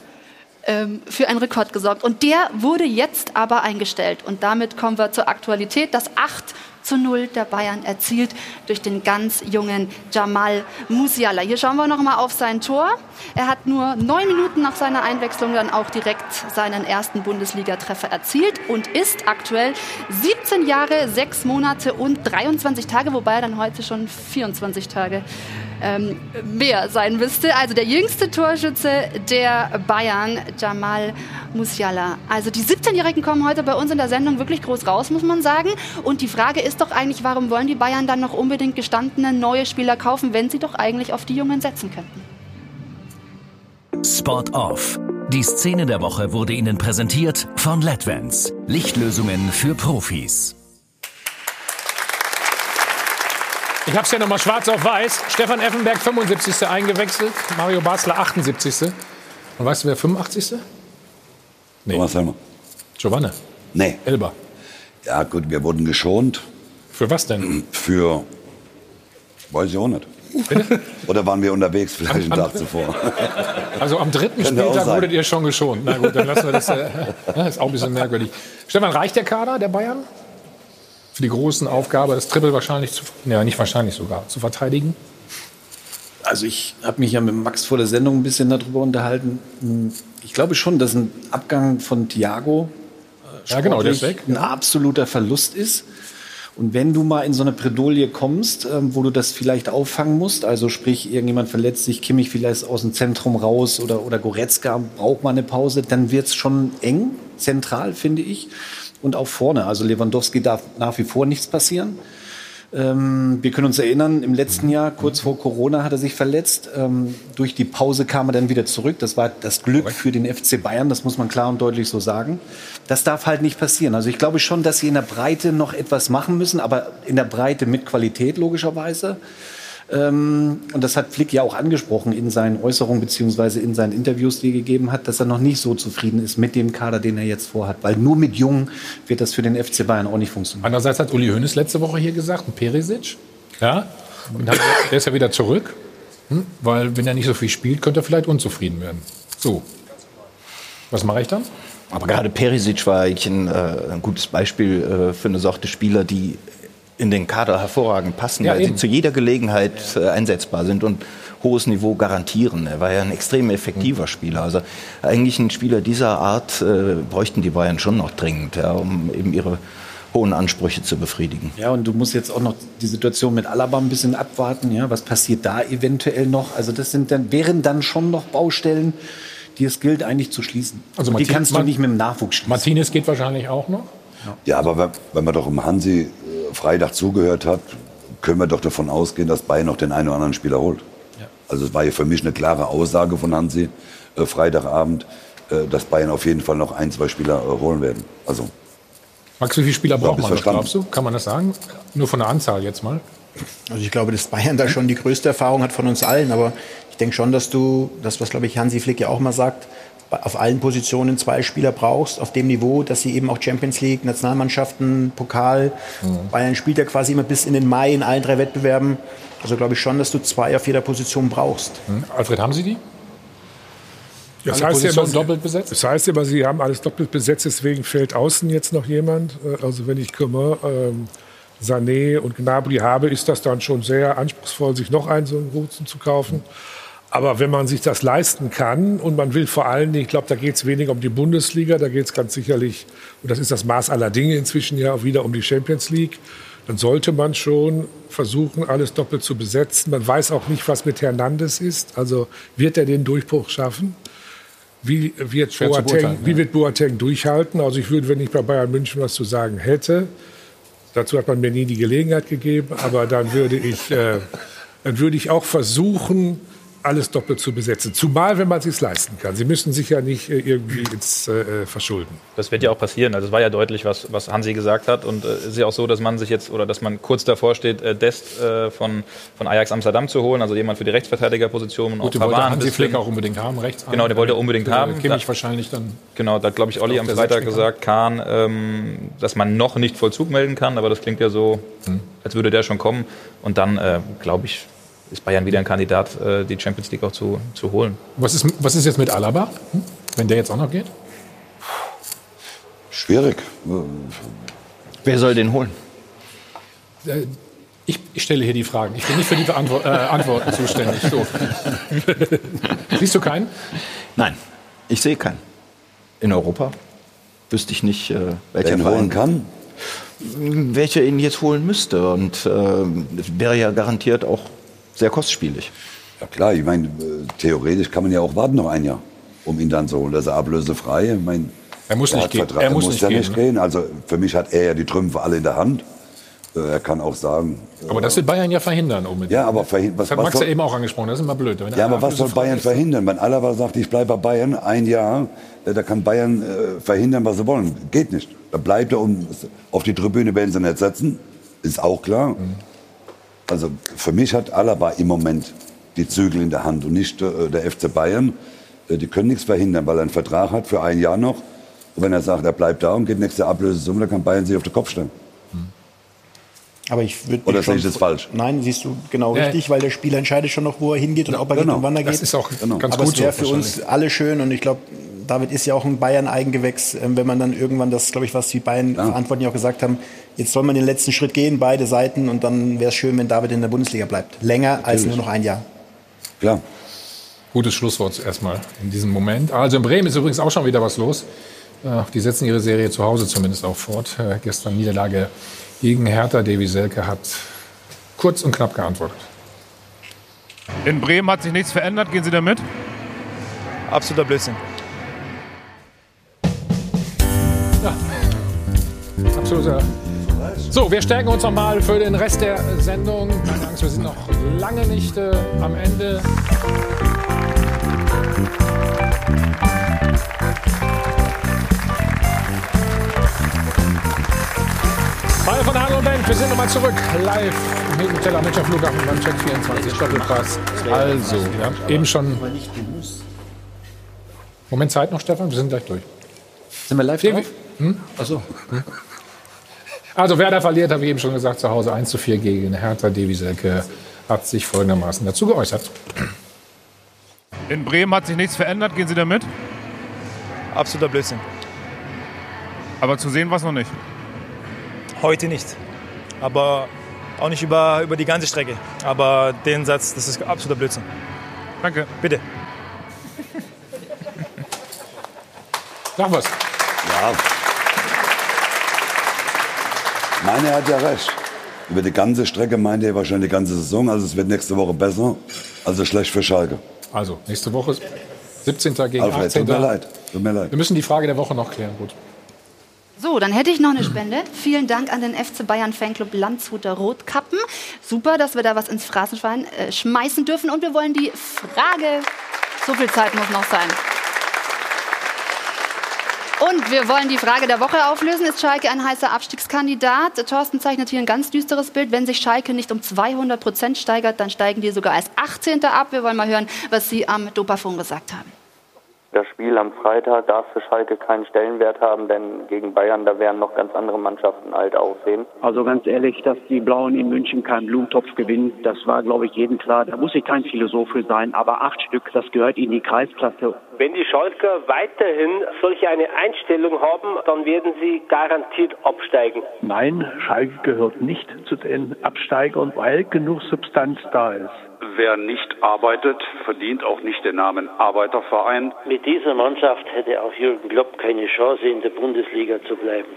ähm, für einen Rekord gesorgt. Und der wurde jetzt aber eingestellt. Und damit kommen wir zur Aktualität. Das 8 zu 0 der Bayern erzielt durch den ganz jungen Jamal Musiala. Hier schauen wir noch mal auf sein Tor. Er hat nur neun Minuten nach seiner Einwechslung dann auch direkt seinen ersten Bundesligatreffer erzielt und ist aktuell 17 Jahre, 6 Monate und 23 Tage, wobei er dann heute schon 24 Tage ähm, mehr sein müsste. Also der jüngste Torschütze der Bayern, Jamal Musiala. Also die 17-Jährigen kommen heute bei uns in der Sendung wirklich groß raus, muss man sagen. Und die Frage ist doch eigentlich, warum wollen die Bayern dann noch unbedingt gestandene neue Spieler kaufen, wenn sie doch eigentlich auf die Jungen setzen könnten? Spot off. Die Szene der Woche wurde Ihnen präsentiert von LEDVANCE. Lichtlösungen für Profis. Ich habe es ja nochmal schwarz auf weiß. Stefan Effenberg 75. eingewechselt, Mario Basler 78. Und weißt du, wer 85.? Nee. Thomas Helmer. Giovanni. Nee. Elber. Ja, gut, wir wurden geschont. Für was denn? Für. Weiß ich auch nicht. Oder waren wir unterwegs, vielleicht einen Tag zuvor? Also am dritten Spieltag wurdet ihr schon geschont. Na gut, dann lassen wir das. Äh, [laughs] das ist auch ein bisschen merkwürdig. Stefan, reicht der Kader der Bayern? Für die großen Aufgabe, das Triple wahrscheinlich zu, ja nicht wahrscheinlich sogar, zu verteidigen? Also ich habe mich ja mit Max vor der Sendung ein bisschen darüber unterhalten. Ich glaube schon, dass ein Abgang von Thiago äh, Ja, genau, der ist weg, ein absoluter Verlust ist. Und wenn du mal in so eine Bredouille kommst, ähm, wo du das vielleicht auffangen musst, also sprich, irgendjemand verletzt sich, Kimmich vielleicht aus dem Zentrum raus oder, oder Goretzka braucht mal eine Pause, dann wird's schon eng, zentral, finde ich. Und auch vorne. Also Lewandowski darf nach wie vor nichts passieren. Ähm, wir können uns erinnern, im letzten Jahr, kurz vor Corona, hat er sich verletzt. Ähm, durch die Pause kam er dann wieder zurück. Das war das Glück für den FC Bayern, das muss man klar und deutlich so sagen. Das darf halt nicht passieren. Also ich glaube schon, dass sie in der Breite noch etwas machen müssen, aber in der Breite mit Qualität logischerweise. Ähm, und das hat Flick ja auch angesprochen in seinen Äußerungen beziehungsweise in seinen Interviews, die er gegeben hat, dass er noch nicht so zufrieden ist mit dem Kader, den er jetzt vorhat. Weil nur mit Jungen wird das für den FC Bayern auch nicht funktionieren. Andererseits hat Uli Hoeneß letzte Woche hier gesagt, ein Perisic, ja, und hat, der ist ja wieder zurück, hm, weil wenn er nicht so viel spielt, könnte er vielleicht unzufrieden werden. So, was mache ich dann? Aber gerade Perisic war eigentlich ein, äh, ein gutes Beispiel äh, für eine Sorte Spieler, die in den Kader hervorragend passen, Ja, weil eben. sie zu jeder Gelegenheit äh, einsetzbar sind und hohes Niveau garantieren. Er war ja ein extrem effektiver Spieler. Also eigentlich ein Spieler dieser Art äh, bräuchten die Bayern schon noch dringend, ja, um eben ihre hohen Ansprüche zu befriedigen. Ja, und du musst jetzt auch noch die Situation mit Alaba ein bisschen abwarten. Ja, was passiert da eventuell noch? Also das sind dann, wären dann schon noch Baustellen, die es gilt eigentlich zu schließen. Also Und die Martin- kannst du nicht mit dem Nachwuchs schließen. Martinez geht wahrscheinlich auch noch. Ja, aber wenn, wenn man doch im Hansi Freitag zugehört hat, können wir doch davon ausgehen, dass Bayern noch den einen oder anderen Spieler holt. Also es war ja für mich eine klare Aussage von Hansi äh, Freitagabend, äh, dass Bayern auf jeden Fall noch ein, zwei Spieler äh, holen werden. Also, Max, wie viele Spieler braucht man, verstanden. glaubst du? Kann man das sagen? Nur von der Anzahl jetzt mal. Also ich glaube, dass Bayern da schon die größte Erfahrung hat von uns allen. Aber ich denke schon, dass du, das was glaube ich Hansi Flick ja auch mal sagt, auf allen Positionen zwei Spieler brauchst, auf dem Niveau, dass sie eben auch Champions League, Nationalmannschaften, Pokal. Mhm. Bayern spielt ja quasi immer bis in den Mai in allen drei Wettbewerben. Also glaube ich schon, dass du zwei auf jeder Position brauchst. Mhm. Alfred, haben Sie die? Das Alle heißt, ja immer, doppelt besetzt? das heißt immer, sie haben alles doppelt besetzt, deswegen fehlt außen jetzt noch jemand. Äh, Also wenn ich Coman, ähm, Sané und Gnabry habe, ist das dann schon sehr anspruchsvoll, sich noch einen so einen Guten zu kaufen. Aber wenn man sich das leisten kann und man will vor allen Dingen, ich glaube, da geht es weniger um die Bundesliga, da geht es ganz sicherlich, und das ist das Maß aller Dinge inzwischen ja auch wieder um die Champions League, dann sollte man schon versuchen, alles doppelt zu besetzen. Man weiß auch nicht, was mit Hernandez ist. Also wird er den Durchbruch schaffen? Wie wird, Boateng, wie wird Boateng durchhalten? Also ich würde, wenn ich bei Bayern München was zu sagen hätte, dazu hat man mir nie die Gelegenheit gegeben, aber dann würde ich, äh, dann würde ich auch versuchen, alles doppelt zu besetzen. Zumal, wenn man es sich leisten kann. Sie müssen sich ja nicht äh, irgendwie ins äh, verschulden. Das wird ja auch passieren. Also es war ja deutlich, was, was Hansi gesagt hat. Und äh, es ist ja auch so, dass man sich jetzt oder dass man kurz davor steht, äh, Dest äh, von, von Ajax Amsterdam zu holen, also jemand für die Rechtsverteidigerposition. und Gut, den auch wollte Hansi. Flick auch unbedingt haben, rechts. Genau, den wollte er unbedingt Äh, haben. Kimmich Da- wahrscheinlich dann. Genau, da hat, glaube ich, Olli am Freitag gesagt, Kahn, ähm, dass man noch nicht Vollzug melden kann, aber das klingt ja so, Hm. als würde der schon kommen. Und dann, äh, glaube ich, ist Bayern wieder ein Kandidat, äh, die Champions League auch zu, zu holen. Was ist, was ist jetzt mit Alaba, hm? wenn der jetzt auch noch geht? schwierig. Wer soll den holen? Äh, Ich, ich stelle hier die Fragen. Ich bin nicht für die Beantwort, äh, Antworten zuständig. So. [laughs] Siehst du keinen? Nein, ich sehe keinen. In Europa wüsste ich nicht, äh, welcher Wer holen kann? welcher ihn jetzt holen müsste. Und äh, wäre ja garantiert auch sehr kostspielig. Ja klar, ich meine, äh, theoretisch kann man ja auch warten noch ein Jahr, um ihn dann zu holen. Das ist ablösefrei. Ich mein, Er muss er nicht gehen. Vertrag, Er muss nicht ja gehen, nicht ne? gehen. Also für mich hat er ja die Trümpfe alle in der Hand. Äh, Er kann auch sagen. Aber das will Bayern ja verhindern unbedingt. Ja, aber verhin- was- das hat was Max ja soll- eben auch angesprochen. Das ist immer blöd. Ja, aber was soll Bayern ist. verhindern? Wenn Alaba sagt, ich bleibe bei Bayern ein Jahr, äh, da kann Bayern äh, verhindern, was sie wollen. Geht nicht. Da bleibt er und auf die Tribüne werden sie nicht setzen. Ist auch klar. Mhm. Also für mich hat Alaba im Moment die Zügel in der Hand und nicht äh, der FC Bayern. Äh, die können nichts verhindern, weil er einen Vertrag hat für ein Jahr noch. Und wenn er sagt, er bleibt da und geht nächste Ablösesumme, dann kann Bayern sich auf den Kopf stellen. Aber ich würde Oder sehe ich das falsch? Nein, siehst du genau Ja. richtig, weil der Spieler entscheidet schon noch, wo er hingeht und ob er geht genau. und wann er Das geht. ist auch Genau. ganz Aber gut es wäre so, für uns alle schön und ich glaube, David ist ja auch ein Bayern-Eigengewächs, ähm, wenn man dann irgendwann das, glaube ich, was die Bayern-Verantwortlichen auch gesagt haben, jetzt soll man den letzten Schritt gehen, beide Seiten und dann wäre es schön, wenn David in der Bundesliga bleibt. Länger als Natürlich. nur noch ein Jahr. Klar. Gutes Schlusswort erstmal in diesem Moment. Also in Bremen ist übrigens auch schon wieder was los. Äh, Die setzen ihre Serie zu Hause zumindest auch fort. Äh, Gestern Niederlage gegen Hertha. Davy Selke hat kurz und knapp geantwortet. In Bremen hat sich nichts verändert. Gehen Sie da mit? Absoluter Blödsinn. Absoluter. So, wir stärken uns nochmal für den Rest der Sendung. Keine Angst, wir sind noch lange nicht äh, am Ende. Mal von Hallo und Band, wir sind nochmal zurück. Live im Hildenteller Münchner Flughafen beim Check 24 Doppelpass. Also, wir haben eben schon. Moment Zeit noch, Stefan, wir sind gleich durch. Sind wir live drauf? Hm? Achso. Also Werder verliert, habe ich eben schon gesagt, zu Hause 1 zu 4 gegen Hertha. Devi Selke hat sich folgendermaßen dazu geäußert. In Bremen hat sich nichts verändert. Gehen Sie da mit? Absoluter Blödsinn. Aber zu sehen war es noch nicht. Heute nicht. Aber auch nicht über, über die ganze Strecke. Aber den Satz, das ist absoluter Blödsinn. Danke. Bitte. [laughs] Sag was. Ja. Nein, er hat ja recht. Über die ganze Strecke meint er wahrscheinlich die ganze Saison. Also es wird nächste Woche besser. Also schlecht für Schalke. Also, nächste Woche 17. gegen Alfred, 18. tut mir leid. Tut mir leid. Wir müssen die Frage der Woche noch klären. Gut. So, dann hätte ich noch eine Spende. Vielen Dank an den FC Bayern Fanclub Landshuter Rotkappen. Super, dass wir da was ins Phrasenschwein äh, schmeißen dürfen. Und wir wollen die Frage, so viel Zeit muss noch sein. Und wir wollen die Frage der Woche auflösen. Ist Schalke ein heißer Abstiegskandidat? Thorsten zeichnet hier ein ganz düsteres Bild. Wenn sich Schalke nicht um 200 Prozent steigert, dann steigen die sogar als 18. ab. Wir wollen mal hören, was Sie am Dopafon gesagt haben. Das Spiel am Freitag darf für Schalke keinen Stellenwert haben, denn gegen Bayern, da werden noch ganz andere Mannschaften alt aussehen. Also ganz ehrlich, dass die Blauen in München keinen Blumentopf gewinnen, das war, glaube ich, jedem klar. Da muss ich kein Philosoph für sein, aber acht Stück, das gehört in die Kreisklasse. Wenn die Schalker weiterhin solche eine Einstellung haben, dann werden sie garantiert absteigen. Nein, Schalke gehört nicht zu den Absteigern, weil genug Substanz da ist. Wer nicht arbeitet, verdient auch nicht den Namen Arbeiterverein. Mit dieser Mannschaft hätte auch Jürgen Klopp keine Chance, in der Bundesliga zu bleiben.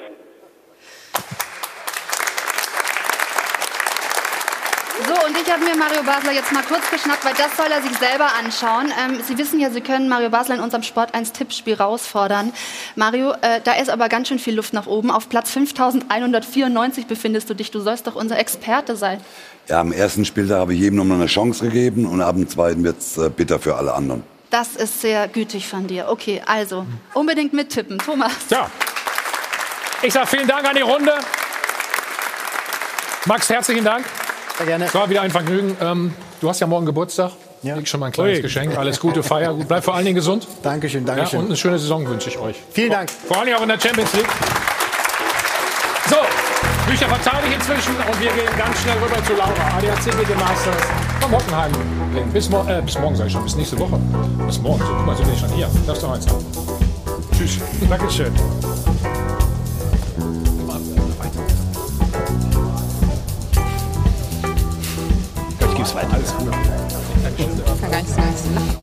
So, und ich habe mir Mario Basler jetzt mal kurz geschnappt, weil das soll er sich selber anschauen. Ähm, Sie wissen ja, Sie können Mario Basler in unserem Sport 1 Tippspiel herausfordern. Mario, äh, da ist aber ganz schön viel Luft nach oben. Auf Platz 5194 befindest du dich. Du sollst doch unser Experte sein. Ja, am ersten Spieltag habe ich jedem nochmal eine Chance gegeben und ab dem zweiten wird es äh, bitter für alle anderen. Das ist sehr gütig von dir. Okay, also unbedingt mittippen. Thomas. Ja. Ich sage vielen Dank an die Runde. Max, herzlichen Dank. Sehr gerne. Es war wieder ein Vergnügen. Ähm, du hast ja morgen Geburtstag. Ja. Leg schon mal ein kleines Ui. Geschenk. Alles Gute, Feier. gut. Bleib vor allen Dingen gesund. Dankeschön, Ja, Dankeschön. und eine schöne Saison wünsche ich euch. Vielen Dank. Vor allen Dingen auch in der Champions League. So, Bücher verteile ich inzwischen und wir gehen ganz schnell rüber zu Laura. ADAC GD Masters vom Hockenheim. Bis, mor äh, bis morgen, sage ich schon, bis nächste Woche. Bis morgen. So, guck mal, sind wir schon hier. Darfst du eins haben. Tschüss. Dankeschön. Ich gebe es weiter. Alles gut. Kann gar nicht sagen.